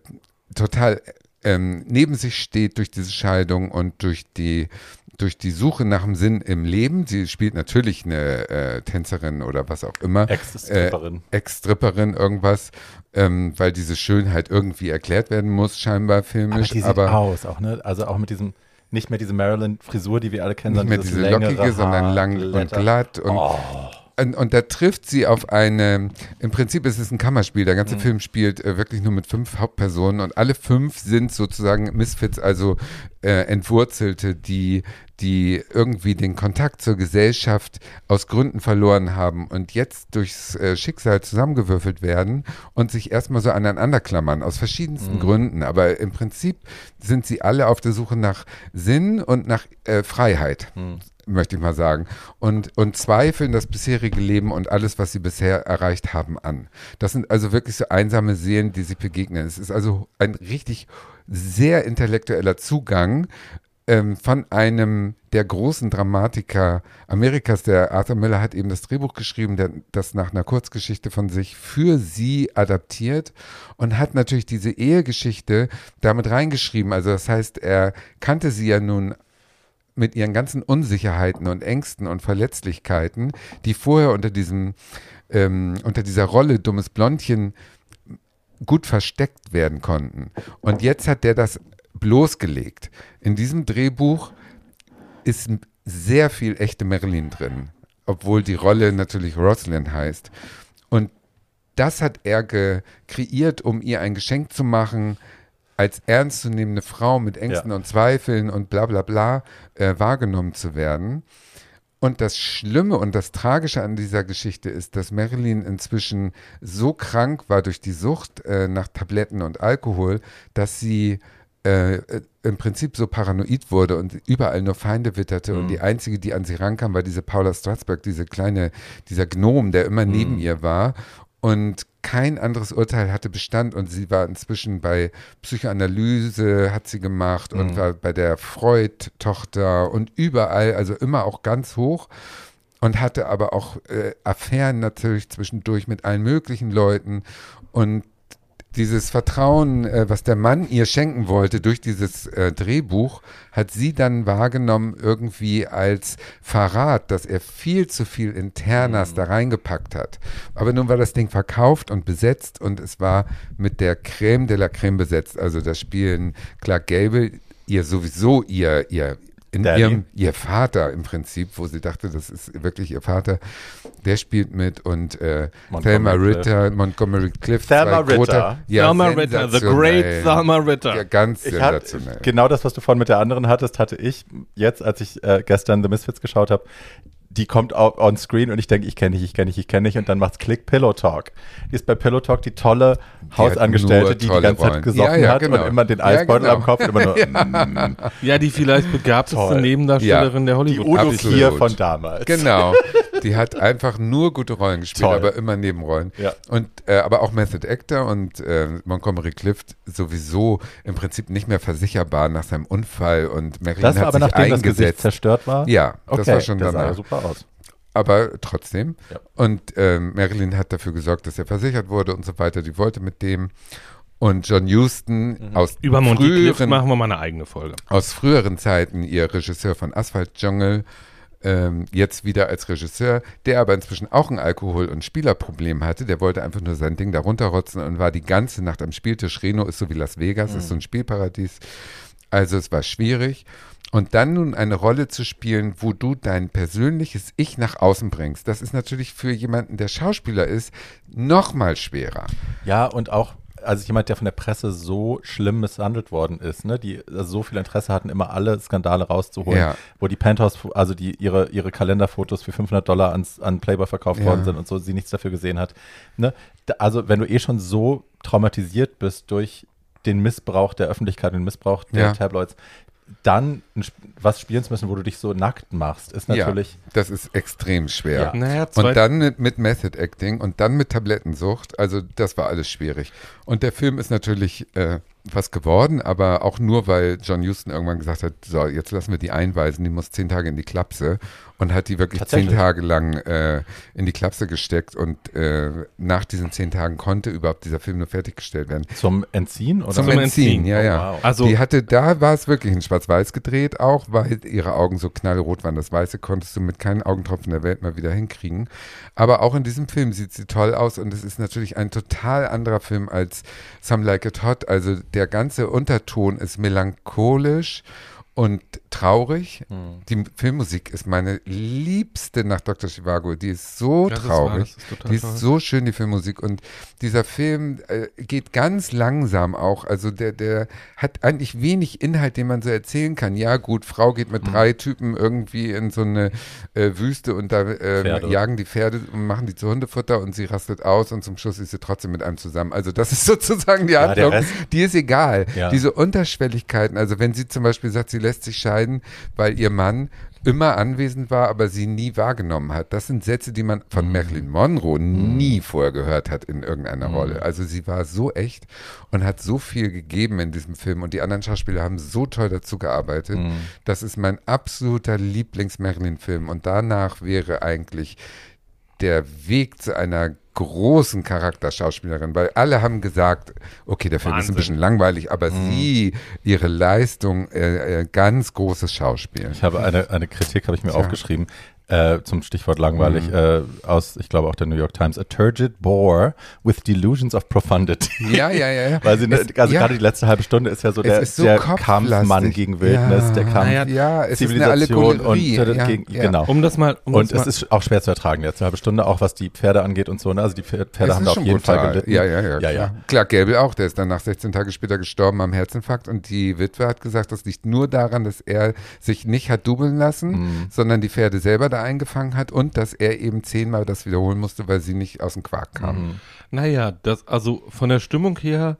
total ähm, neben sich steht durch diese Scheidung und durch die durch die Suche nach dem Sinn im Leben. Sie spielt natürlich eine äh, Tänzerin oder was auch immer. Ex-Stripperin. Äh, Ex-Stripperin, irgendwas, ähm, weil diese Schönheit irgendwie erklärt werden muss, scheinbar Aber filmisch. die sieht aber aus, auch, ne? Also auch mit diesem, nicht mehr diese Marilyn-Frisur, die wir alle kennen, nicht mehr dieses diese lockige, sondern Haar, lang und Blätter. glatt. Und, Oh. Und, und da trifft sie auf eine, im Prinzip ist es ein Kammerspiel. Der Mhm. ganze Film spielt äh, wirklich nur mit fünf Hauptpersonen und alle fünf sind sozusagen Misfits, also äh, Entwurzelte, die, die irgendwie den Kontakt zur Gesellschaft aus Gründen verloren haben und jetzt durchs äh, Schicksal zusammengewürfelt werden und sich erstmal so aneinander klammern, aus verschiedensten Gründen. Aber im Prinzip sind sie alle auf der Suche nach Sinn und nach äh, Freiheit möchte ich mal sagen, und, und zweifeln das bisherige Leben und alles, was sie bisher erreicht haben, an. Das sind also wirklich so einsame Seelen, die sich begegnen. Es ist also ein richtig sehr intellektueller Zugang ähm, von einem der großen Dramatiker Amerikas, der Arthur Miller hat eben das Drehbuch geschrieben, der das nach einer Kurzgeschichte von sich für sie adaptiert und hat natürlich diese Ehegeschichte damit reingeschrieben. Also das heißt, er kannte sie ja nun mit ihren ganzen Unsicherheiten und Ängsten und Verletzlichkeiten, die vorher unter diesem, ähm, unter dieser Rolle dummes Blondchen gut versteckt werden konnten. Und jetzt hat der das bloßgelegt. In diesem Drehbuch ist sehr viel echte Marilyn drin, obwohl die Rolle natürlich Rosalind heißt. Und das hat er kreiert, um ihr ein Geschenk zu machen, als ernstzunehmende Frau mit Ängsten Ja. und Zweifeln und bla bla bla äh, wahrgenommen zu werden. Und das Schlimme und das Tragische an dieser Geschichte ist, dass Marilyn inzwischen so krank war durch die Sucht äh, nach Tabletten und Alkohol, dass sie äh, äh, im Prinzip so paranoid wurde und überall nur Feinde witterte. Und die einzige, die an sie rankam, war diese Paula Strasberg, diese kleine, dieser Gnom, der immer neben ihr war. Und kein anderes Urteil hatte Bestand und sie war inzwischen bei Psychoanalyse, hat sie gemacht und war bei der Freud-Tochter und überall, also immer auch ganz hoch und hatte aber auch äh, Affären natürlich zwischendurch mit allen möglichen Leuten und dieses Vertrauen, äh, was der Mann ihr schenken wollte durch dieses äh, Drehbuch, hat sie dann wahrgenommen irgendwie als Verrat, dass er viel zu viel Internas da reingepackt hat. Aber nun war das Ding verkauft und besetzt und es war mit der Creme de la Creme besetzt. Also da spielen Clark Gable, ihr sowieso ihr, ihr in Daddy. ihrem, ihr Vater im Prinzip, wo sie dachte, das ist wirklich ihr Vater, der spielt mit und äh, Thelma Cliff. Ritter, Montgomery Cliff, Thelma Ritter. ja, Thelma Ritter, the great Thelma Ritter. Ja, ganz Ich sensationell. genau das, was du vorhin mit der anderen hattest, hatte ich jetzt, als ich äh, gestern The Misfits geschaut habe. Die kommt on screen und ich denke, ich kenne dich, ich kenne dich, ich kenne dich und dann macht's Klick Pillow Talk. Die ist bei Pillow Talk die tolle Hausangestellte, nur die die ganze Zeit gesoffen Ja, ja, hat genau. und immer den Ja, Eisbeutel genau. am Kopf immer nur mm, Ja, die vielleicht begabteste. Nebendarstellerin der die Hollywood. Udo Absolut. Kier von damals. Genau. Die hat einfach nur gute Rollen gespielt, Toll. aber immer Nebenrollen. Ja. Und äh, aber auch Method Actor und äh, Montgomery Clift sowieso im Prinzip nicht mehr versicherbar nach seinem Unfall und Marilyn Das war hat aber sich nachdem das Gesicht eingesetzt. zerstört war? Ja, das okay, war schon das sah ja danach. super aus. aber trotzdem. Ja. Und ähm, Marilyn hat dafür gesorgt, dass er versichert wurde und so weiter. Die wollte mit dem. Und John Huston Mhm. aus Über Monty früheren, machen wir mal eine eigene Folge. aus früheren Zeiten, ihr Regisseur von Asphalt Jungle, ähm, jetzt wieder als Regisseur, der aber inzwischen auch ein Alkohol- und Spielerproblem hatte. Der wollte einfach nur sein Ding da runterrotzen und war die ganze Nacht am Spieltisch. Reno ist so wie Las Vegas, ist so ein Spielparadies. Also es war schwierig. Und dann nun eine Rolle zu spielen, wo du dein persönliches Ich nach außen bringst, das ist natürlich für jemanden, der Schauspieler ist, noch mal schwerer. Ja, und auch, also jemand, der von der Presse so schlimm misshandelt worden ist, ne, die also so viel Interesse hatten, immer alle Skandale rauszuholen, Ja. wo die Penthouse, also die ihre, ihre Kalenderfotos für 500 Dollar ans, an Playboy verkauft Ja. worden sind und so, sie nichts dafür gesehen hat. Ne? Also wenn du eh schon so traumatisiert bist durch den Missbrauch der Öffentlichkeit, den Missbrauch der Ja. Tabloids, dann was spielen zu müssen, wo du dich so nackt machst, ist natürlich. Ja, das ist extrem schwer. Ja. Naja, Und dann mit, mit Method Acting und dann mit Tablettensucht. Also das war alles schwierig. Und der Film ist natürlich äh, was geworden, aber auch nur, weil John Huston irgendwann gesagt hat, so, jetzt lassen wir die einweisen, die muss zehn Tage in die Klapse und hat die wirklich zehn? Tage lang äh, in die Klapse gesteckt und äh, nach diesen zehn Tagen konnte überhaupt dieser Film nur fertiggestellt werden. Zum Entziehen oder? Zum, Zum Entziehen, Entziehen. ja, Oh, ja. wow. also die hatte, da war es wirklich in Schwarz-Weiß gedreht, auch weil ihre Augen so knallrot waren. Das Weiße konntest du mit keinen Augentropfen der Welt mal wieder hinkriegen. Aber auch in diesem Film sieht sie toll aus und es ist natürlich ein total anderer Film als Some Like It Hot. Also der ganze Unterton ist melancholisch und traurig. Hm. Die Filmmusik ist meine liebste nach Dr. Chivago. Die ist so ist wahr, traurig. ist total die ist toll. so schön, die Filmmusik. Und dieser Film äh, geht ganz langsam auch. Also der, der hat eigentlich wenig Inhalt, den man so erzählen kann. Ja, gut, Frau geht Mhm. mit drei Typen irgendwie in so eine äh, Wüste und da äh, jagen die Pferde und machen die zu Hundefutter und sie rastet aus und zum Schluss ist sie trotzdem mit einem zusammen. Also das ist sozusagen die Ja, Handlung. Rest- die ist egal. Ja. Diese Unterschwelligkeiten, also wenn sie zum Beispiel sagt, sie lässt sich scheiden, weil ihr Mann immer anwesend war, aber sie nie wahrgenommen hat. Das sind Sätze, die man von Marilyn Monroe nie vorher gehört hat in irgendeiner Rolle. Also sie war so echt und hat so viel gegeben in diesem Film und die anderen Schauspieler haben so toll dazu gearbeitet. Das ist mein absoluter Lieblings-Marilyn-Film und danach wäre eigentlich der Weg zu einer großen Charakterschauspielerin, weil alle haben gesagt, okay, der Film ist ein Wahnsinn. bisschen langweilig, aber sie, ihre Leistung, äh, äh, ganz großes Schauspiel. Ich habe eine, eine Kritik, habe ich mir Tja. aufgeschrieben. Äh, zum Stichwort langweilig, Mhm. äh, aus, ich glaube auch der New York Times, a turgid bore with delusions of profundity. Ja, ja, ja. ja. Weil sie, ne, Es- also ja. gerade die letzte halbe Stunde ist ja so Es der, ist so der. Kampfmann gegen Wildnis, Ja. der Kampf Naja, Ja, es ist eine Zivilisation Allegorie. und ja, gegen, ja. genau. Um das mal, um Und das es mal, ist auch schwer zu ertragen, die letzte halbe Stunde, auch was die Pferde angeht und so. Ne? Also die Pferde, Es haben ist da auf jeden Fall brutal. gelitten. Ja, ja, ja. Ja, klar. ja. Clark Gable auch, der ist dann nach 16 Tage später gestorben am Herzinfarkt und die Witwe hat gesagt, das liegt nur daran, dass er sich nicht hat dubeln lassen, Mhm. sondern die Pferde selber da eingefangen hat und dass er eben zehnmal das wiederholen musste, weil sie nicht aus dem Quark kamen. Mhm. naja, das, also von der Stimmung her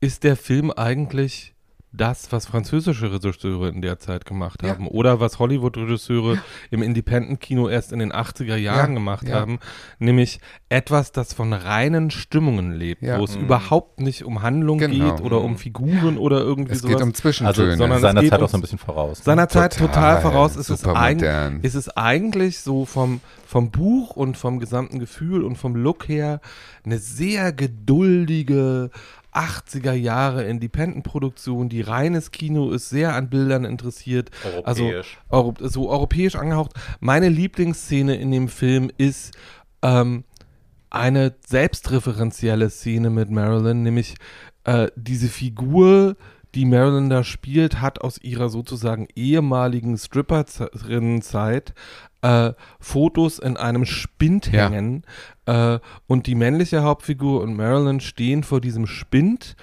ist der Film eigentlich das, was französische Regisseure in der Zeit gemacht Ja. haben oder was Hollywood-Regisseure im Independent-Kino erst in den 80er Jahren Ja, gemacht ja. haben, nämlich etwas, das von reinen Stimmungen lebt, Ja. wo es Mhm. überhaupt nicht um Handlung Genau. geht oder um Figuren oder irgendwie Es sowas. geht um Also Zwischentöne. sondern es seiner geht Zeit auch so ein bisschen voraus. ne? seiner Zeit total, voraus ist es, modern. ist es eigentlich so vom, vom Buch und vom gesamten Gefühl und vom Look her eine sehr geduldige 80er Jahre Independent-Produktion, die reines Kino ist, sehr an Bildern interessiert. Also Euro, so europäisch angehaucht. Meine Lieblingsszene in dem Film ist ähm, eine selbstreferenzielle Szene mit Marilyn, nämlich äh, diese Figur, die Marilyn da spielt, hat aus ihrer sozusagen ehemaligen Stripperinnenzeit äh, Fotos in einem Spind Ja. hängen äh, und die männliche Hauptfigur und Marilyn stehen vor diesem Spind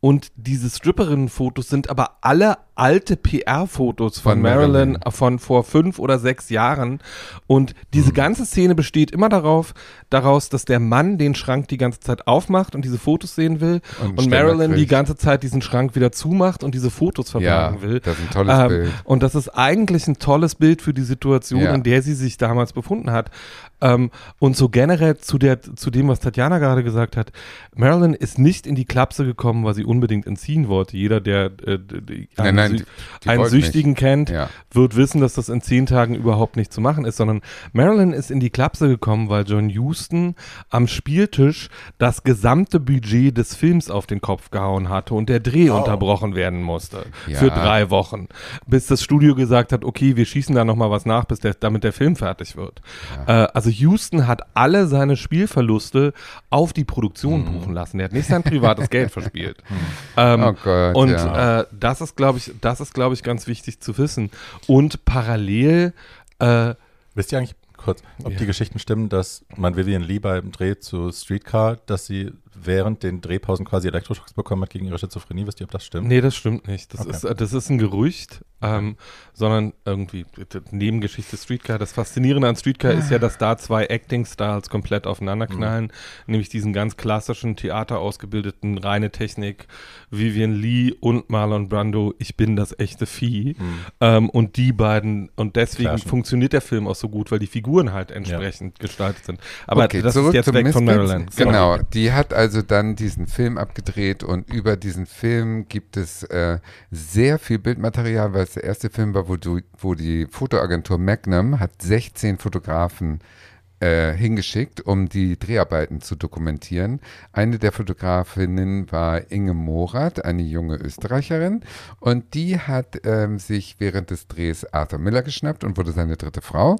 und diese Stripperinnen-Fotos sind aber alle alte PR-Fotos von, Von Marilyn, Marilyn. von vor fünf oder sechs Jahren. Und diese ganze Szene besteht immer darauf, daraus, dass der Mann den Schrank die ganze Zeit aufmacht und diese Fotos sehen will Und und, Marilyn die kriegt. ganze Zeit diesen Schrank wieder zumacht und diese Fotos ja, verbergen will. das ist ein tolles Ähm, Bild. Und das ist eigentlich ein tolles Bild für die Situation, Ja. in der sie sich damals befunden hat. Ähm, und so generell zu, der, zu dem, was Tatjana gerade gesagt hat, Marilyn ist nicht in die Klapse gekommen, weil sie unbedingt entziehen wollte. Jeder, der äh, d- Nein, einen, Sü- einen Süchtigen kennt, Ja. wird wissen, dass das in zehn Tagen überhaupt nicht zu machen ist, sondern Marilyn ist in die Klapse gekommen, weil John Huston am Spieltisch das gesamte Budget des Films auf den Kopf gehauen hatte und der Dreh unterbrochen werden musste Ja. für drei Wochen, bis das Studio gesagt hat, okay, wir schießen da noch mal was nach, bis der, damit der Film fertig wird. Äh, also Houston hat alle seine Spielverluste auf die Produktion buchen lassen. Er hat nicht sein privates Geld verspielt. Ähm, Oh Gott, und ja. äh, das ist, glaube ich, das ist, glaube ich, ganz wichtig zu wissen. Und parallel äh, Wisst ihr eigentlich kurz, ob Ja. die Geschichten stimmen, dass man Vivian Lee beim Dreh zu Streetcar, dass sie während den Drehpausen quasi Elektroschocks bekommen hat gegen ihre Schizophrenie? Wisst ihr, ob das stimmt? Nee, das stimmt nicht. Das, Okay. ist, äh, das ist ein Gerücht, ähm, sondern irgendwie Nebengeschichte Streetcar. Das Faszinierende an Streetcar ist ja, dass da zwei Acting-Styles komplett aufeinanderknallen, nämlich diesen ganz klassischen Theater ausgebildeten, reine Technik, Vivian Lee und Marlon Brando, ich bin das echte Vieh. Ähm, und die beiden, und deswegen Clashen. funktioniert der Film auch so gut, weil die Figuren halt entsprechend gestaltet sind. Aber okay, das ist jetzt weg von. Maryland. Genau, die hat also dann diesen Film abgedreht und über diesen Film gibt es äh, sehr viel Bildmaterial, weil es der erste Film war, wo, du, wo die Fotoagentur Magnum hat 16 Fotografen äh, hingeschickt, um die Dreharbeiten zu dokumentieren. Eine der Fotografinnen war Inge Morath, eine junge Österreicherin, und die hat ähm, sich während des Drehs Arthur Miller geschnappt und wurde seine dritte Frau.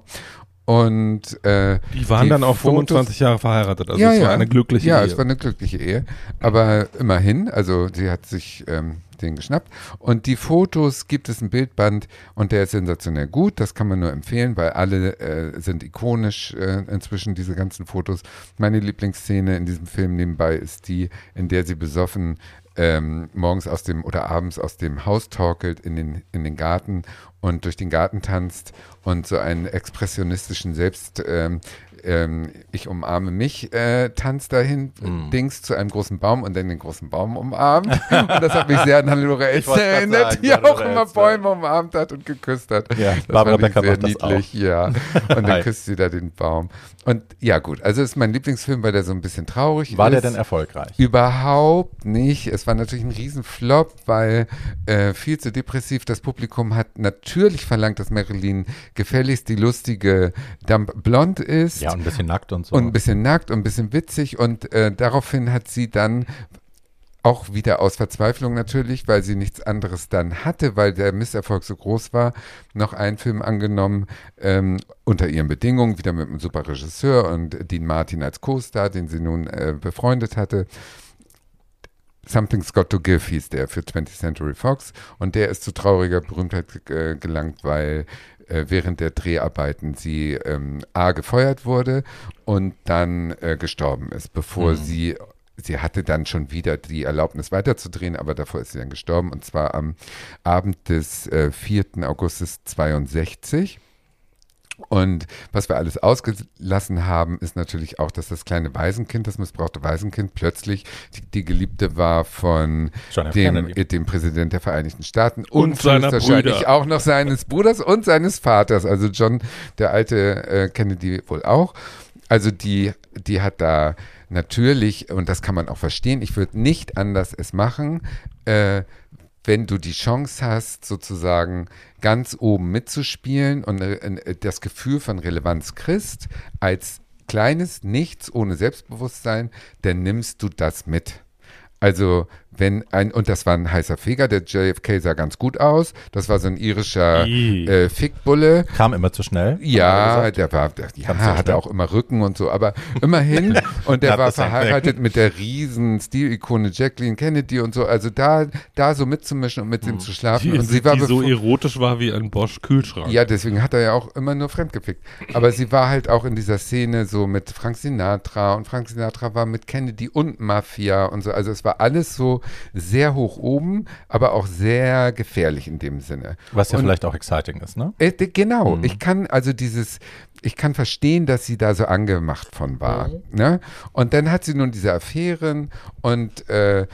Und äh, Die waren dann auch Fotos- 25 Jahre verheiratet. Also es war eine glückliche ja, Ehe. es war eine glückliche Ehe. Aber immerhin, also sie hat sich ähm, den geschnappt. Und die Fotos gibt es ein Bildband und der ist sensationell gut. Das kann man nur empfehlen, weil alle äh, sind ikonisch äh, inzwischen, diese ganzen Fotos. Meine Lieblingsszene in diesem Film nebenbei ist die, in der sie besoffen ähm, morgens aus dem oder abends aus dem Haus torkelt in den, in den Garten und durch den Garten tanzt und so einen expressionistischen Selbst ähm, ähm, ich umarme mich äh, Tanz dahin, Mm. Dings zu einem großen Baum und dann den großen Baum umarmt. und das hat mich sehr an Hannelore Elster erinnert, sagen, die auch immer. Bäume umarmt hat und geküsst hat. Ja, das Barbara fand ich Becker sehr macht das niedlich, ja. Und dann küsst sie da den Baum. Und ja gut, also ist mein Lieblingsfilm, weil der so ein bisschen traurig War ist. der denn erfolgreich? Überhaupt nicht. Es war natürlich ein Riesenflop, weil äh, viel zu depressiv. Das Publikum hat natürlich verlangt, dass Marilyn gefälligst die lustige Dump Blond ist. Ja, und ein bisschen nackt und so. Und ein bisschen nackt und ein bisschen witzig. Und äh, daraufhin hat sie dann auch wieder aus Verzweiflung natürlich, weil sie nichts anderes dann hatte, weil der Misserfolg so groß war, noch einen Film angenommen, ähm, unter ihren Bedingungen, wieder mit einem super Regisseur und Dean Martin als Co-Star, den sie nun äh, befreundet hatte. Something's Got to Give hieß der für 20th Century Fox und der ist zu trauriger Berühmtheit äh, gelangt, weil äh, während der Dreharbeiten sie ähm, A gefeuert wurde und dann äh, gestorben ist, bevor Mhm. sie sie hatte dann schon wieder die Erlaubnis weiterzudrehen, aber davor ist sie dann gestorben und zwar am Abend des äh, 4. Augustes 62. Und was wir alles ausgelassen haben, ist natürlich auch, dass das kleine Waisenkind, das missbrauchte Waisenkind, plötzlich die, die Geliebte war von dem, dem Präsident der Vereinigten Staaten Und seiner höchstwahrscheinlich Brüder. auch noch seines Bruders und seines Vaters. Also John, der alte äh, Kennedy wohl auch. Also die, die hat da natürlich, und das kann man auch verstehen, ich würde nicht anders es machen, äh, wenn du die Chance hast, sozusagen ganz oben mitzuspielen und äh, äh, das Gefühl von Relevanz kriegst, als kleines Nichts ohne Selbstbewusstsein, dann nimmst du das mit. Also, wenn ein, und das war ein heißer Feger, der JFK sah ganz gut aus, das war so ein irischer äh, Fickbulle. Kam immer zu schnell. er Ja, der war, der, ja, hatte schnell. auch immer Rücken und so, aber immerhin. Und der war verheiratet mit der riesen Stilikone Jacqueline Kennedy und so. Also da, da so mitzumischen und mit ihm zu schlafen. Die, und sie war die so erotisch war wie ein Bosch-Kühlschrank. ja, deswegen hat er ja auch immer nur fremdgefickt. Aber sie war halt auch in dieser Szene so mit Frank Sinatra und Frank Sinatra war mit Kennedy und Mafia und so. Also es war alles so sehr hoch oben, aber auch sehr gefährlich in dem Sinne. Was ja Und- vielleicht auch exciting ist, ne? Äh, genau, Mhm. ich kann also dieses, ich kann verstehen, dass sie da so angemacht von war. Mhm. Ne? Und dann hat sie nun diese Affären und äh,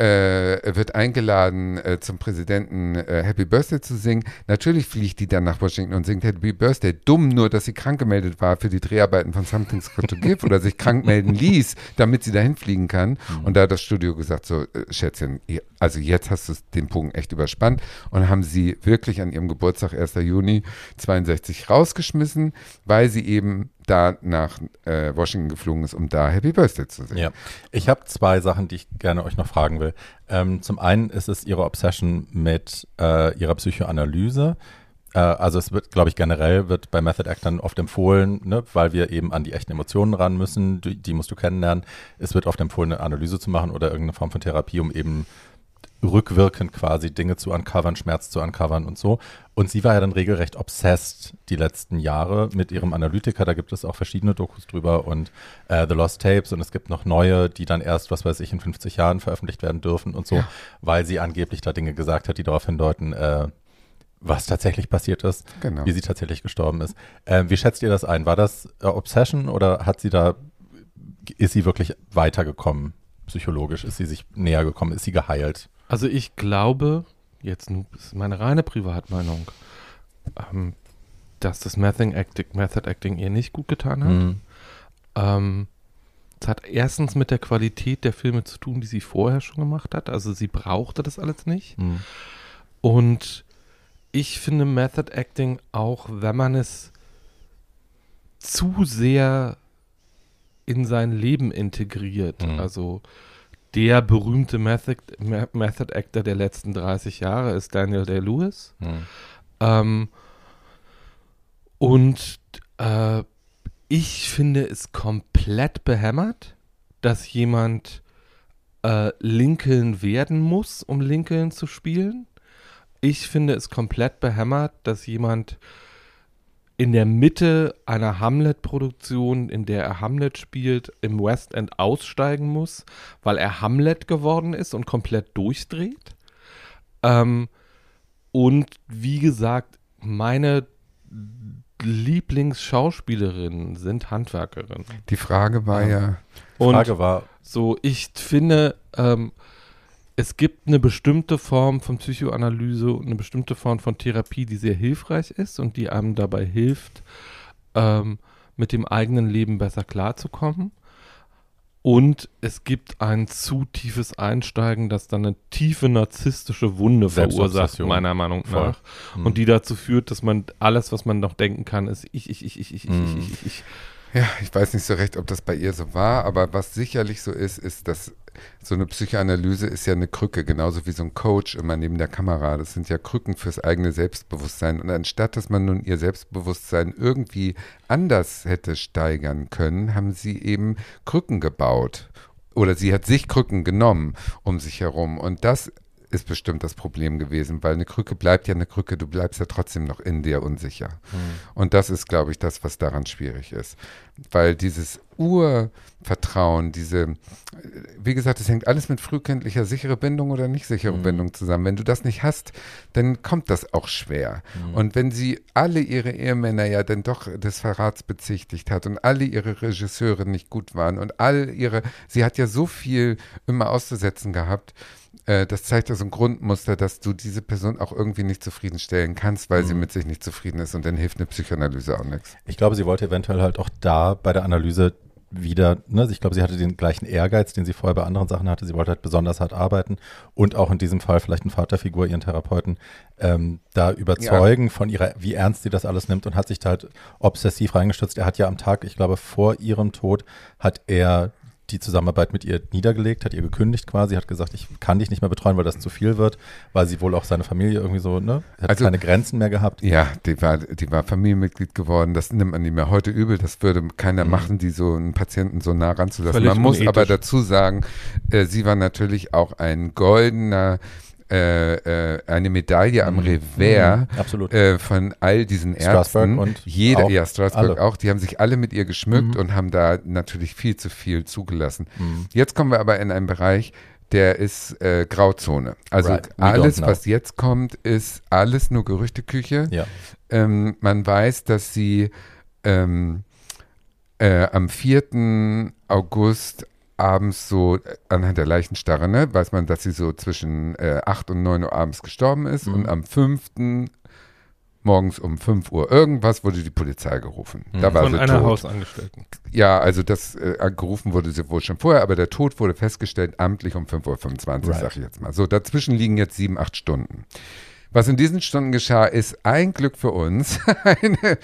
äh, wird eingeladen, äh, zum Präsidenten äh, Happy Birthday zu singen. Natürlich fliegt die dann nach Washington und singt Happy Birthday. Dumm nur, dass sie krank gemeldet war für die Dreharbeiten von Something's Got to Give oder sich krank melden ließ, damit sie dahin fliegen kann. Und da hat das Studio gesagt, so, äh, Schätzchen, also jetzt hast du den Punkt echt überspannt und haben sie wirklich an ihrem Geburtstag, 1. Juni 62, rausgeschmissen, weil sie eben da nach äh, Washington geflogen ist, um da Happy Birthday zu singen. Ja. Ich habe zwei Sachen, die ich gerne euch noch fragen will. Ähm, zum einen ist es ihre Obsession mit äh, ihrer Psychoanalyse. Äh, also es wird, glaube ich, generell wird bei Method Actern oft empfohlen, ne, weil wir eben an die echten Emotionen ran müssen, die, die musst du kennenlernen. Es wird oft empfohlen, eine Analyse zu machen oder irgendeine Form von Therapie, um eben rückwirkend quasi Dinge zu uncovern, Schmerz zu uncovern und so. Und sie war ja dann regelrecht obsessed die letzten Jahre mit ihrem Analytiker. Da gibt es auch verschiedene Dokus drüber und äh, The Lost Tapes und es gibt noch neue, die dann erst, was weiß ich, in 50 Jahren veröffentlicht werden dürfen und so, Ja. weil sie angeblich da Dinge gesagt hat, die darauf hindeuten, äh, was tatsächlich passiert ist, Genau. wie sie tatsächlich gestorben ist. Äh, wie schätzt ihr das ein? War das äh, Obsession oder hat sie da, ist sie wirklich weitergekommen? Psychologisch ist sie sich näher gekommen, ist sie geheilt? Also ich glaube, jetzt ist meine reine Privatmeinung, ähm, dass das Method Acting, Method Acting ihr nicht gut getan hat. Mhm. Ähm, es hat erstens mit der Qualität der Filme zu tun, die sie vorher schon gemacht hat. Also sie brauchte das alles nicht. Mhm. Und ich finde Method Acting auch, wenn man es zu sehr in sein Leben integriert. Mhm. Also der berühmte Method, Me- Method Actor der letzten 30 Jahre ist Daniel Day-Lewis. Mhm. Ähm, und äh, ich finde es komplett behämmert, dass jemand äh, Lincoln werden muss, um Lincoln zu spielen. Ich finde es komplett behämmert, dass jemand in der Mitte einer Hamlet-Produktion, in der er Hamlet spielt, im West End aussteigen muss, weil er Hamlet geworden ist und komplett durchdreht. Ähm, und wie gesagt, meine Lieblingsschauspielerinnen sind Handwerkerinnen. Die Frage war ja, Und Frage war, so, ich finde, ähm, es gibt eine bestimmte Form von Psychoanalyse und eine bestimmte Form von Therapie, die sehr hilfreich ist und die einem dabei hilft, ähm, mit dem eigenen Leben besser klarzukommen. Und es gibt ein zu tiefes Einsteigen, das dann eine tiefe narzisstische Wunde verursacht, meiner Meinung Voll. nach. Mhm. Und die dazu führt, dass man alles, was man noch denken kann, ist ich, ich, ich, ich, ich, ich, Mhm. ich, ich, ich. Ja, ich weiß nicht so recht, ob das bei ihr so war, aber was sicherlich so ist, ist, dass so eine Psychoanalyse ist ja eine Krücke, genauso wie so ein Coach immer neben der Kamera. Das sind ja Krücken fürs eigene Selbstbewusstsein. Und anstatt, dass man nun ihr Selbstbewusstsein irgendwie anders hätte steigern können, haben sie eben Krücken gebaut. Oder sie hat sich Krücken genommen um sich herum. Und das ist bestimmt das Problem gewesen, weil eine Krücke bleibt ja eine Krücke, du bleibst ja trotzdem noch in dir unsicher. Mhm. Und das ist, glaube ich, das, was daran schwierig ist. Weil dieses Urvertrauen, diese, wie gesagt, es hängt alles mit frühkindlicher sichere Bindung oder nicht sichere mhm. Bindung zusammen. Wenn du das nicht hast, dann kommt das auch schwer. Mhm. Und wenn sie alle ihre Ehemänner ja dann doch des Verrats bezichtigt hat und alle ihre Regisseure nicht gut waren und all ihre, sie hat ja so viel immer auszusetzen gehabt, äh, das zeigt ja so ein Grundmuster, dass du diese Person auch irgendwie nicht zufriedenstellen kannst, weil mhm. sie mit sich nicht zufrieden ist und dann hilft eine Psychoanalyse auch nichts. Ich glaube, sie wollte eventuell halt auch da bei der Analyse wieder, ne, ich glaube, sie hatte den gleichen Ehrgeiz, den sie vorher bei anderen Sachen hatte. Sie wollte halt besonders hart arbeiten und auch in diesem Fall vielleicht eine Vaterfigur, ihren Therapeuten, ähm, da überzeugen ja. von ihrer, wie ernst sie das alles nimmt und hat sich da halt obsessiv reingestürzt. Er hat ja am Tag, ich glaube, vor ihrem Tod, hat er die Zusammenarbeit mit ihr niedergelegt, hat ihr gekündigt quasi, hat gesagt, ich kann dich nicht mehr betreuen, weil das zu viel wird, weil sie wohl auch seine Familie irgendwie so, ne, hat also, keine Grenzen mehr gehabt. Ja, die war, die war Familienmitglied geworden, das nimmt man nicht mehr heute übel, das würde keiner mhm. machen, die so einen Patienten so nah ranzulassen. Völlig man muss unethisch. aber dazu sagen, äh, sie war natürlich auch ein goldener äh, äh, eine Medaille am mhm. Revers mhm, äh, von all diesen Ärzten. Und Jeder, auch ja, Straßburg alle. auch, die haben sich alle mit ihr geschmückt mhm. und haben da natürlich viel zu viel zugelassen. Mhm. Jetzt kommen wir aber in einen Bereich, der ist äh, Grauzone. Also right. alles, was jetzt kommt, ist alles nur Gerüchteküche. Ja. Ähm, man weiß, dass sie ähm, äh, am 4. August abends so äh, anhand der Leichenstarre, ne, weiß man, dass sie so zwischen äh, 8 und 9 Uhr abends gestorben ist mhm. und am 5. morgens um 5 Uhr irgendwas wurde die Polizei gerufen. Mhm. Da war Von sie einer tot. Hausangestellten. Ja, also das äh, gerufen wurde sie wohl schon vorher, aber der Tod wurde festgestellt amtlich um 5.25 Uhr, right. sag ich jetzt mal. So, dazwischen liegen jetzt sieben, acht Stunden. Was in diesen Stunden geschah, ist ein Glück für uns eine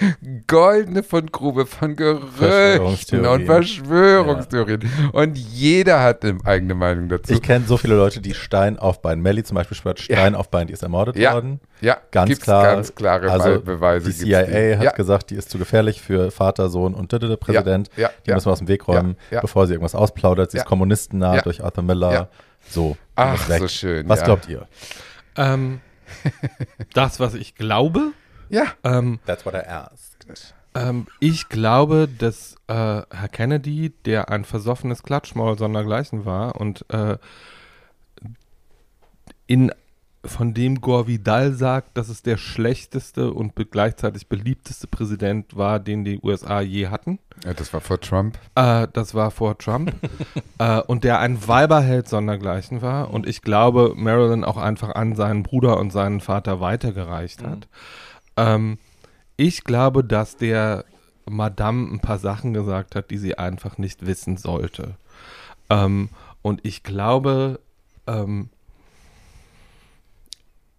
goldene Fundgrube von Gerüchten und Verschwörungstheorien. Ja. Und jeder hat eine eigene Meinung dazu. Ich kenne so viele Leute, die Stein auf Bein. Melly zum Beispiel schwört Stein ja. auf Bein, die ist ermordet ja. worden. Ja, ganz Gibt's klar. Ganz klare also Beweise. Die CIA hat gesagt, die ist zu gefährlich für Vater, Sohn und der Präsident. die müssen wir aus dem Weg räumen, bevor sie irgendwas ausplaudert. Sie ist kommunistennah durch Arthur Miller. So. Ach, so schön. Was glaubt ihr? Ähm, das, was ich glaube. Ja. Ähm, That's what I asked. Ähm, ich glaube, dass äh, Herr Kennedy, der ein versoffenes Klatschmaul sondergleichen war und äh, in von dem Gore Vidal sagt, dass es der schlechteste und gleichzeitig beliebteste Präsident war, den die USA je hatten. Ja, das war vor Trump. Äh, das war vor Trump. äh, und der ein Weiberheld sondergleichen war. Und ich glaube, Marilyn auch einfach an seinen Bruder und seinen Vater weitergereicht hat. Mhm. Ähm, ich glaube, dass der Madame ein paar Sachen gesagt hat, die sie einfach nicht wissen sollte. Ähm, und ich glaube, ähm,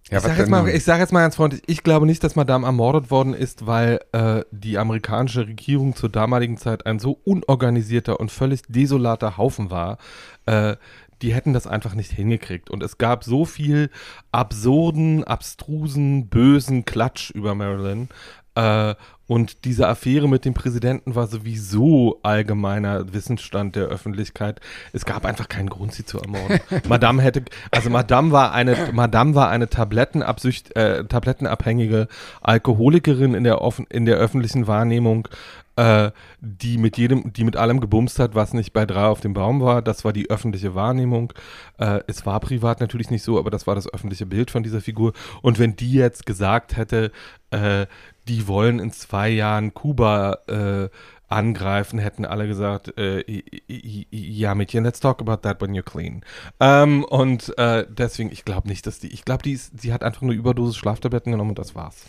ja, ich sage jetzt, mal, sag jetzt mal ganz freundlich, ich glaube nicht, dass Madame ermordet worden ist, weil äh, die amerikanische Regierung zur damaligen Zeit ein so unorganisierter und völlig desolater Haufen war. Äh, die hätten das einfach nicht hingekriegt. Und es gab so viel absurden, abstrusen, bösen Klatsch über Marilyn. Äh, und diese Affäre mit dem Präsidenten war sowieso allgemeiner Wissensstand der Öffentlichkeit. Es gab einfach keinen Grund, sie zu ermorden. Madame hätte, also Madame war eine, Madame war eine Tablettenabsücht, äh, tablettenabhängige Alkoholikerin in der, offen, in der öffentlichen Wahrnehmung, äh, die mit jedem, die mit allem gebumst hat, was nicht bei drei auf dem Baum war. Das war die öffentliche Wahrnehmung. Äh, es war privat natürlich nicht so, aber das war das öffentliche Bild von dieser Figur. Und wenn die jetzt gesagt hätte, äh, die wollen in zwei Jahren Kuba äh, angreifen, hätten alle gesagt, äh, ja Mädchen, let's talk about that when you're clean. Ähm, und äh, deswegen, ich glaube nicht, dass die, ich glaube, die ist, sie hat einfach eine Überdosis Schlaftabletten genommen und das war's.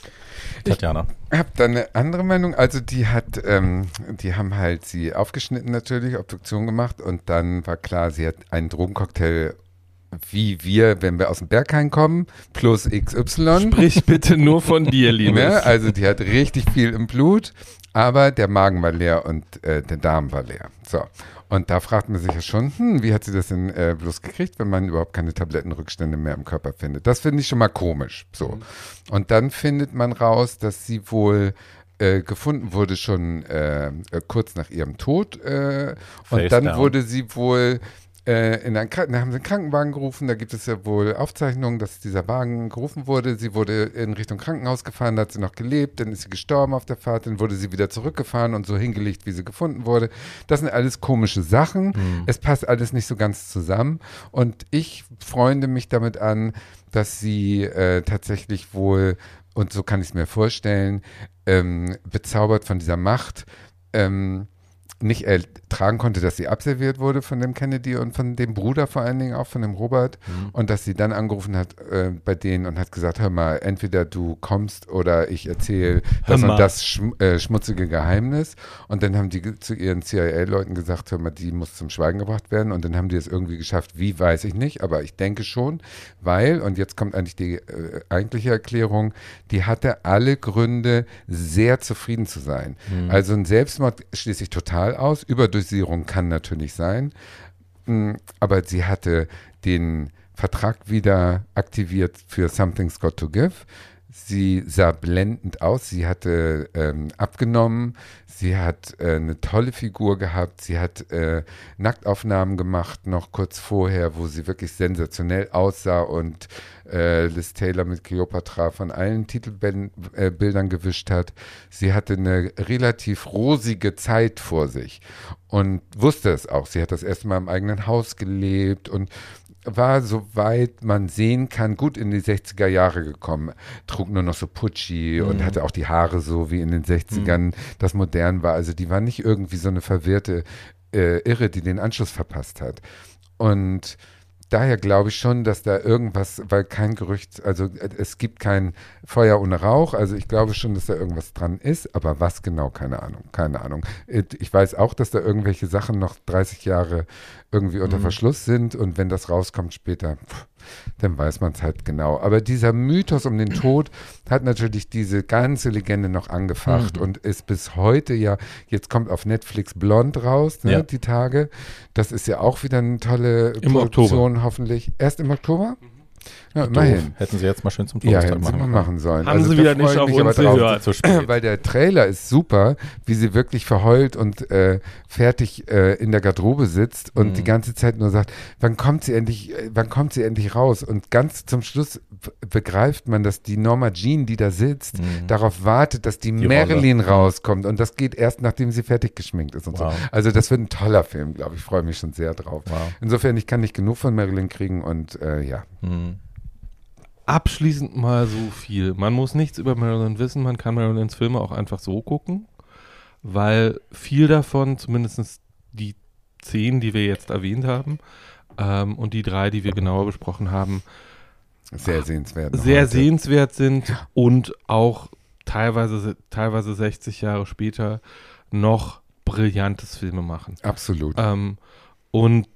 Tatjana. Ich habe da eine andere Meinung. Also die hat, ähm, die haben halt sie aufgeschnitten natürlich, Obduktion gemacht und dann war klar, sie hat einen Drogencocktail wie wir, wenn wir aus dem Berghain kommen, plus XY. Sprich bitte nur von dir, Liebes. Ne? Also die hat richtig viel im Blut. Aber der Magen war leer und äh, der Darm war leer. So. Und da fragt man sich ja schon, hm, wie hat sie das denn äh, bloß gekriegt, wenn man überhaupt keine Tablettenrückstände mehr im Körper findet? Das finde ich schon mal komisch. So. Mhm. Und dann findet man raus, dass sie wohl äh, gefunden wurde schon äh, kurz nach ihrem Tod. Äh, und dann down. wurde sie wohl äh, in einen, da haben sie einen Krankenwagen gerufen, da gibt es ja wohl Aufzeichnungen, dass dieser Wagen gerufen wurde. Sie wurde in Richtung Krankenhaus gefahren, da hat sie noch gelebt, dann ist sie gestorben auf der Fahrt, dann wurde sie wieder zurückgefahren und so hingelegt, wie sie gefunden wurde. Das sind alles komische Sachen. Mhm. Es passt alles nicht so ganz zusammen. Und ich freunde mich damit an, dass sie äh, tatsächlich wohl, und so kann ich es mir vorstellen, ähm, bezaubert von dieser Macht, ähm, nicht ertragen konnte, dass sie abserviert wurde von dem Kennedy und von dem Bruder vor allen Dingen auch, von dem Robert. Mhm. Und dass sie dann angerufen hat äh, bei denen und hat gesagt, hör mal, entweder du kommst oder ich erzähle das und das schm äh, schmutzige Geheimnis. Und dann haben die zu ihren CIA-Leuten gesagt, hör mal, die muss zum Schweigen gebracht werden. Und dann haben die es irgendwie geschafft. Wie, weiß ich nicht, aber ich denke schon, weil, und jetzt kommt eigentlich die äh, eigentliche Erklärung, die hatte alle Gründe, sehr zufrieden zu sein. Mhm. Also ein Selbstmord schließe ich total Signal aus. Überdosierung kann natürlich sein, mm, aber sie hatte den Vertrag wieder aktiviert für Something's Got to Give. Sie sah blendend aus, sie hatte ähm, abgenommen, sie hat äh, eine tolle Figur gehabt, sie hat äh, Nacktaufnahmen gemacht, noch kurz vorher, wo sie wirklich sensationell aussah und äh, Liz Taylor mit Cleopatra von allen Titelbildern äh, gewischt hat. Sie hatte eine relativ rosige Zeit vor sich und wusste es auch. Sie hat das erste Mal im eigenen Haus gelebt und war, soweit man sehen kann, gut in die 60er Jahre gekommen. Trug nur noch so Pucci mhm. und hatte auch die Haare so wie in den 60ern, mhm. das modern war. Also die war nicht irgendwie so eine verwirrte äh, Irre, die den Anschluss verpasst hat. Und daher glaube ich schon, dass da irgendwas, weil kein Gerücht, also äh, es gibt kein Feuer ohne Rauch, also ich glaube schon, dass da irgendwas dran ist, aber was genau, keine Ahnung, keine Ahnung. Äh, ich weiß auch, dass da irgendwelche Sachen noch 30 Jahre irgendwie unter mhm. Verschluss sind und wenn das rauskommt später, pff, dann weiß man es halt genau. Aber dieser Mythos um den Tod hat natürlich diese ganze Legende noch angefacht mhm. und ist bis heute ja, jetzt kommt auf Netflix Blond raus, ne, ja. die Tage. Das ist ja auch wieder eine tolle Im Produktion, Oktober. hoffentlich. Erst im Oktober? Mhm. Ja, immerhin. Hätten sie jetzt mal schön zum Todestag ja, machen, machen sollen. Haben also, sie wieder nicht auf uns gehört. Zu spät. Weil der Trailer ist super, wie sie wirklich verheult und äh, fertig äh, in der Garderobe sitzt und mhm. die ganze Zeit nur sagt, wann kommt sie endlich, äh, wann kommt sie endlich raus? Und ganz zum Schluss begreift man, dass die Norma Jean, die da sitzt, mhm. darauf wartet, dass die, die Marilyn Rolle. rauskommt. Und das geht erst, nachdem sie fertig geschminkt ist und wow. so. Also das wird ein toller Film, glaube ich. Ich freue mich schon sehr drauf. Wow. Insofern, ich kann nicht genug von Marilyn kriegen und äh, ja. Mhm abschließend mal so viel. Man muss nichts über Marilyn wissen, man kann Marilyns Filme auch einfach so gucken, weil viel davon, zumindest die zehn, die wir jetzt erwähnt haben, ähm, und die drei, die wir genauer besprochen haben, sehr sehenswert. Sehr heute. sehenswert sind ja. und auch teilweise, teilweise 60 Jahre später noch brillantes Filme machen. Absolut. Ähm, und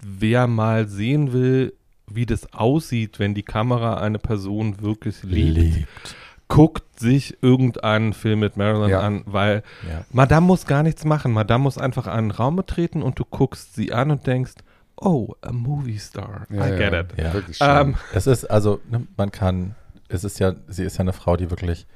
wer mal sehen will, wie das aussieht, wenn die Kamera eine Person wirklich liebt, liebt. guckt sich irgendeinen Film mit Marilyn ja. an, weil ja. Madame muss gar nichts machen. Madame muss einfach einen Raum betreten und du guckst sie an und denkst, oh, a movie star. Ja, I get it. Ja. Ähm, es ist also, ne, man kann, es ist ja, sie ist ja eine Frau, die wirklich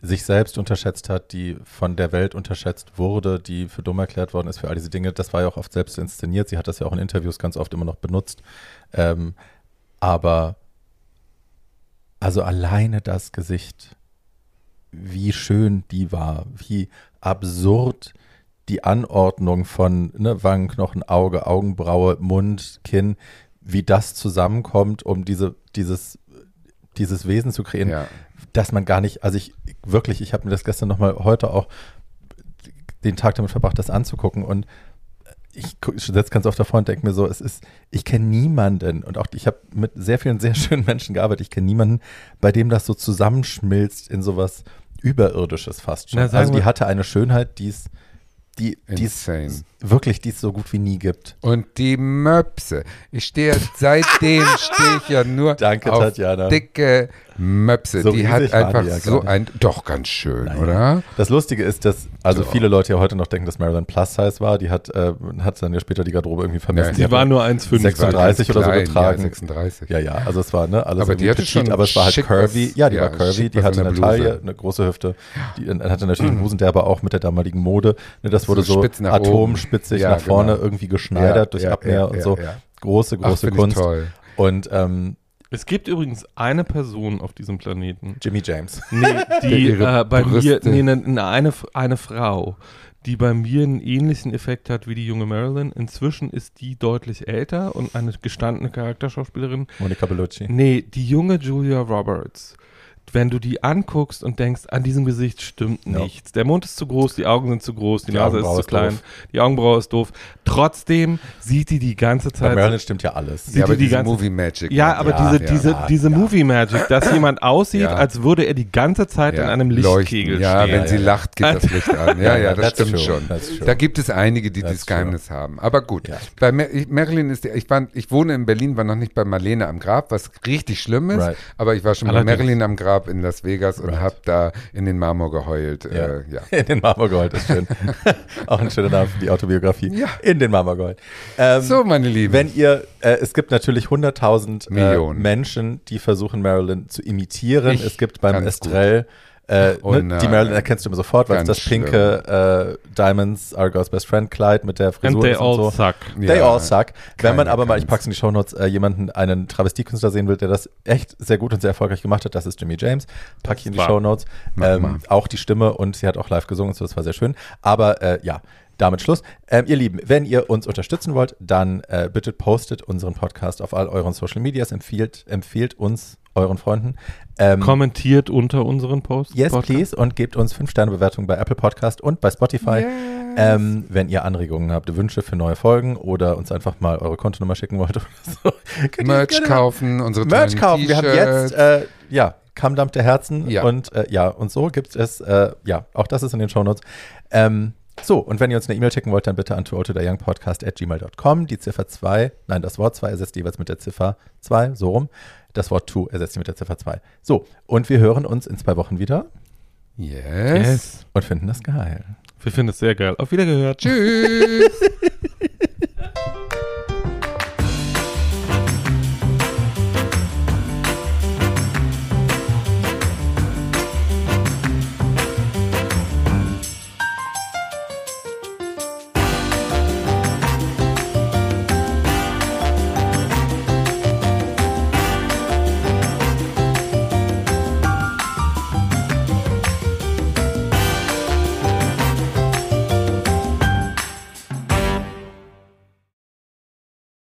sich selbst unterschätzt hat, die von der Welt unterschätzt wurde, die für dumm erklärt worden ist für all diese Dinge. Das war ja auch oft selbst inszeniert. Sie hat das ja auch in Interviews ganz oft immer noch benutzt. Ähm, aber also alleine das Gesicht, wie schön die war, wie absurd die Anordnung von ne, Wangenknochen, Auge, Augenbraue, Mund, Kinn, wie das zusammenkommt, um diese, dieses, dieses Wesen zu kreieren, ja. dass man gar nicht, also ich wirklich, ich habe mir das gestern nochmal heute auch den Tag damit verbracht, das anzugucken und ich setze ganz oft davor und denke mir so, es ist, ich kenne niemanden und auch ich habe mit sehr vielen sehr schönen Menschen gearbeitet, ich kenne niemanden, bei dem das so zusammenschmilzt in sowas Überirdisches fast schon. Na, also die hatte eine Schönheit, die ist, die, die ist wirklich die es so gut wie nie gibt. Und die Möpse. Ich stehe, seitdem stehe ich ja nur Danke, auf Tatjana. dicke Möpse. So die hat einfach die ja so ein, doch ganz schön, Naja. oder? Das Lustige ist, dass also So. viele Leute ja heute noch denken, dass Marilyn Plus Size war. Die hat, äh, hat dann ja später die Garderobe irgendwie vermessen. Ja, Sie hat war nur 1,5. Sechs- Die war 36 oder so getragen. Ja, 36. Ja, ja, also es war, ne, alles Aber die hatte petit, schon aber es war halt curvy. ja, die ja, war curvy, die hatte eine. Taille, eine große Hüfte, die hatte natürlich einen Busen, der aber auch mit der damaligen Mode, ne, das wurde So so, spitz oben. Ja, nach vorne genau. irgendwie geschneidert Ja, durch ja, Abwehr ja, und ja, so. ja. Große, Ach, große ich Kunst. toll. Und ähm, Es gibt übrigens eine Person auf diesem Planeten, Jimmy James. nee, die äh, bei mir, Brüste- nee, ne, ne, eine, eine Frau, die bei mir einen ähnlichen Effekt hat wie die junge Marilyn. Inzwischen ist die deutlich älter und eine gestandene Charakterschauspielerin. Monica Bellucci. Nee, die junge Julia Roberts. Wenn du die anguckst und denkst, an diesem Gesicht stimmt Ja. nichts. Der Mund ist zu groß, die Augen sind zu groß, die, Die Nase ist zu klein, doof. die Augenbraue ist doof. Trotzdem sieht die die ganze Bei Zeit Marilyn stimmt ja alles. Sieht Ja, aber die die diese ganze- Movie Magic. Ja, aber Ja, diese, ja, diese, ja, diese ja. Movie Magic, dass jemand aussieht, Ja. als würde er die ganze Zeit in Ja, einem leuchten. Lichtkegel Ja, stehen. wenn sie Ja, ja. lacht, geht das Licht an. Ja, ja, das stimmt true, schon. Da gibt es einige, die dieses Geheimnis haben. Aber gut. Ja. Bei Mer ich, Marilyn ist, der- ich, war, ich wohne in Berlin, war noch nicht bei Marlene am Grab, was richtig schlimm ist. Right. Aber ich war schon bei Marilyn am Grab in Las Vegas und Right. habe da in den Marmor geheult. Ja. Äh, ja. In den Marmor geheult ist schön. Auch ein schöner Name für die Autobiografie. Ja. In den Marmor geheult. Ähm, So, meine Lieben. Wenn ihr, äh, es gibt natürlich 100.000 äh, Millionen. Menschen, die versuchen, Marilyn zu imitieren. Ich es gibt beim Estrell, äh, Oh ne, die Marilyn erkennst du immer sofort, weil es das pinke äh, Diamonds, Argos Best Friend Kleid mit der Frisur And they ist und all so. suck. They Ja, all suck. Wenn man aber mal, ich pack's in die Shownotes, äh, jemanden, einen Travestiekünstler sehen will, der das echt sehr gut und sehr erfolgreich gemacht hat, das ist Jimmy James. Pack ich in die Shownotes. Ähm, auch die Stimme und sie hat auch live gesungen, so das war sehr schön. Aber äh, ja, damit Schluss. Ähm, ihr Lieben, wenn ihr uns unterstützen wollt, dann äh, bitte postet unseren Podcast auf all euren Social Medias, empfiehlt, empfiehlt uns euren Freunden. Ähm, Kommentiert unter unseren Posts. Yes, Podcast. please. Und gebt uns 5-Sterne-Bewertungen bei Apple Podcast und bei Spotify. Ähm, wenn ihr Anregungen habt, Wünsche für neue Folgen oder uns einfach mal eure Kontonummer schicken wollt oder so. Merch kaufen, unsere Merch kaufen. Wir haben jetzt, äh, ja, Kammdampf der Herzen Ja. und äh, ja, und so gibt es, äh, ja, auch das ist in den Shownotes. Ähm, so, und wenn ihr uns eine E-Mail schicken wollt, dann bitte an tooltotheyoungpodcast at gmail.com. Die Ziffer 2, nein, das Wort 2 ersetzt jeweils mit der Ziffer 2, so rum. Das Wort to ersetzt ihr mit der Ziffer 2. So, und wir hören uns in zwei Wochen wieder Yes. Yes. und finden das geil. Wir finden es sehr geil. Auf Wiedergehört. Tschüss.